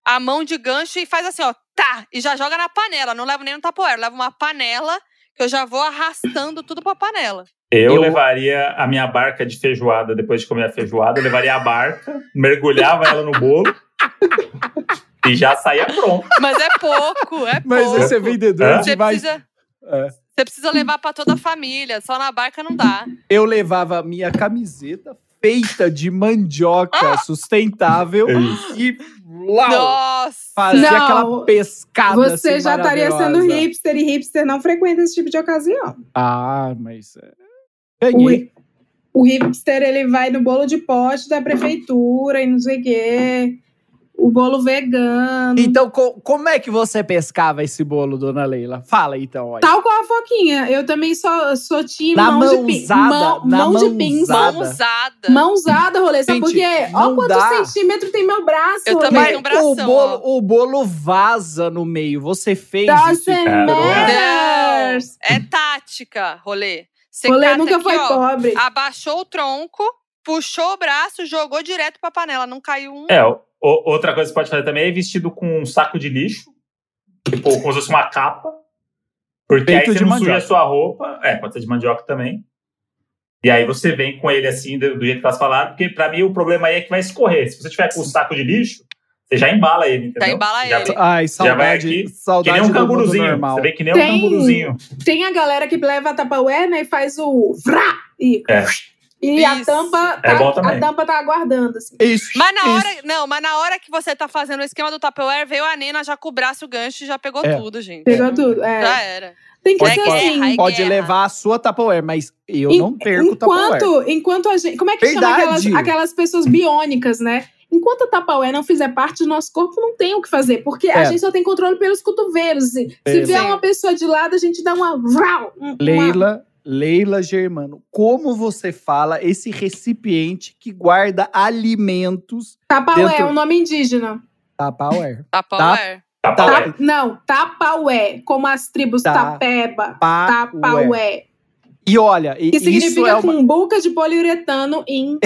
a mão de gancho e faz assim, ó. Tá! E já joga na panela. Não levo nem no Tupperware. Levo uma panela que eu já vou arrastando tudo pra panela. Eu, Eu- levaria a minha barca de feijoada, depois de comer a feijoada, eu levaria a barca, mergulhava ela no bolo e já saía pronto. Mas é pouco, é Mas pouco. esse é vendedor? Você demais. precisa, É. você precisa levar pra toda a família. Só na barca não dá. Eu levava a minha camiseta feita de mandioca sustentável É e lau, Nossa! fazia Não, aquela pescada Você assim, já estaria sendo hipster e hipster não frequenta esse tipo de ocasião. Ah, mas é, O, ganhei. o hipster ele vai no bolo de pote da prefeitura e não sei o quê. O bolo vegano. Então, co- como é que você pescava esse bolo, dona Leila? Fala então, olha. Tal qual a Foquinha. Eu também sou, sou time Na mão de pinça. mãozada, Mão, na mão de pinça. mãozada. Mão usada. Mão usada, rolê. Sabe por Gente, quê? não Olha quantos dá. centímetros tem meu braço. Eu rolê. também tenho um bração, o, bolo, o bolo vaza no meio. Você fez isso? Doesn't Não, matter. é tática, rolê. Você Rolê nunca aqui, foi ó, pobre. abaixou o tronco, puxou o braço, jogou direto pra panela. Não caiu um. É, o- outra coisa que você pode fazer também é vestido com um saco de lixo, tipo, como se fosse uma capa, porque Feito aí você não suja a sua roupa, é, pode ser de mandioca também, e aí você vem com ele assim, do, do jeito que elas falaram, porque pra mim o problema aí é que vai escorrer, se você tiver com o saco de lixo, você já embala ele, entendeu? embala já ele. Ai, Já vai saudade, aqui, que saudade nem um canguruzinho, normal. você vem que nem Tem- um canguruzinho. Tem a galera que leva a Tupperware, né, e faz o vrá e, É. e a Isso. tampa É tá, a tampa tá aguardando assim. Isso, Mas na isso. hora, não, mas na hora que você tá fazendo o esquema do Tupperware, veio a Nena já com o braço o gancho e já pegou É. tudo, gente. Pegou tudo. É. Já era. Tem que É ser guerra, assim. é Pode guerra. levar a sua Tupperware, mas eu En- não perco o Tupperware. enquanto, enquanto a gente. Como é que chama aquelas, Verdade. aquelas pessoas biônicas, né? Enquanto a Tupperware não fizer parte do nosso corpo, não tem o que fazer. Porque a É. gente só tem controle pelos cotovelos. assim. Se É. vier uma pessoa de lado, a gente dá um- uma- Leila, Leila Germano, como você fala esse recipiente que guarda alimentos Tupperware dentro- é um nome indígena. Tupperware? Tupperware. Tá, Tá. tá, Ta- não, Tapaué, como as tribos Tá. Tapeba. Tapaué. E olha, e Que isso significa é uma, cumbuca de poliuretano em.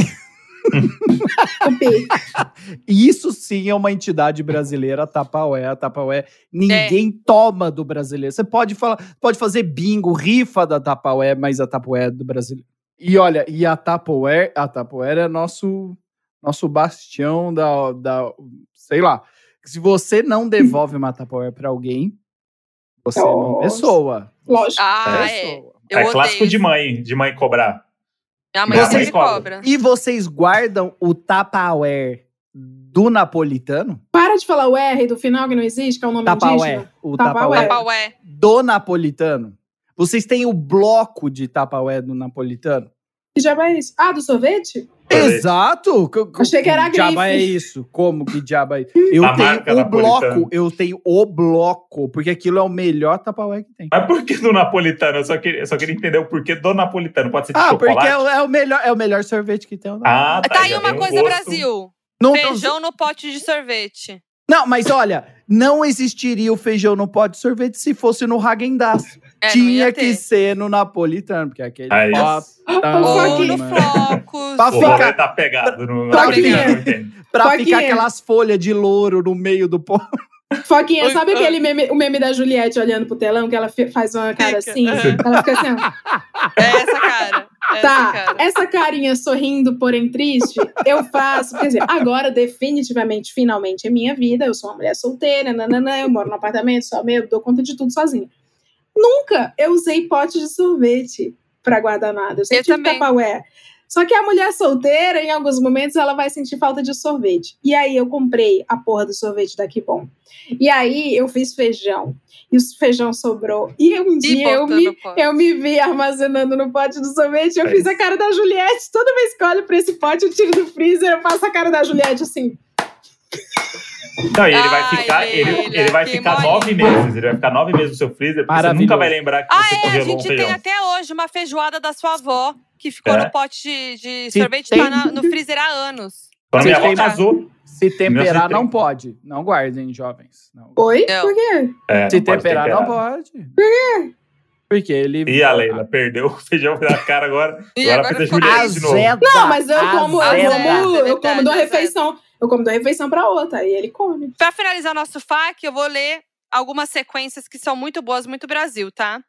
isso sim é uma entidade brasileira, a Tapaué, a Tapaué. Ninguém toma do brasileiro. Você pode falar, pode fazer bingo, rifa da Tapaué, mas a Tapaué é do brasileiro. E olha, e a Tapaué, a Tapaué é nosso nosso bastião da, da sei lá. Se você não devolve uma Tapaué para alguém, você é uma Nossa. pessoa. Lógico. Ah, é. pessoa. Eu é clássico de mãe, de mãe cobrar. Minha mãe mãe cobra. E vocês guardam o Tupperware do napolitano? Para de falar o R do final, que não existe, que é o nome Tupperware. indígena. O. Tupperware Tupperware. do napolitano. Vocês têm o bloco de Tupperware do napolitano? Que diabo é isso? Ah, do sorvete? Exato! Achei que era que diabo grife. é isso? Como que diabo é isso? Eu A tenho o bloco, eu tenho o bloco, porque aquilo é o melhor Tupperware que tem. Mas por que do napolitano? Eu só queria, eu só queria entender o porquê do napolitano. Pode ser de Ah, chocolate? porque é o, é o melhor, é o melhor sorvete que tem. o Ah, Tá aí já uma um coisa, gosto. Brasil. Não, Feijão no pote de sorvete. não, mas olha, não existiria o feijão no pote de sorvete se fosse no Häagen-Dazs. É, Tinha que ser no napolitano, porque é aquele Aí. potão, Ou no flocos. Pra ficar- tá pegado no Pra napolitano. ficar- entende? Pra Foquinha. ficar aquelas folhas de louro no meio do pó. Foquinha, sabe oi. aquele meme, o meme da Juliette olhando pro telão, que ela faz uma cara Fica, assim? aham. Ela fica assim, ó. É essa cara. É Tá, essa cara. essa carinha sorrindo, porém triste, eu faço. Quer dizer, agora, definitivamente, finalmente é minha vida. Eu sou uma mulher solteira, nananã, eu moro num apartamento só meu, dou conta de tudo sozinha. Nunca eu usei pote de sorvete pra guardar nada. Eu sempre Eu tive. Tupperware. Só que a mulher solteira, em alguns momentos, ela vai sentir falta de sorvete. E aí eu comprei a porra do sorvete da Bom. E aí eu fiz feijão. E o feijão sobrou. E um E dia eu me eu me vi armazenando no pote do sorvete, eu É fiz a cara da Juliette. Toda vez que eu olho pra esse pote, eu tiro do freezer, eu faço a cara da Juliette assim. Não, e ele vai Ai, ficar, ele, Leila, ele vai ficar mole. nove meses. Ele vai ficar nove meses no seu freezer, porque você nunca vai lembrar que Ah, você é, a congelou um gente tem até hoje uma feijoada da sua avó que ficou É. no pote de, de Se sorvete, tem- tá na- no freezer há anos. Quando minha avó casou, Se temperar, 1930. não pode. Não guardem, jovens. Não. Oi? Não. Por quê? é, Se não pode temperar, não temperar. pode. Por quê? Porque ele. E a Leila perdeu o feijão na cara agora. E agora agora a ficou Juliette de novo. Não, mas eu como, eu como, eu como de uma azeda. refeição. Eu como de uma refeição pra outra, e ele come. Pra finalizar nosso FAQ, eu vou ler algumas sequências que são muito boas, muito Brasil, tá?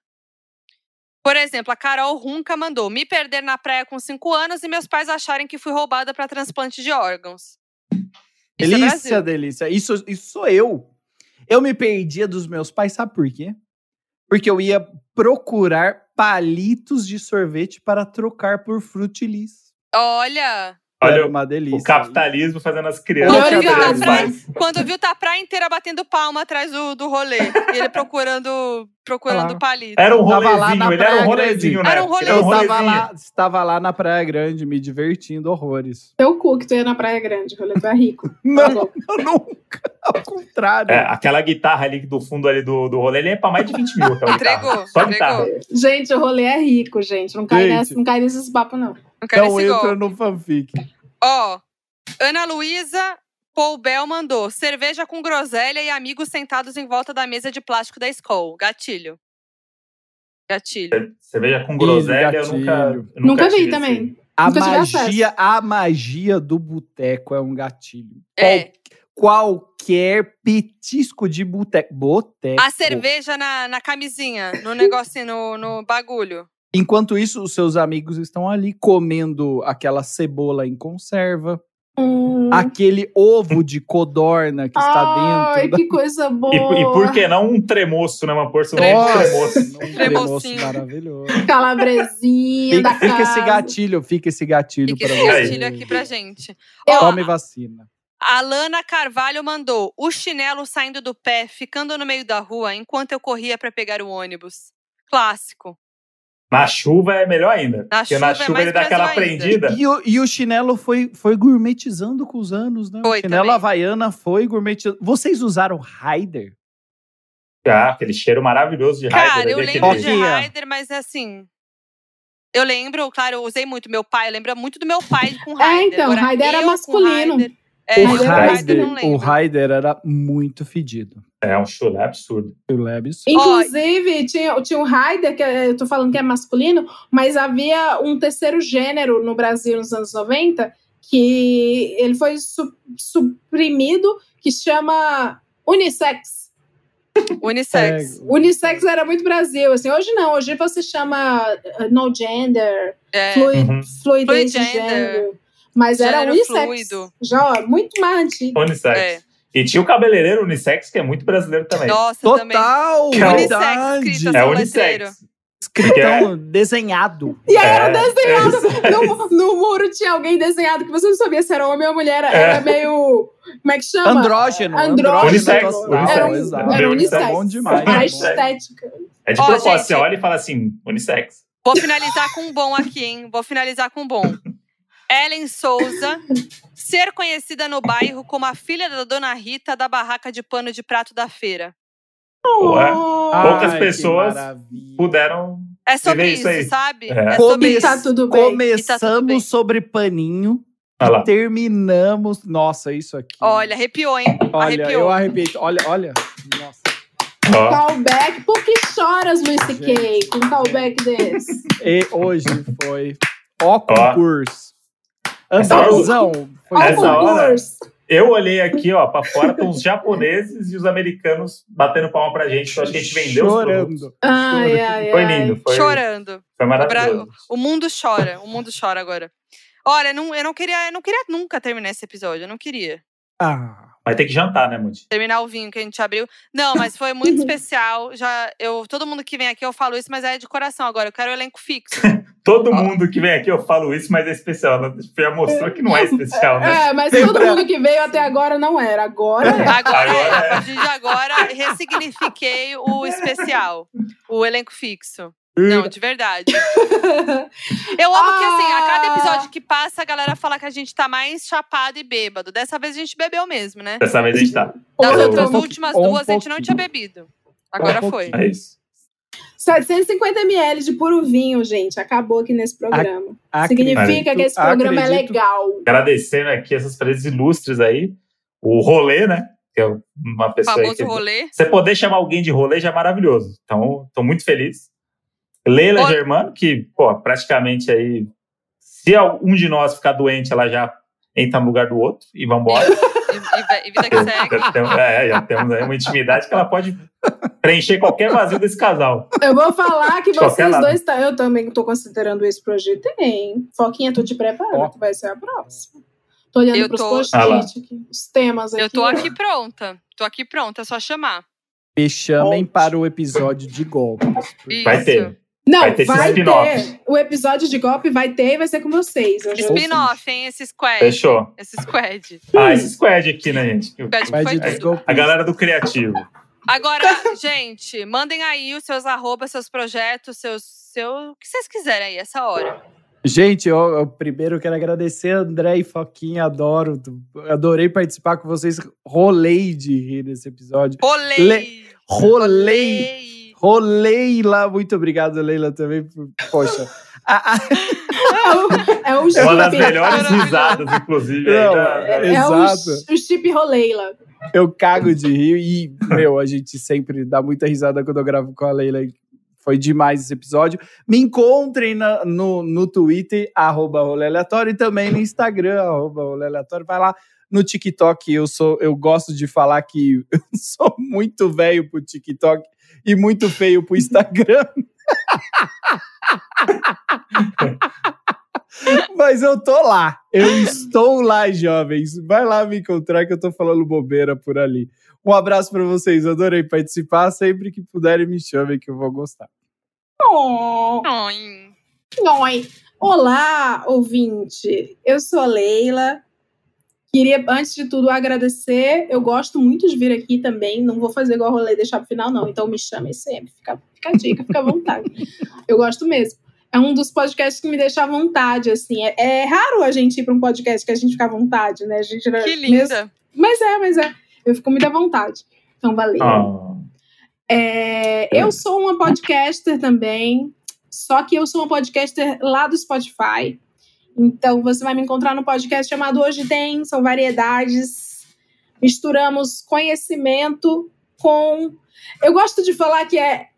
Por exemplo, a Carol Runca mandou: me perder na praia com 5 anos e meus pais acharem que fui roubada pra transplante de órgãos. Isso é Delícia, Brasil. delícia. Isso, isso sou eu. Eu me perdia dos meus pais, sabe por quê? Porque eu ia procurar palitos de sorvete para trocar por frutilis. Olha, Olha era uma delícia. O capitalismo fazendo as crianças. Quando viu, tá atrás. Quando viu, tá a praia inteira batendo palma atrás do, do rolê. E ele procurando, procurando lá. palito. Era um rolezinho, ele era um rolezinho, né? Era um Ele Eu rolezinho. estava rolezinho. lá, estava lá na Praia Grande, me divertindo horrores. Teu cu que tu ia na Praia Grande, rolê, tu é rico. Não, louco. nunca. Ao contrário. É, aquela guitarra ali do fundo ali do, do rolê, ele é pra mais de 20 mil. Entregou. Só guitarra. Gente, o rolê é rico, gente. Não cai, Gente. nessa, não cai nesses papos, não. Não Não esse entra no fanfic. Ó, Ana Luísa Paul Bell mandou cerveja com groselha e amigos sentados em volta da mesa de plástico da Skol. Gatilho. Gatilho. Cerveja com groselha, eu gatilho. nunca, eu Nunca, vi tive também. esse- A Nunca magia, a magia do boteco é um gatilho. É. Qual- qualquer petisco de boteco. Boteco. A cerveja na, na camisinha, no negocinho, no, no bagulho. Enquanto isso, os seus amigos estão ali comendo aquela cebola em conserva, Hum. aquele ovo de codorna que está Ai, dentro. da- que coisa boa. E, e por que não um tremoço, né? Uma porção de tremoço. um tremoço maravilhoso. Calabresinha da Fica, fica esse gatilho, fica esse gatilho Fica para esse você. gatilho aqui pra gente. Eu- Tome vacina. a Lana Carvalho mandou o chinelo saindo do pé, ficando no meio da rua, enquanto eu corria pra pegar o ônibus. Clássico. Na chuva é melhor ainda. Na porque na chuva é ele dá aquela ainda. prendida. E o, e o chinelo foi, foi gourmetizando com os anos, né? Foi o chinelo também. havaiana foi gourmetizando. Vocês usaram Raider? Ah, aquele cheiro maravilhoso de Cara, Raider. eu ali, lembro aquele- de. Raider, mas assim. Eu lembro, claro, eu usei muito meu pai. Eu lembro muito do meu pai com É, Raider. então, Agora, Raider era eu masculino. Raider- É, o, eu Raider o. Raider era muito fedido. É um chulé absurdo. O Lebes. Inclusive, tinha, tinha um Raider, que eu tô falando que é masculino, mas havia um terceiro gênero no Brasil nos anos 90 que ele foi su- suprimido, que chama unissex. Unissex. Unissex era muito Brasil, assim. Hoje não, hoje você chama uh, no gender, É. fluid, Uhum. fluidez de Fluid gênero. Mas era Gênero unissex. fluido. Já, ó, muito mais antigo. Unissex. É. E tinha o cabeleireiro unissex, que é muito brasileiro também. Nossa, também. Total! Que é. Unissex, é escrito unissex. Escritão desenhado. E aí era É, desenhado. é no, no muro tinha alguém desenhado que você não sabia se era homem ou mulher. Era, É. era meio. Como é que chama? Andrógeno. Andrógeno. Unissex, total, unissex. Era, um, era Unissex. unissex. Bom demais. A Unissex. estética. É de Ó, propósito, gente. você olha e fala assim, unissex. Vou finalizar com um bom aqui, hein? Vou finalizar com um bom. Ellen Souza, ser conhecida no bairro como a filha da dona Rita da barraca de pano de prato da feira. Ué, Oh. Poucas Ai, pessoas. Puderam. É sobre isso, isso aí. sabe? É. É sobre Come- isso. Tá tudo bem. E tá tudo bem. Começamos sobre paninho e terminamos. Nossa, isso aqui. Olha, arrepiou, hein? Olha, arrepiou. eu arrepiei. Olha, olha. Nossa. Ó, Callback. Por que choras, Luiz C.K. com um callback desse? E hoje foi ó concurso. Essa hora- Andrezão. Essa hora- eu olhei aqui, ó, pra fora, estão os japoneses e os americanos batendo palma pra gente. Então acho que a gente vendeu os produtos. chorando. Ai, Chorando. ai, Foi ai. lindo, foi, Chorando. foi O, maravilhoso. O mundo chora. O mundo chora agora. Olha, não- eu não queria, eu não queria nunca terminar esse episódio. Eu não queria. Ah, Vai ter que jantar, né, Mundi? terminar o vinho que a gente abriu. Não, mas foi muito especial. Já eu, todo mundo que vem aqui eu falo isso, mas é de coração agora. Eu quero o elenco fixo. Todo Ó. mundo que vem aqui eu falo isso, mas é especial. A já mostrou que não é especial, né? É, mas Lembra- todo mundo que veio até agora não era. Agora é. Agora, é, Agora a é. partir de agora, ressignifiquei o especial, o elenco fixo. Não, de verdade. Eu amo que, assim, a cada Ah. episódio que passa, a galera fala que a gente tá mais chapado e bêbado. Dessa vez a gente bebeu mesmo, né? Dessa vez a gente tá. Das Ou- outras um últimas pouquinho- duas, a gente não tinha bebido. Agora Um foi. É isso. 750 ml de puro vinho, gente. Acabou aqui nesse programa. Significa acredito- que esse programa é acredito- legal. Agradecendo aqui essas presenças ilustres aí. O rolê, né? Que é uma pessoa aí Famoso que... rolê. Você poder chamar alguém de rolê já é maravilhoso. Então, tô muito feliz. Leila Olha- Germano, que, pô, praticamente aí. Se um de nós ficar doente, ela já entra no lugar do outro e vambora. E, vida que segue. já, temos, é, já temos aí uma intimidade que ela pode preencher qualquer vazio desse casal. Eu vou falar que vocês lado. dois. Tá, eu também tô considerando esse projeto. Tem. Foquinha, tu te prepara, Ó. que vai ser a próxima. Tô olhando Eu pros tô- post-it Ah aqui, os temas aqui. Eu tô aqui pronta. Tô aqui pronta, é só chamar. Me chamem para o episódio de golpes. Isso. Vai ter. Não, Vai vai ter ter. esse spin-off. O episódio de golpe vai ter e vai ser com vocês. Spin-off, hein? Esse squad. Fechou. Esse squad. Ah, esse squad aqui, né, gente? Squad Vai foi tudo. A galera do criativo. Agora, gente, mandem aí os seus arrobas, seus projetos, seus. Seu, o que vocês quiserem aí, essa hora. Gente, eu, eu primeiro quero agradecer André e Foquinha, adoro. Adorei participar com vocês. Rolei de rir nesse episódio. Rolei! Le- Rolei! Rolei! Rolei lá. Muito obrigado, Leila, também. por- Poxa. A- a- É o É uma das melhores risadas, inclusive. Não, aí da- É Exato. o, o chip Roleila. eu cago de rir e, meu, a gente sempre dá muita risada quando eu gravo com a Leila. Foi demais esse episódio. Me encontrem na- no, no Twitter, arroba rolê aleatório, e também no Instagram, arroba rolê aleatório. Vai lá no TikTok. Eu, sou, eu gosto de falar que eu sou muito velho pro TikTok e muito feio pro Instagram. Mas eu tô lá. Eu estou lá, jovens. Vai lá me encontrar que eu tô falando bobeira por ali. Um abraço pra vocês. Adorei participar. Sempre que puderem, me chamem que eu vou gostar. Oh, Ai. Oi. Olá, ouvinte. Eu sou a Leila. Queria, antes de tudo, agradecer. Eu gosto muito de vir aqui também. Não vou fazer igual rolê e deixar pro final, não. Então me chamem sempre. Fica, fica a dica, fica à vontade. Eu gosto mesmo. É um dos podcasts que me deixa à vontade, assim. É, é raro a gente ir para um podcast que a gente fica à vontade, né? A gente, Que mesmo- linda. Mas é, mas é. Eu fico muito à vontade. Então, valeu. Ah, É, eu sou uma podcaster também, só que eu sou uma podcaster lá do Spotify. Então você vai me encontrar no podcast chamado Hoje Tem, são variedades. Misturamos conhecimento com. Eu gosto de falar que é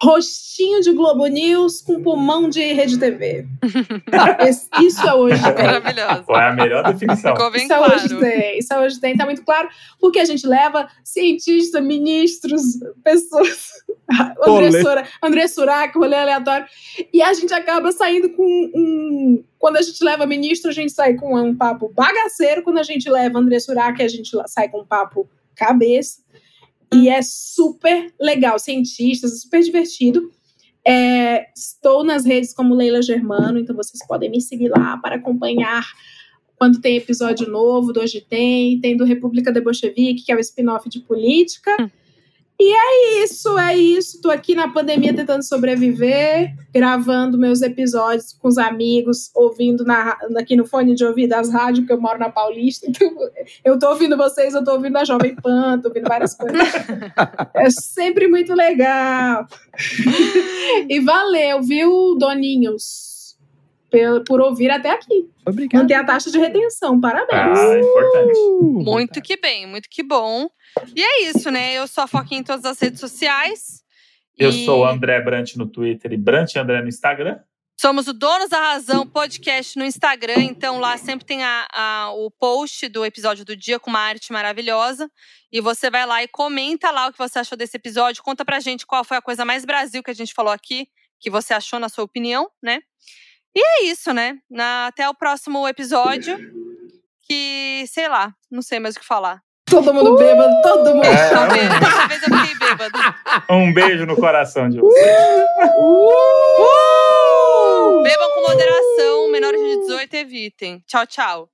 rostinho de Globo News com pulmão de Rede TV. Isso é Hoje Tem. Maravilhosa. Foi a melhor definição. Ficou bem Isso é hoje claro. tem, isso é hoje tem, tá muito claro, porque a gente leva cientistas, ministros, pessoas, André. Sura, André Surak, rolê aleatório, e a gente acaba saindo com um. Quando a gente leva ministro, a gente sai com um papo bagaceiro, quando a gente leva André Surak, a gente sai com um papo cabeça, e é super legal, cientistas, super divertido. É, estou nas redes como Leila Germano, então vocês podem me seguir lá para acompanhar quando tem episódio novo do Hoje Tem, tem do República de Bolchevique, que é o spin-off de política. E é isso, é isso. Tô aqui na pandemia tentando sobreviver, gravando meus episódios com os amigos, ouvindo na, aqui no fone de ouvido as rádios, porque eu moro na Paulista. Então, eu tô ouvindo vocês, eu tô ouvindo a Jovem Pan, tô ouvindo várias coisas. É sempre muito legal. E valeu, viu, Doninhos? Por, por ouvir até aqui. Obrigado. Manter a taxa de retenção, parabéns. Ah, importante. Muito que bem, muito que bom. E é isso, né? Eu sou a Foquinha em todas as redes sociais. Eu E sou o André Brant no Twitter e Brant André no Instagram. Somos o Donos da Razão podcast no Instagram, então lá sempre tem a- a- o post do episódio do dia com uma arte maravilhosa. E você vai lá e comenta lá o que você achou desse episódio. Conta pra gente qual foi a coisa mais Brasil que a gente falou aqui, que você achou na sua opinião, né? E é isso, né? Na- até o próximo episódio. Que, sei lá, não sei mais o que falar. Todo mundo bêbado, todo mundo. É. Vendo? Dessa vez eu fiquei bêbada. Um beijo no coração de vocês. Bebam com moderação, menores de 18 evitem. Tchau, tchau.